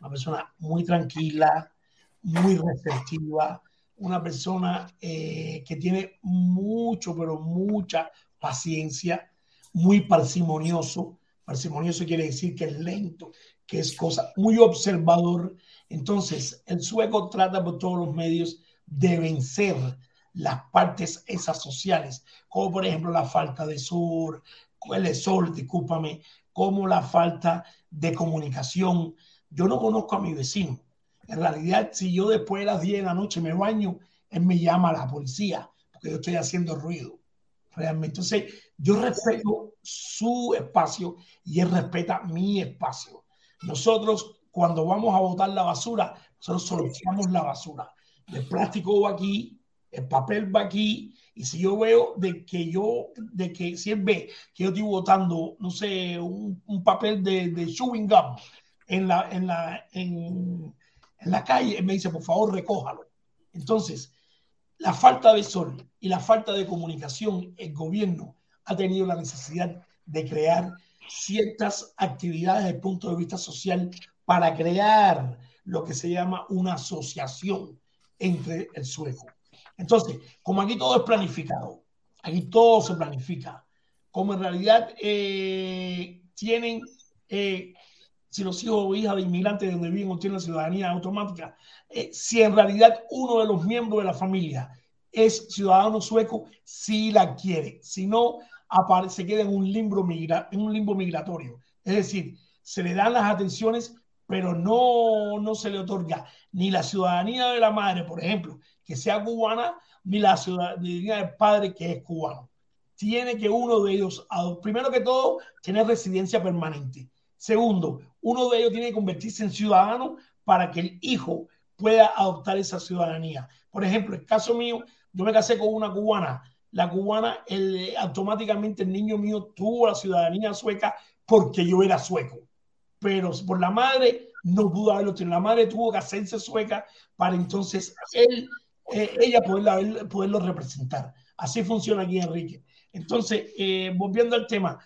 una persona muy tranquila, muy receptiva, una persona eh, que tiene mucho, pero mucha paciencia, muy parsimonioso. Parsimonioso quiere decir que es lento, que es cosa, muy observador. Entonces, el sueco trata por todos los medios de vencer las partes esas sociales, como por ejemplo la falta de sur, el sol, discúlpame, como la falta de comunicación. Yo no conozco a mi vecino. En realidad, si yo después de las 10 de la noche me baño, él me llama a la policía porque yo estoy haciendo ruido. Realmente. Entonces, yo respeto su espacio y él respeta mi espacio. Nosotros, cuando vamos a botar la basura, nosotros solucionamos la basura. El plástico va aquí, el papel va aquí, y si yo veo de que yo, de que si él ve que yo estoy botando, no sé, un, un papel de, de, chewing gum en la, en, la, en, la calle, él me dice, por favor, recójalo. Entonces, la falta de sol y la falta de comunicación, el gobierno ha tenido la necesidad de crear ciertas actividades desde el punto de vista social para crear lo que se llama una asociación entre el sueco. Entonces, como aquí todo es planificado, aquí todo se planifica, como en realidad eh, tienen, eh, si los hijos o hijas de inmigrantes donde viven o tienen ciudadanía automática, eh, si en realidad uno de los miembros de la familia es ciudadano sueco, si la quiere, si no, se queda en un limbo, migratorio. Es decir, se le dan las atenciones, pero no, no se le otorga ni la ciudadanía de la madre, por ejemplo, que sea cubana, ni la ciudadanía del padre que es cubano. Tiene que uno de ellos, primero que todo, tener residencia permanente. Segundo, uno de ellos tiene que convertirse en ciudadano para que el hijo pueda adoptar esa ciudadanía. Por ejemplo, el caso mío, yo me casé con una cubana. La cubana, el, automáticamente el niño mío tuvo la ciudadanía sueca porque yo era sueco. Pero por la madre no pudo haberlo tenido. La madre tuvo que hacerse sueca para entonces él eh, ella poderla, poderlo representar. Así funciona aquí, Enrique. Entonces, eh, volviendo al tema,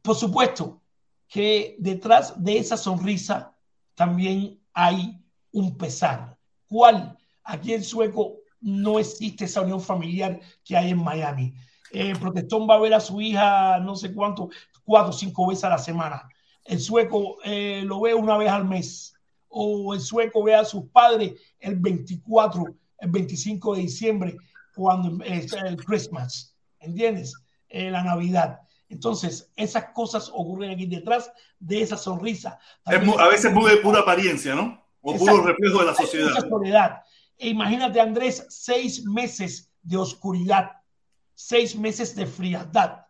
por supuesto que detrás de esa sonrisa también hay un pesar. ¿Cuál? Aquí en Sueco no existe esa unión familiar que hay en Miami. El eh, protestón va a ver a su hija no sé cuánto, cuatro o cinco veces a la semana. El sueco lo ve una vez al mes. O el sueco ve a sus padres el 24 el 25 de diciembre, cuando es el Christmas, ¿entiendes? Eh, la Navidad. Entonces, esas cosas ocurren aquí detrás de esa sonrisa. a veces muy de pura apariencia, ¿no? O puro reflejo de la sociedad. soledad. E imagínate, Andrés, seis meses de oscuridad, seis meses de frialdad,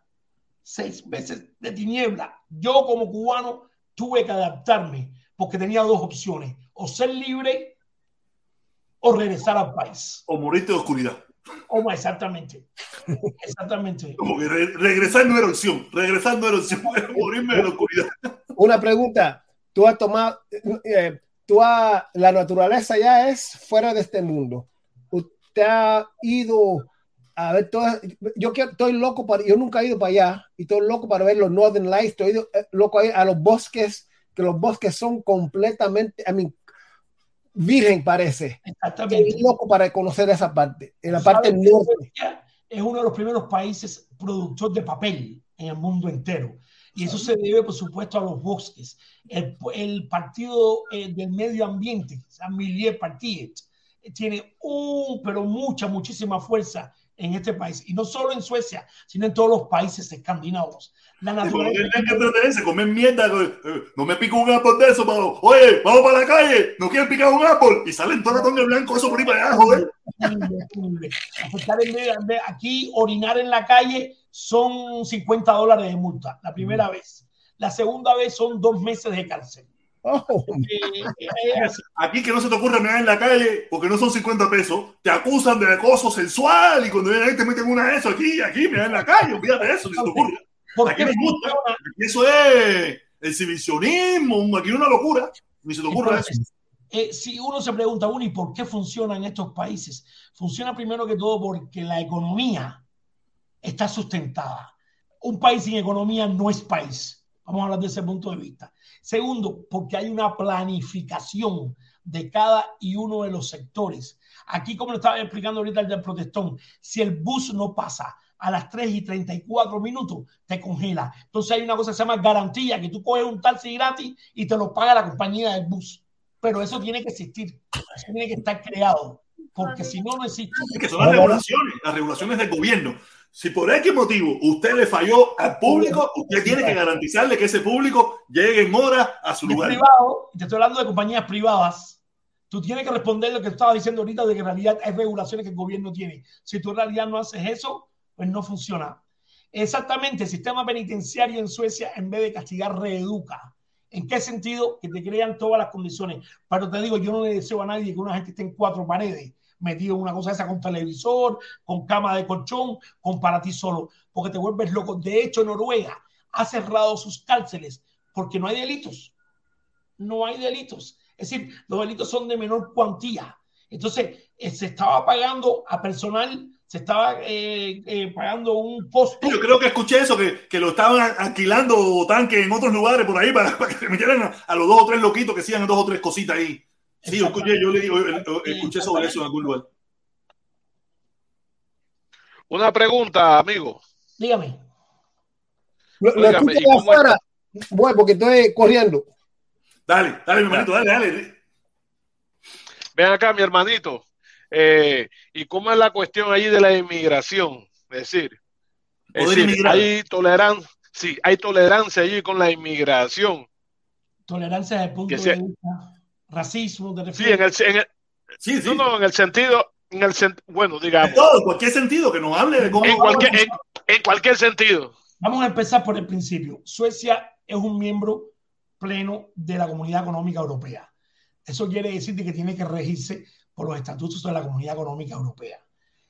seis meses de tiniebla. Yo como cubano tuve que adaptarme porque tenía dos opciones, o ser libre o regresar al país. O morirte de oscuridad. Como exactamente. Exactamente. Como que regresar no era opción. Regresar no era opción. Morirme de oscuridad. Una pregunta. Tú has tomado. Eh, tú la naturaleza ya es fuera de este mundo. Usted ha ido a ver todo. Yo estoy loco para. Yo nunca he ido para allá y estoy loco para ver los Northern Lights. Estoy ido, eh, loco a ir a los bosques que los bosques son completamente, I mean, virgen parece. Exactamente. Es loco para conocer esa parte, en la parte norte. Es uno de los primeros países productores de papel en el mundo entero. Y eso se debe, por supuesto, a los bosques. El, el partido eh, del medio ambiente, San Milieu Partiet, tiene un, pero mucha, muchísima fuerza en este país. Y no solo en Suecia, sino en todos los países escandinavos. La naturaleza. que comer mierda. Eh, no me pico un árbol de eso, pero, oye, vamos para la calle, no quieren picar un árbol. Y salen todos los blancos, eso por ahí para allá, joder. Aquí, orinar en la calle son 50 dólares de multa, la primera mm. vez. La segunda vez son dos meses de cárcel. Oh. Eh, eh, aquí que no se te ocurre mirar en la calle porque no son 50 pesos, te acusan de acoso sensual y cuando vienen ahí te meten una de eso aquí, aquí, mira en la calle, olvídate de eso, si se te ocurre. Aquí me gusta, eso es exhibicionismo, aquí es una locura, ni se te ocurre eso. Eh, si uno se pregunta, uno, ¿y por qué funciona en estos países? Funciona primero que todo porque la economía está sustentada. Un país sin economía no es país. Vamos a hablar de ese punto de vista. Segundo, porque hay una planificación de cada y uno de los sectores. Aquí, como lo estaba explicando ahorita el del protestón, si el bus no pasa a las 3 y 34 minutos, te congela. Entonces hay una cosa que se llama garantía, que tú coges un taxi gratis y te lo paga la compañía del bus. Pero eso tiene que existir, eso tiene que estar creado, porque si no, no existe. que son las regulaciones, las regulaciones del gobierno. Si por X motivo usted le falló al público, usted tiene que garantizarle que ese público llegue en hora a su lugar. Privado, te estoy hablando de compañías privadas. Tú tienes que responder lo que estaba diciendo ahorita de que en realidad hay regulaciones que el gobierno tiene. Si tú en realidad no haces eso, pues no funciona. Exactamente, el sistema penitenciario en Suecia, en vez de castigar, reeduca. ¿En qué sentido? Que te crean todas las condiciones. Pero te digo, yo no le deseo a nadie que una gente esté en cuatro paredes metido en una cosa esa con televisor, con cama de colchón, con para ti solo, porque te vuelves loco. De hecho, Noruega ha cerrado sus cárceles porque no hay delitos. No hay delitos. Es decir, los delitos son de menor cuantía. Entonces, eh, se estaba pagando a personal se estaba eh, eh, pagando un posto. Yo creo que escuché eso, que, lo estaban alquilando tanques en otros lugares por ahí para, que se metieran a, a, los dos o tres loquitos que hacían dos o tres cositas ahí. Sí, yo escuché, yo le digo, escuché sobre eso en algún lugar. Una pregunta, amigo. Dígame. Lo, lo escucho ¿y cómo afuera. Bueno, porque estoy corriendo. Dale, dale, mi hermanito, dale, dale. Ven acá, mi hermanito. Eh, ¿Y cómo es la cuestión allí de la inmigración? Es decir, es decir hay tolerancia, sí, hay tolerancia allí con la inmigración. Tolerancia desde el punto Que de sea- vista. Racismo, te Sí, en el, en el- Sí, sí. no, no, en el sentido, en el sen- bueno, En digamos, todo, en cualquier sentido, que nos hable de cómo. en cualquier, en, en cualquier sentido. Vamos a empezar por el principio. Suecia es un miembro pleno de la Comunidad Económica Europea. Eso quiere decir de que tiene que regirse por los estatutos de la Comunidad Económica Europea.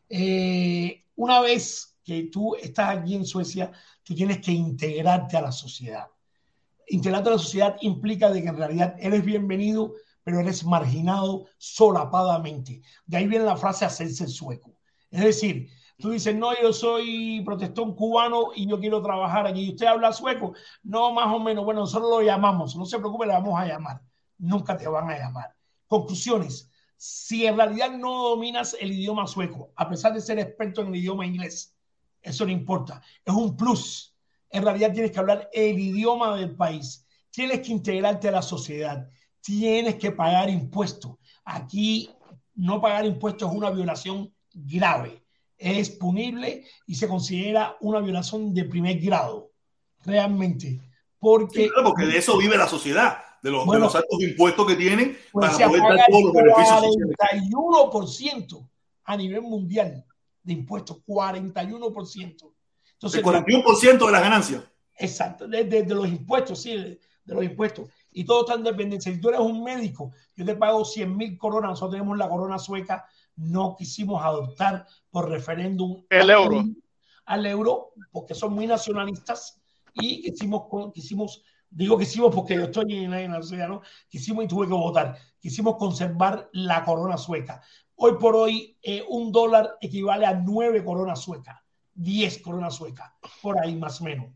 Eh, una vez que tú estás aquí en Suecia, tú tienes que integrarte a la sociedad. Integrarte a la sociedad implica de que en realidad eres bienvenido, pero eres marginado solapadamente. De ahí viene la frase hacerse sueco. Es decir, Tú dices, no, yo soy protestón cubano y yo quiero trabajar aquí. ¿Y usted habla sueco? No, más o menos. Bueno, nosotros lo llamamos. No se preocupe, le vamos a llamar. Nunca te van a llamar. Conclusiones. Si en realidad no dominas el idioma sueco, a pesar de ser experto en el idioma inglés, eso no importa. Es un plus. En realidad tienes que hablar el idioma del país. Tienes que integrarte a la sociedad. Tienes que pagar impuestos. Aquí no pagar impuestos es una violación grave es punible y se considera una violación de primer grado, realmente. Porque, Sí, claro, porque de eso vive la sociedad, de los, Bueno, de los altos impuestos que tienen pues, para poder dar todos los beneficios el sociales. 41% a nivel mundial de impuestos, 41%. Entonces, El 41% de las ganancias. Exacto, de, de- de los impuestos, sí, de los impuestos. Y todo está en dependencia. Si tú eres un médico, yo te pago 100 mil coronas, nosotros tenemos la corona sueca, no quisimos adoptar por referéndum El euro. al euro, porque son muy nacionalistas y quisimos, quisimos digo quisimos porque yo estoy en la, en la sociedad, ¿no? Quisimos y tuve que votar, quisimos conservar la corona sueca. Hoy por hoy, eh, un dólar equivale a nueve coronas suecas, diez coronas suecas, por ahí más o menos.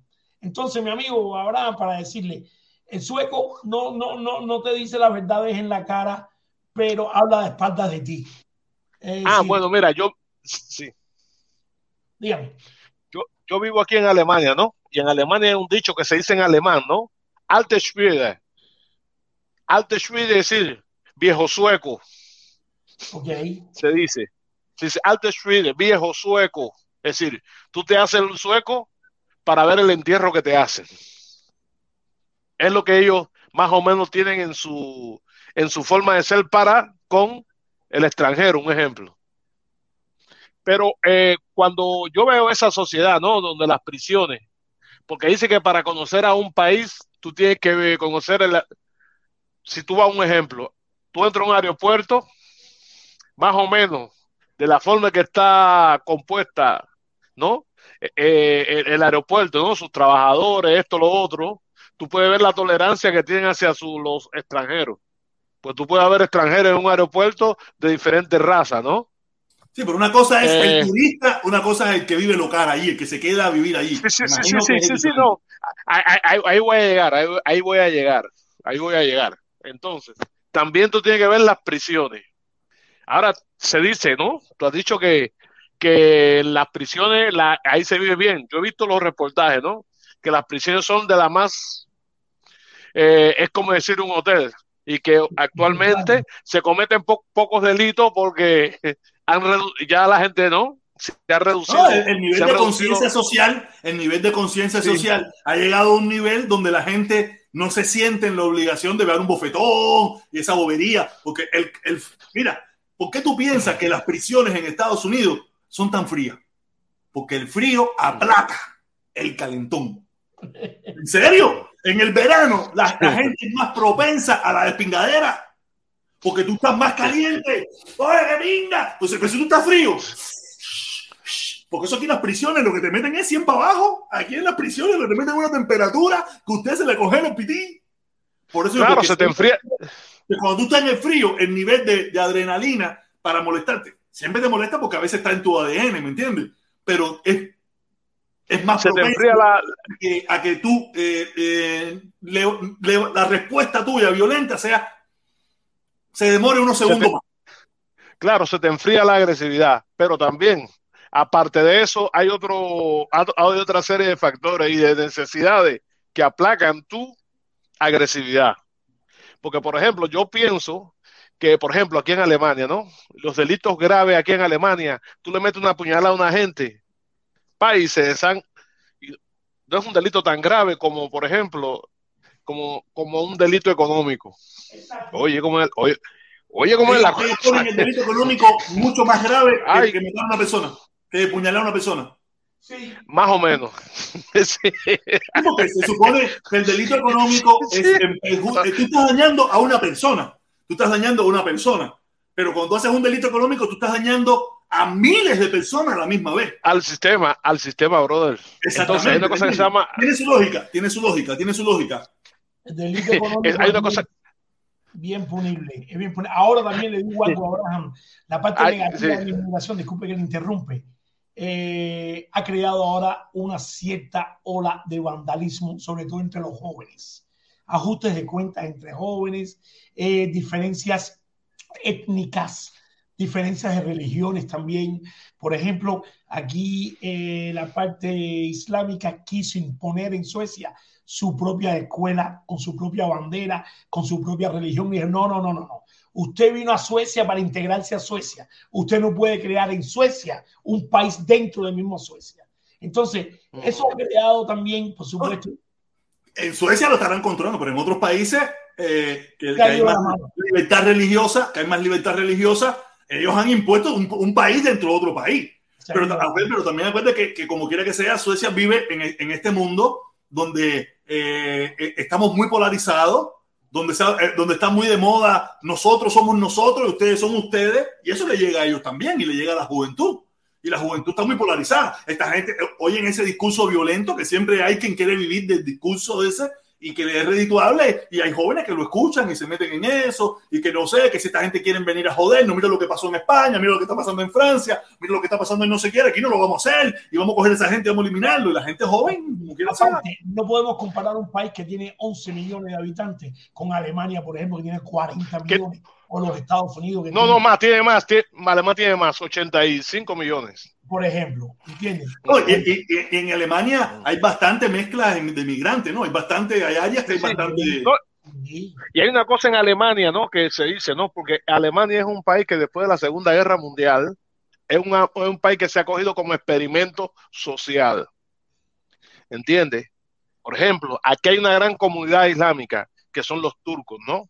Entonces, mi amigo Abraham, para decirle, el sueco no, no, no, no te dice las verdades en la cara, pero habla de espaldas de ti. Ah, bueno, mira, yo, sí, dígame. yo, yo vivo aquí en Alemania, ¿no? Y en Alemania hay un dicho que se dice en alemán, ¿no? Alte Schwede. Alte Schwede es decir, viejo sueco, Ok, se dice. Se dice Alte Schwede, viejo sueco. Es decir, tú te haces el sueco para ver el entierro que te hacen. Es lo que ellos más o menos tienen en su, en su forma de ser para con el extranjero, un ejemplo. Pero eh, cuando yo veo esa sociedad, ¿no? Donde las prisiones, porque dice que para conocer a un país, tú tienes que conocer el, si tú vas a un ejemplo, tú entras a un aeropuerto, más o menos, de la forma que está compuesta, ¿no? Eh, el, el aeropuerto, ¿no? Sus trabajadores, esto, lo otro, tú puedes ver la tolerancia que tienen hacia su, los extranjeros. Pues tú puedes haber extranjeros en un aeropuerto de diferentes razas, ¿no? Sí, pero una cosa es Eh. el turista, una cosa es el que vive local allí, el que se queda a vivir allí. Sí, sí, sí, sí, sí, no. Ahí, ahí- ahí voy a llegar, ahí, ahí voy a llegar, ahí voy a llegar. Entonces, también tú tienes que ver las prisiones. Ahora se dice, ¿no? Tú has dicho que, que las prisiones la- ahí se vive bien. Yo he visto los reportajes, ¿no? Que las prisiones son de la más, eh, es como decir un hotel, y que actualmente se cometen po- pocos delitos porque han ya la gente, ¿no? Se ha reducido. No, el, el nivel de conciencia social, el nivel de conciencia Sí. social ha llegado a un nivel donde la gente no se siente en la obligación de ver un bofetón y esa bobería. Porque el, el- mira, ¿por qué tú piensas que las prisiones en Estados Unidos son tan frías? Porque el frío aplaca el calentón. ¿En serio? En el verano la, la gente es más propensa a la despingadera. Porque tú estás más caliente. ¡Oye, qué pinga! Pues pero si tú estás frío. Porque eso aquí en las prisiones lo que te meten es 100 para abajo. Aquí en las prisiones lo que te meten es una temperatura que usted se le congela el pitín. Por eso Claro, se te enfría. cuando tú estás en el frío, el nivel de, de adrenalina para molestarte siempre te molesta porque a veces está en tu ADN, ¿me entiendes? Pero es, es más Se te enfría la, que- a que tú, eh, eh, le- le- la respuesta tuya violenta sea, se demore unos Se te- segundos más. claro, se te enfría la agresividad, pero también, aparte de eso, hay otro, hay otra serie de factores y de necesidades que aplacan tu agresividad. Porque, por ejemplo, yo pienso que, por ejemplo, aquí en Alemania, ¿no? Los delitos graves aquí en Alemania, tú le metes una puñalada a una gente, pa, y se desan- y no es un delito tan grave como, por ejemplo, como, como un delito económico. Oye, como el, oye, oye, como es la cosa. el delito económico mucho más grave que, Ay. que matar a una persona, que puñalar a una persona. Más o menos. Sí. Sí, Porque se supone que el delito económico es, en perju- eh, tú estás dañando a una persona, tú estás dañando a una persona, pero cuando tú haces un delito económico, tú estás dañando a miles de personas a la misma vez. Al sistema, al sistema, brother. Entonces hay una cosa que se llama, Tiene su lógica, tiene su lógica, tiene su lógica. El delito económico hay una cosa, bien punible. Es bien punible. Ahora también le digo algo a Abraham. La parte Ay, negativa sí. de la inmigración, disculpe que le interrumpe, eh, ha creado ahora una cierta ola de vandalismo, sobre todo entre los jóvenes. Ajustes de cuentas entre jóvenes, eh, diferencias étnicas, diferencias de religiones también. Por ejemplo, aquí eh, la parte islámica quiso imponer en Suecia su propia escuela, con su propia bandera, con su propia religión. Y no, no, no, no, no. Usted vino a Suecia para integrarse a Suecia. Usted no puede crear en Suecia un país dentro de mismo Suecia. Entonces, eso ha creado también, por supuesto, En Suecia lo estarán controlando, pero en otros países eh, que, hay más libertad religiosa, que hay más libertad religiosa, ellos han impuesto un, un país dentro de otro país. Pero, pero también acuérdate que, que como quiera que sea, Suecia vive en, en este mundo donde eh, eh, estamos muy polarizados, donde, se- eh, donde está muy de moda, nosotros somos nosotros y ustedes son ustedes, y eso le llega a ellos también y le llega a la juventud. Y la juventud está muy polarizada. Esta gente eh, oyen ese discurso violento que siempre hay quien quiere vivir del discurso ese y que le es redituable y hay jóvenes que lo escuchan y se meten en eso y que no sé, que si esta gente quiere venir a joder, no mira lo que pasó en España, mira lo que está pasando en Francia, mira lo que está pasando en no sé qué, aquí no lo vamos a hacer y vamos a coger a esa gente y vamos a eliminarlo y la gente joven, como quiera sea. Aparte, no podemos comparar un país que tiene 11 millones de habitantes con Alemania, por ejemplo, que tiene 40 ¿Qué? millones, o los Estados Unidos, que no, tienen, no, más, tiene más, tiene, Alemania tiene más, 85 millones. Por ejemplo, ¿entiendes? No, y, y- y- y en Alemania hay bastante mezcla de de migrantes, ¿no? Hay bastante, hay áreas que hay Sí, bastante... Y hay una cosa en Alemania, ¿no? Que se dice, ¿no? Porque Alemania es un país que después de la Segunda Guerra Mundial es, una- es un país que se ha cogido como experimento social. ¿Entiendes? Por ejemplo, aquí hay una gran comunidad islámica que son los turcos, ¿no?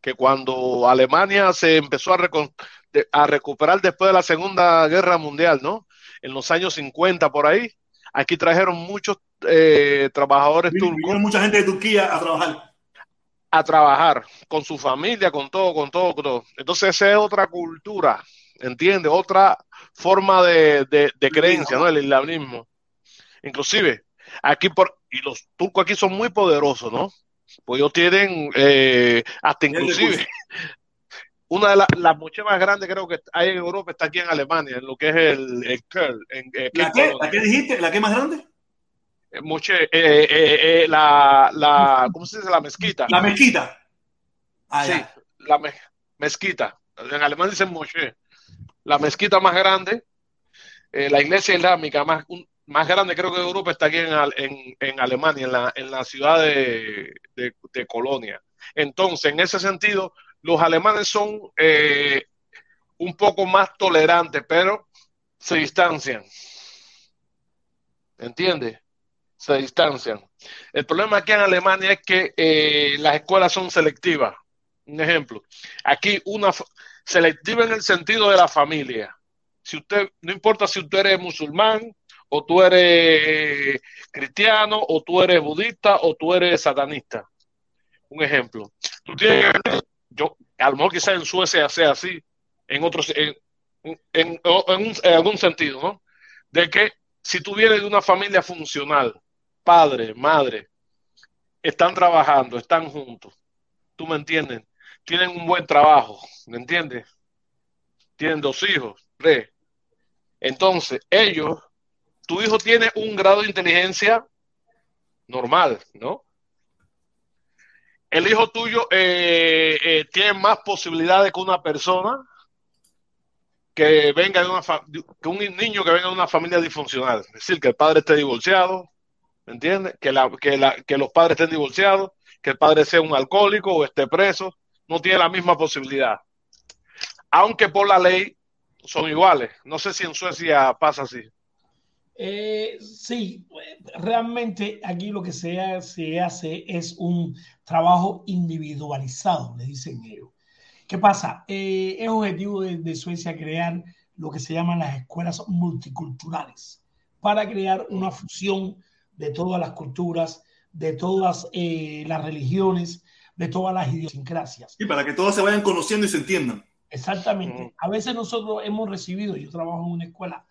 Que cuando Alemania se empezó a, recon- de- a recuperar después de la Segunda Guerra Mundial, ¿no? En los años 50 por ahí, aquí trajeron muchos eh, trabajadores Vino- turcos Vinieron mucha gente de Turquía a trabajar. a trabajar con su familia, con todo, con todo, con todo. Entonces esa es otra cultura, ¿entiendes? Otra forma de, de, de creencia, ¿no? El islamismo. Inclusive, aquí por, y los turcos aquí son muy poderosos, ¿no? Pues ellos tienen, eh, hasta inclusive. una de la- las moches más grandes creo que hay en Europa está aquí en Alemania, en lo que es el, el en, aquí ¿La en qué? ¿La qué dijiste? ¿La qué más grande? Eh, moche, eh, eh, eh, la, la, ¿cómo se dice? La mezquita. La mezquita. Ah, Sí, ya. la me- mezquita. En alemán dicen moshe. La mezquita más grande, eh, la iglesia islámica más, un- más grande creo que de Europa está aquí en, en- en Alemania, en la, en la ciudad de, de- de Colonia. Entonces, en ese sentido, los alemanes son eh, un poco más tolerantes, pero se distancian. ¿Entiendes? Se distancian. El problema aquí en Alemania es que eh, las escuelas son selectivas. Un ejemplo, aquí una selectiva en el sentido de la familia. Si usted, no importa si usted eres musulmán, o tú eres cristiano, o tú eres budista, o tú eres satanista. Un ejemplo. Tú tienes yo, a lo mejor quizás en Suecia sea así, en otros, en, en- en algún sentido, ¿no? De que si tú vienes de una familia funcional, padre, madre, están trabajando, están juntos, ¿tú me entiendes? Tienen un buen trabajo, ¿me entiendes? Tienen dos hijos. Ve. Entonces, ellos, tu hijo tiene un grado de inteligencia normal, ¿no? El hijo tuyo eh, eh, tiene más posibilidades que una persona que venga de una que un niño que venga de una familia disfuncional. Es decir, que el padre esté divorciado, ¿me entiendes? Que, la, que, la, que los padres estén divorciados, que el padre sea un alcohólico o esté preso, no tiene la misma posibilidad. Aunque por la ley son iguales. No sé si en Suecia pasa así. Eh, sí, realmente aquí lo que se, ha- se hace es un trabajo individualizado, le dicen ellos. ¿Qué pasa? Eh, es objetivo de, de Suecia crear lo que se llaman las escuelas multiculturales para crear una fusión de todas las culturas, de todas eh, las religiones, de todas las idiosincrasias. Y para que todos se vayan conociendo y se entiendan. Exactamente. A veces nosotros hemos recibido, yo trabajo en una escuela,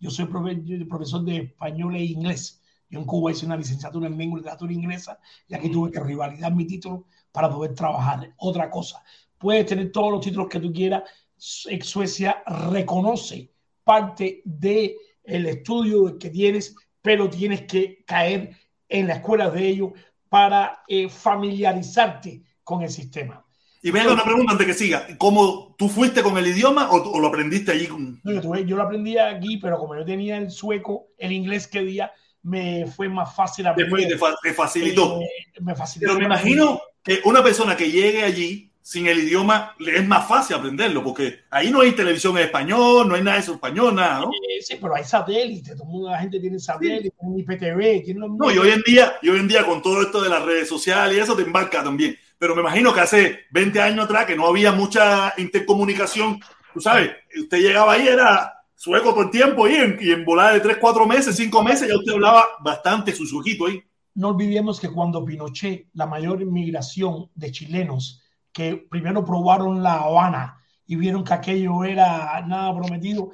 yo soy profesor de español e inglés. Yo en Cuba hice una licenciatura en lengua y literatura inglesa y aquí tuve que rivalidar mi título para poder trabajar. Otra cosa, puedes tener todos los títulos que tú quieras. Su- Suecia reconoce parte del el estudio que tienes, pero tienes que caer en la escuela de ellos para eh, familiarizarte con el sistema. Y venga una pregunta antes que siga. ¿Cómo tú fuiste con el idioma o, o lo aprendiste allí? Con... No, yo, tuve- yo lo aprendí aquí, pero como yo tenía el sueco, el inglés que día, me fue más fácil aprender. te, te facilitó. Eh, me facilitó. Pero me imagino que una persona que llegue allí sin el idioma le es más fácil aprenderlo, porque ahí no hay televisión en español, no hay nada de eso en español, nada, ¿no? Eh, sí, pero hay satélites, todo el mundo, la gente tiene satélites, tiene IPTV, tiene los No, y hoy en día, y hoy en día con todo esto de las redes sociales y eso te embarca también. Pero me imagino que hace 20 años atrás que no había mucha intercomunicación, tú sabes, usted llegaba ahí, era sueco por tiempo y en, y en volada de 3, 4 meses, 5 meses, ya usted hablaba bastante su suquito ahí. no olvidemos que cuando Pinochet, la mayor inmigración de chilenos, que primero probaron la Habana y vieron que aquello era nada prometido,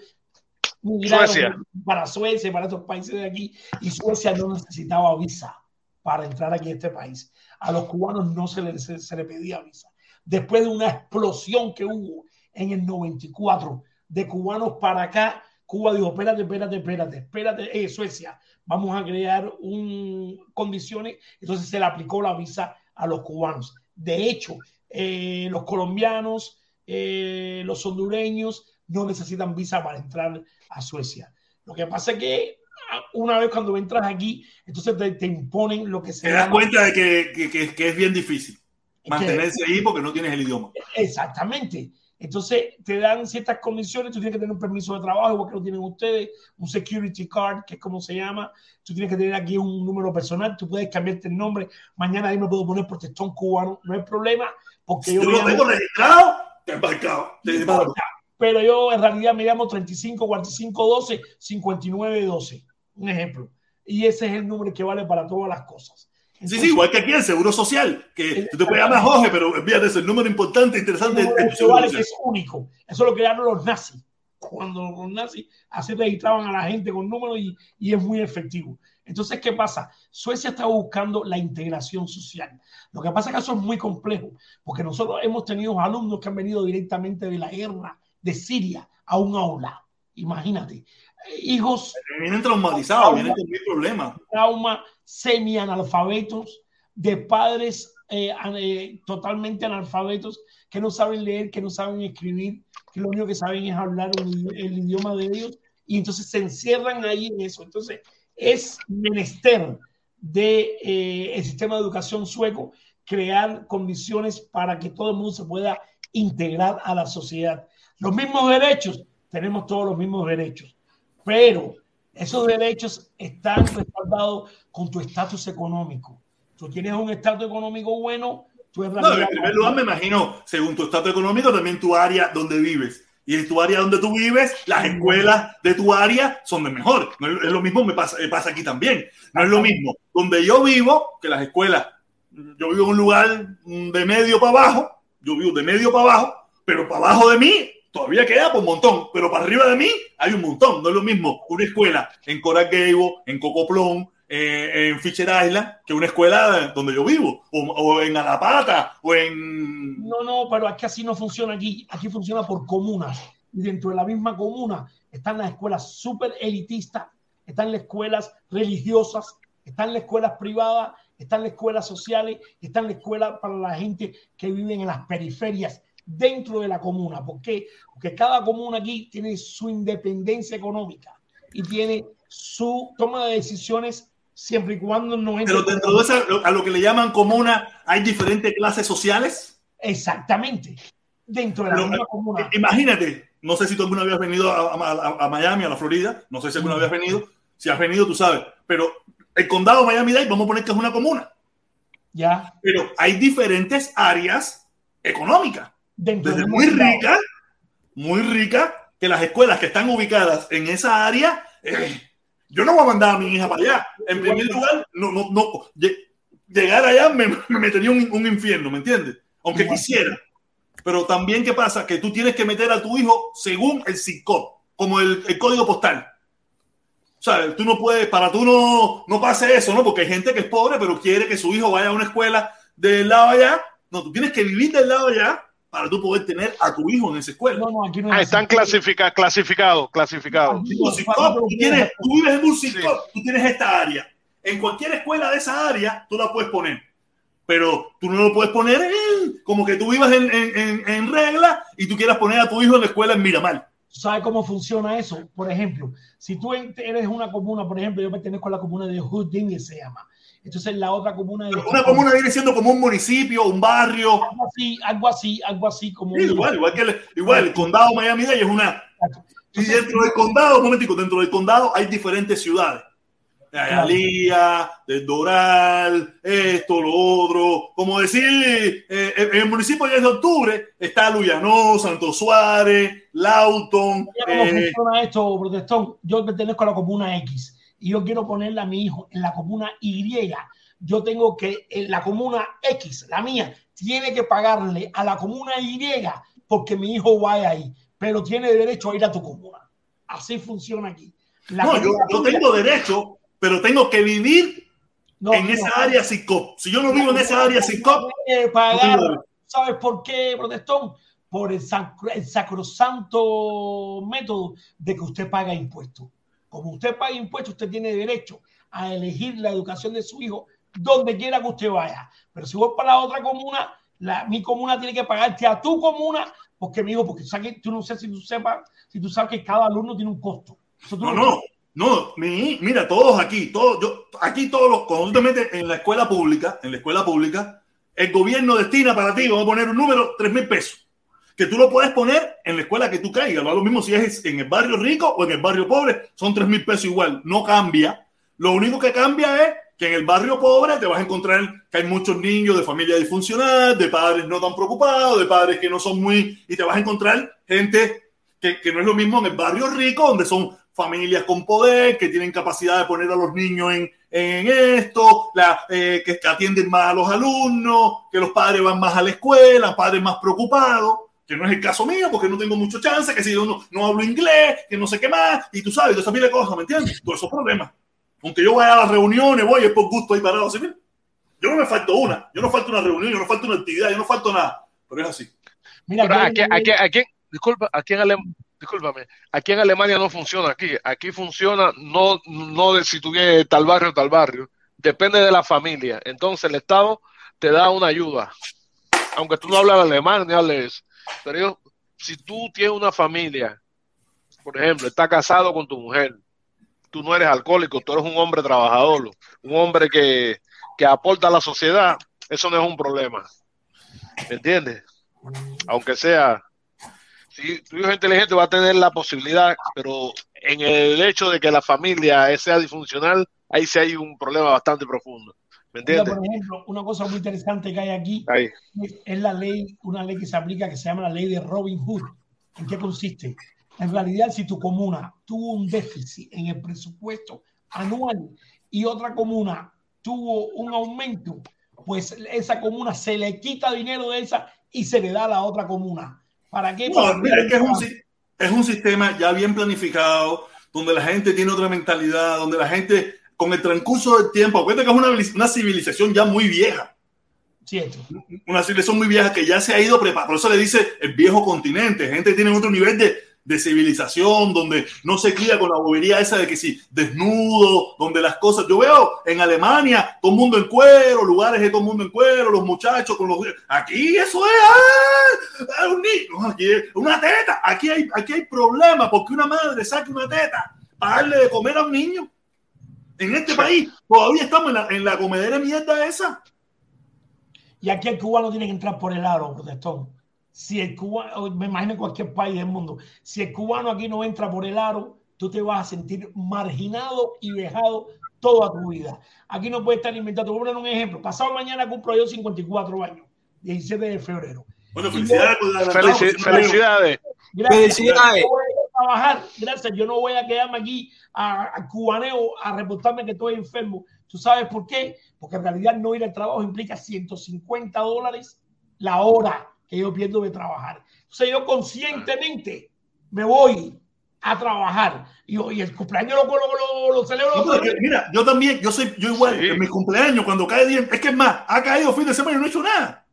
migraron Suecia. para Suecia, para estos países de aquí, y Suecia no necesitaba visa para entrar aquí a este país. A los cubanos no se les se, pedía visa. Después de una explosión que hubo en el 94 de cubanos para acá, Cuba dijo, espérate, espérate, espérate, espérate, eh, Suecia, vamos a crear un, condiciones, entonces se le aplicó la visa a los cubanos. De hecho, eh, los colombianos, eh, los hondureños no necesitan visa para entrar a Suecia. Lo que pasa es que una vez cuando entras aquí, entonces te, te imponen lo que se Te das llama- cuenta de que, que- que- que es bien difícil mantenerse ahí porque no tienes el idioma. Exactamente. Entonces te dan ciertas condiciones, tú tienes que tener un permiso de trabajo, igual que lo tienen ustedes, un security card, que es como se llama, tú tienes que tener aquí un número personal, tú puedes cambiarte el nombre, mañana ahí me puedo poner protestón cubano, no hay problema, porque Si yo yo lo llamo- tengo registrado, te embarcado. Te- importa, pero yo en realidad me llamo 35 45 12 59 12, un ejemplo, y ese es el número que vale para todas las cosas. Sí, Entonces, sí, igual que aquí el Seguro Social, que tú te puedes llamar Jorge, pero olvídate, es el número importante, interesante es número tu vale, que es único. Eso lo crearon los nazis. Cuando los nazis así registraban a la gente con números y, y es muy efectivo. Entonces, ¿qué pasa? Suecia está buscando la integración social. Lo que pasa es que eso es muy complejo, porque nosotros hemos tenido alumnos que han venido directamente de la guerra de Siria a un aula. Imagínate. Hijos Vienen traumatizados, vienen con mil problemas. trauma semi-analfabetos, de padres eh, eh, totalmente analfabetos que no saben leer, que no saben escribir, que lo único que saben es hablar idi- el idioma de ellos y entonces se encierran ahí en eso. Entonces es menester de eh, el sistema de educación sueco crear condiciones para que todo el mundo se pueda integrar a la sociedad. Los mismos derechos, tenemos todos los mismos derechos, pero esos derechos están respaldados con tu estatus económico. Tú tienes un estatus económico bueno, tú en No, en primer lugar, me imagino, según tu estatus económico, también tu área donde vives. Y en tu área donde tú vives, las escuelas de tu área son de mejor. No es lo mismo, me pasa, me pasa aquí también. No es lo mismo donde yo vivo que las escuelas. Yo vivo en un lugar de medio para abajo, yo vivo de medio para abajo, pero para abajo de mí todavía queda por un montón, pero para arriba de mí hay un montón. No es lo mismo una escuela en Coral Gables, en Cocoplón, eh, en Fisher Island, que una escuela donde yo vivo, o, o en Alapata, o en... No, no, pero es que así no funciona aquí. Aquí funciona por comunas. y dentro de la misma comuna están las escuelas súper elitistas, están las escuelas religiosas, están las escuelas privadas, están las escuelas sociales, están las escuelas para la gente que vive en las periferias dentro de la comuna. ¿Por qué? Porque cada comuna aquí tiene su independencia económica y tiene su toma de decisiones siempre y cuando no Pero dentro de esa, a lo que le llaman comuna, hay diferentes clases sociales. Exactamente. Dentro de la Pero, misma eh, comuna. Imagínate, no sé si tú alguna vez has venido a, a- a Miami, a la Florida, no sé si alguna vez has venido, si has venido tú sabes, pero el condado Miami-Dade, vamos a poner que es una comuna, Ya. pero hay diferentes áreas económicas, Dentro desde del muy rica, muy rica, que las escuelas que están ubicadas en esa área, eh, yo no voy a mandar a mi hija para allá. En primer lugar, no, no, no, lle- llegar allá me, me metería un, un infierno, ¿me entiendes? Aunque Igual. quisiera. Pero también, ¿qué pasa? Que tú tienes que meter a tu hijo según el CICOP, como el, el código postal. O sea, tú no puedes, para tú no, no pase eso, ¿no? Porque hay gente que es pobre, pero quiere que su hijo vaya a una escuela del lado allá. No, tú tienes que vivir del lado allá para tú poder tener a tu hijo en esa escuela. No, no, aquí no Ah, es están clasificados, clasificados, clasificados. Tú, tienes, tú vives en un CICOP, tú tienes esta área. En cualquier escuela de esa área, tú la puedes poner. Pero tú no lo puedes poner en- como que tú vivas en, en- en- en regla y tú quieras poner a tu hijo en la escuela en Miramar. ¿Sabes cómo funciona eso? Por ejemplo, si tú eres una comuna, por ejemplo, yo pertenezco a la comuna de Houdini, se llama. Entonces la otra comuna. Pero una comuna viene siendo como un municipio, un barrio. Algo así, algo así, algo así como... Sí, igual, igual que el, igual, el condado Miami-Dade es una. Y dentro del condado, un momentico, dentro del condado hay diferentes ciudades. Hay. Alía, del Doral, esto, lo otro. Como decir, eh, en el municipio de 10 de octubre está Luyanó, Santo Suárez, Lauton. Cómo eh, funciona esto, protestón. Yo pertenezco a la comuna X y yo quiero ponerle a mi hijo en la comuna Y. Yo tengo que, en la comuna X, la mía, tiene que pagarle a la comuna Y porque mi hijo vaya ahí, pero tiene derecho a ir a tu comuna. Así funciona aquí. La no, yo, tengo derecho, pero tengo que vivir no, en no, esa área CICOP. Si yo no vivo en esa área no pagar. ¿Sabes por qué, protestón? Por el, sacro- el sacrosanto método de que usted paga impuestos. Como usted paga impuestos, usted tiene derecho a elegir la educación de su hijo donde quiera que usted vaya. Pero si voy para la otra comuna, la, mi comuna tiene que pagarte a tu comuna, porque mi hijo, porque sabes, tú no sé si tú sepas, si tú sabes que cada alumno tiene un costo. Eso No, no, no, mi- mira, todos aquí, todos, yo, aquí todos los, cuando tú te metes en la escuela pública, en la escuela pública, el gobierno destina para ti, vamos a poner un número, 3 mil pesos, que tú lo puedes poner en la escuela que tú caigas, lo mismo si es en el barrio rico o en el barrio pobre, son 3 mil pesos igual, no cambia. Lo único que cambia es que en el barrio pobre te vas a encontrar que hay muchos niños de familia disfuncional, de padres no tan preocupados, de padres que no son muy, y te vas a encontrar gente que, que no es lo mismo en el barrio rico, donde son familias con poder, que tienen capacidad de poner a los niños en, en esto, la, eh, que atienden más a los alumnos, que los padres van más a la escuela, padres más preocupados, que no es el caso mío, porque no tengo mucho chance, que si yo no, no hablo inglés, que no sé qué más, y tú sabes, todas esas miles de cosas, ¿me entiendes? Todos esos problemas. Aunque yo vaya a las reuniones, voy, es por gusto ahí parado, así, mira. Yo no me falto una, yo no falto una reunión, yo no falto una actividad, yo no falto nada, pero es así. Mira, Pero aquí, aquí, aquí, disculpa, aquí en Alem- discúlpame, aquí en Alemania no funciona aquí. Aquí funciona no, no de si tú vienes de tal barrio o tal barrio. Depende de la familia. Entonces el Estado te da una ayuda. Aunque tú no hablas alemán ni hables. Pero si tú tienes una familia, por ejemplo, estás casado con tu mujer, tú no eres alcohólico, tú eres un hombre trabajador, un hombre que, que aporta a la sociedad, eso no es un problema. ¿Me entiendes? aunque sea, si tu hijo inteligente va a tener la posibilidad, pero en el hecho de que la familia sea disfuncional, ahí sí hay un problema bastante profundo. ¿Me mira, entiendes? por ejemplo, una cosa muy interesante que hay aquí Ahí. es, la ley, una ley que se aplica que se llama la ley de Robin Hood. ¿En qué consiste? En realidad, si tu comuna tuvo un déficit en el presupuesto anual y otra comuna tuvo un aumento, pues esa comuna se le quita dinero de esa y se le da a la otra comuna. ¿Para qué? No, Para mira, es que es un, es un sistema ya bien planificado, donde la gente tiene otra mentalidad, donde la gente, con el transcurso del tiempo, acuérdate que es una, una civilización ya muy vieja, Cierto. una civilización muy vieja que ya se ha ido preparando, por eso le dice el viejo continente, gente que tiene otro nivel de, de civilización, donde no se cría con la bobería esa de que si desnudo, donde las cosas. Yo veo en Alemania todo el mundo en cuero, lugares de todo el mundo en cuero, los muchachos con los. Aquí eso es. ¡ah! Un niño, aquí es una teta. Aquí hay, aquí hay problema porque una madre saque una teta para darle de comer a un niño. En este país todavía estamos en la, en la comedera mierda esa. Y aquí el cubano tiene que entrar por el aro, protestón. Si el cubano, me imagino en cualquier país del mundo, si el cubano aquí no entra por el aro, tú te vas a sentir marginado y vejado toda tu vida. Aquí no puede estar inventado. Te voy a poner un ejemplo. Pasado mañana cumplo yo 54 años, 17 de febrero. Bueno, felicidades. felicidades. Gracias. Felicidades. Trabajar, gracias. Yo no voy a quedarme aquí a, a cubaneo a reportarme que estoy enfermo. ¿Tú sabes por qué? Porque en realidad no ir al trabajo implica 150 dólares la hora que yo pierdo de trabajar. Entonces yo conscientemente me voy a trabajar y, y el cumpleaños lo, lo, lo, lo celebro. No, mira, yo también, yo soy, yo igual, Sí. en mi cumpleaños, cuando cae día, es que es más, ha caído fin de semana y no he hecho nada.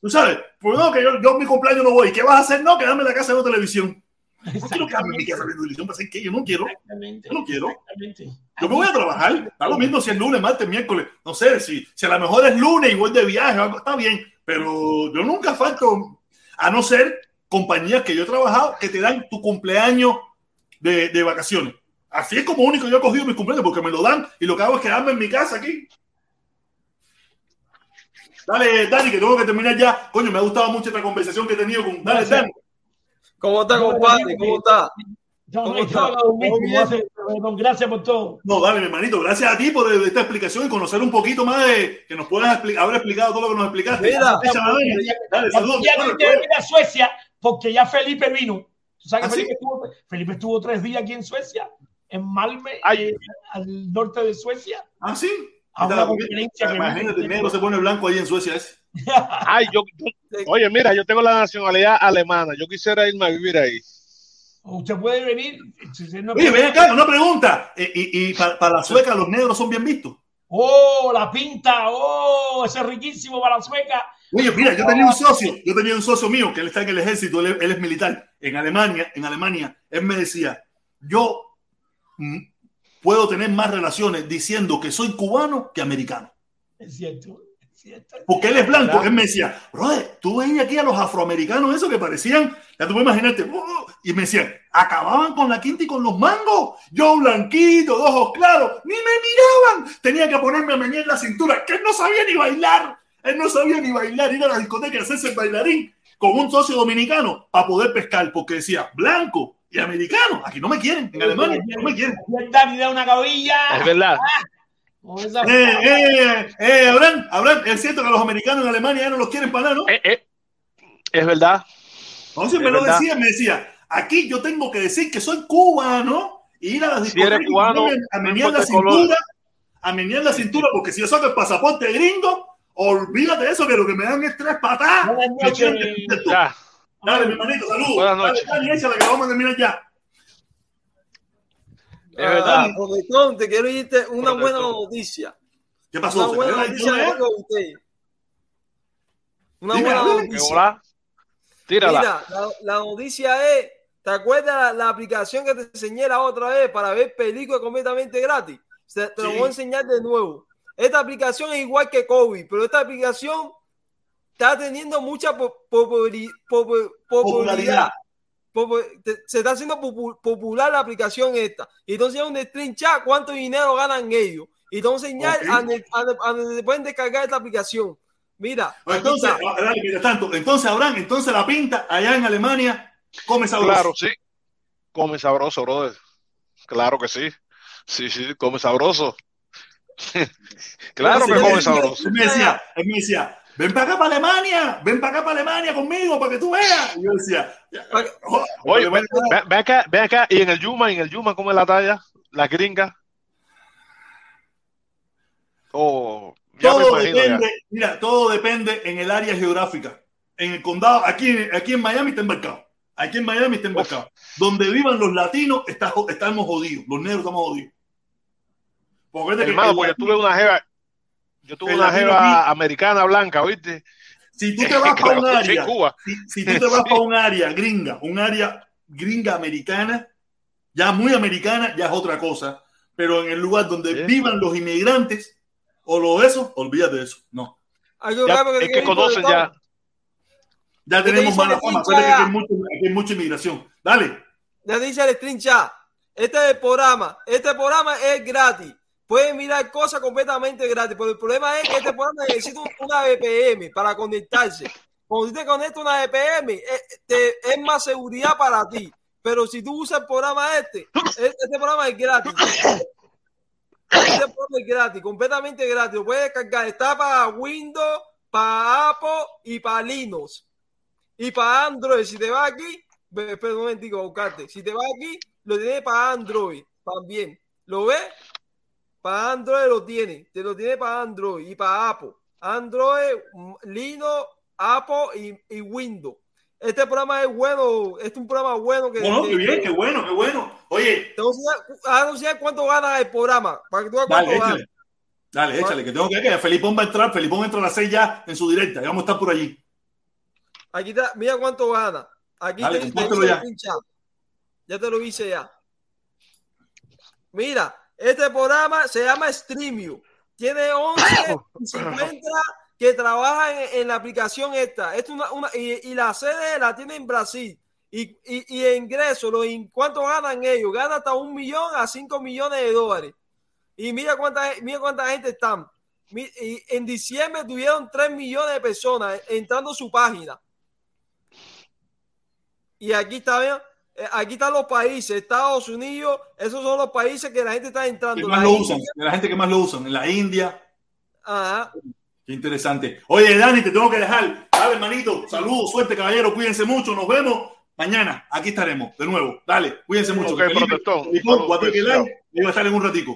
Tú sabes, pues no, que yo, yo en mi cumpleaños no voy. ¿Qué vas a hacer? No, quedarme en la casa viendo televisión. No quiero televisión, ¿para hacer qué? Yo no quiero. Exactamente. Yo no quiero. Exactamente. Yo me voy a trabajar. Está lo mismo si es lunes, martes, miércoles. No sé, si, si a lo mejor es lunes y voy de viaje, algo, está bien. Pero yo nunca falto, a no ser compañías que yo he trabajado que te dan tu cumpleaños de, de vacaciones. Así es como único yo he cogido mis cumpleaños porque me lo dan y lo que hago es quedarme en mi casa aquí. Dale, Dani, que tengo que terminar ya. Coño, me ha gustado mucho esta conversación que he tenido con. Dale, Dani. ¿Cómo está, compadre? ¿Cómo está? No, ¿Cómo no, está? ¿Cómo gracias, por todo. No, dale, mi hermanito. Gracias a ti por esta explicación y conocer un poquito más de que nos puedas expli- haber explicado todo lo que nos explicaste. Mira. Dale, saludos. Ya no quiero ir a Suecia porque ya Felipe vino. ¿Tú sabes ¿Ah, que sí? Felipe, estuvo, Felipe estuvo tres días aquí en Suecia, en Malme, Ay. eh, al norte de Suecia, Ah, sí. a una conferencia que Imagínate, el negro se pone blanco ahí en Suecia. Ese. Ay, yo, yo- oye, mira, yo tengo la nacionalidad alemana. Yo quisiera irme a vivir ahí. Usted puede venir. Oye, ven acá, una pregunta. Eh, Y, y para, para la sueca, los negros son bien vistos. Oh, la pinta. Oh, eso es riquísimo para la sueca. Oye, mira, yo tenía un socio, yo tenía un socio mío que él está en el ejército, él, es- él es militar en Alemania, en Alemania, él me decía, yo mm, puedo tener más relaciones diciendo que soy cubano que americano. Es cierto. Porque él es blanco. ¿Verdad? Él me decía, brother, tú veías aquí a los afroamericanos, eso que parecían, ya tú puedes imaginarte, "Oh", y me decían, acababan con la quinta y con los mangos. Yo blanquito, de ojos claros, ni me miraban. Tenía que ponerme a meñar la cintura, que él no sabía ni bailar. Él no sabía ni bailar, ir a la discoteca y hacerse el bailarín con un socio dominicano para poder pescar, porque decía, blanco y americano, aquí no me quieren, en Alemania no me quieren. Dani da una cabilla. Es verdad. Con esa- Eh, eh, eh, Abraham, Abraham, es cierto que los americanos en Alemania ya no los quieren para nada, ¿no? Eh, eh, es verdad. Entonces me Es lo verdad. decía, me decía, aquí yo tengo que decir que soy cubano y ir a las Si eres cubano, a menear la color. cintura, a menear la cintura, porque si yo saco el pasaporte gringo, olvídate de eso, que lo que me dan es tres patadas. Buenas Me noches. Dale, mi hermanito, saludos. Buenas Dale, noches. Dani, échala, que vamos a terminar ya. Es verdad. Ah, te quiero irte una buena noticia. ¿Qué Una pasó? ¿Se buena noticia de usted. Una Dime, buena háblame. ¿Qué noticia. hola? Tírala. Mira, la, la noticia es, ¿te acuerdas la, la aplicación que te enseñé la otra vez para ver películas completamente gratis? Se- te lo voy a enseñar de nuevo. Esta aplicación es igual que COVID, pero esta aplicación está teniendo mucha po- popularidad. Se está haciendo popu- popular la aplicación esta. Y entonces es un stream chat cuánto dinero ganan ellos. Y entonces enseñar Ok. a, donde- se pueden descargar esta aplicación. Mira, Pues Entonces, ah, dale, tanto, entonces Abraham, entonces la pinta allá en Alemania come sabroso. Claro, sí. Come sabroso, brother. Claro que sí. Sí, sí, come sabroso. claro que come sabroso. Él me decía, él me decía, ven para acá para Alemania, ven para acá para Alemania conmigo para que tú veas. Y yo decía, "Oh, Oye, ven, acá, ven acá. Y en el Yuma, en el Yuma, ¿cómo es la talla? La gringa. Oh, ya me todo ya. depende, mira, todo depende en el área geográfica. En el condado, aquí, aquí en Miami está embarcado. Aquí en Miami está embarcado. Donde vivan los latinos, está, estamos jodidos. Los negros estamos jodidos. Porque Hermano, yo latino- tuve una jeva, yo tuve una jeva americana blanca, ¿viste? si tú te vas para un Claro, sí, área, Cuba. si, si tú te vas para un área gringa, un área gringa americana, ya muy americana, ya es otra cosa. Pero en el lugar donde Sí. vivan los inmigrantes o lo eso, olvídate de eso. No. Algo Ya, raro es que tiene conocen ya. Ya ¿Qué te tenemos mala fama. Acuérdate que hay, mucho- hay mucha inmigración. Dale. Ya dice el screen chat. Este es el programa. Este programa es gratis. Pueden mirar cosas completamente gratis. Pero el problema es que este programa necesita un- una VPN para conectarse. Cuando te conectas una VPN, eh, te- es más seguridad para ti. Pero si tú usas el programa este, eh, este programa es gratis. Este programa es gratis, completamente gratis. Lo puedes descargar. Está para Windows, para Apple y para Linux. Y para Android, si te vas aquí, un momentico, buscarte. Si te vas aquí, lo tienes para Android también. ¿Lo ves? Para Android lo tiene. Te lo tiene para Android y para Apple. Android, mm, Linux, Apple y, y Windows. Este programa es bueno, este es un programa bueno que. Bueno, qué bien, qué bueno, qué bueno. Oye, Te voy a enseñar- a anunciar cuánto gana el programa. Para que tú veas dale, gana. échale. Dale, échale, que tengo que que Felipón va a entrar. Felipón entra a las seis ya en su directa. Ya vamos a estar por allí. Aquí está, mira cuánto gana. Aquí Dale, te, te hice ya. Ya te lo hice ya. Mira, este programa se llama Streamio. Tiene 11 y se encuentra que trabajan en, en la aplicación esta. Esto una, una- y, y la sede la tiene en Brasil. Y, y, y el ingreso, los, ¿cuánto ganan ellos? Ganan hasta un millón a cinco millones de dólares. Y mira cuánta, mira cuánta gente están. Y en diciembre tuvieron 3 millones de personas entrando a su página. Y aquí está, eh, aquí están los países, Estados Unidos, esos son los países que la gente está Que entrando. más La lo India, usan, de la gente que más lo usan. En la India. ajá. Qué interesante. Oye, Dani, te tengo que dejar. Dale, hermanito. Saludos, suerte, caballero. Cuídense mucho. Nos vemos mañana. Aquí estaremos de nuevo. Dale, cuídense mucho. Ok, Que Felipe- protestón. Felipón, Saludos, Guateque pues, Live, iba a estar en un ratico.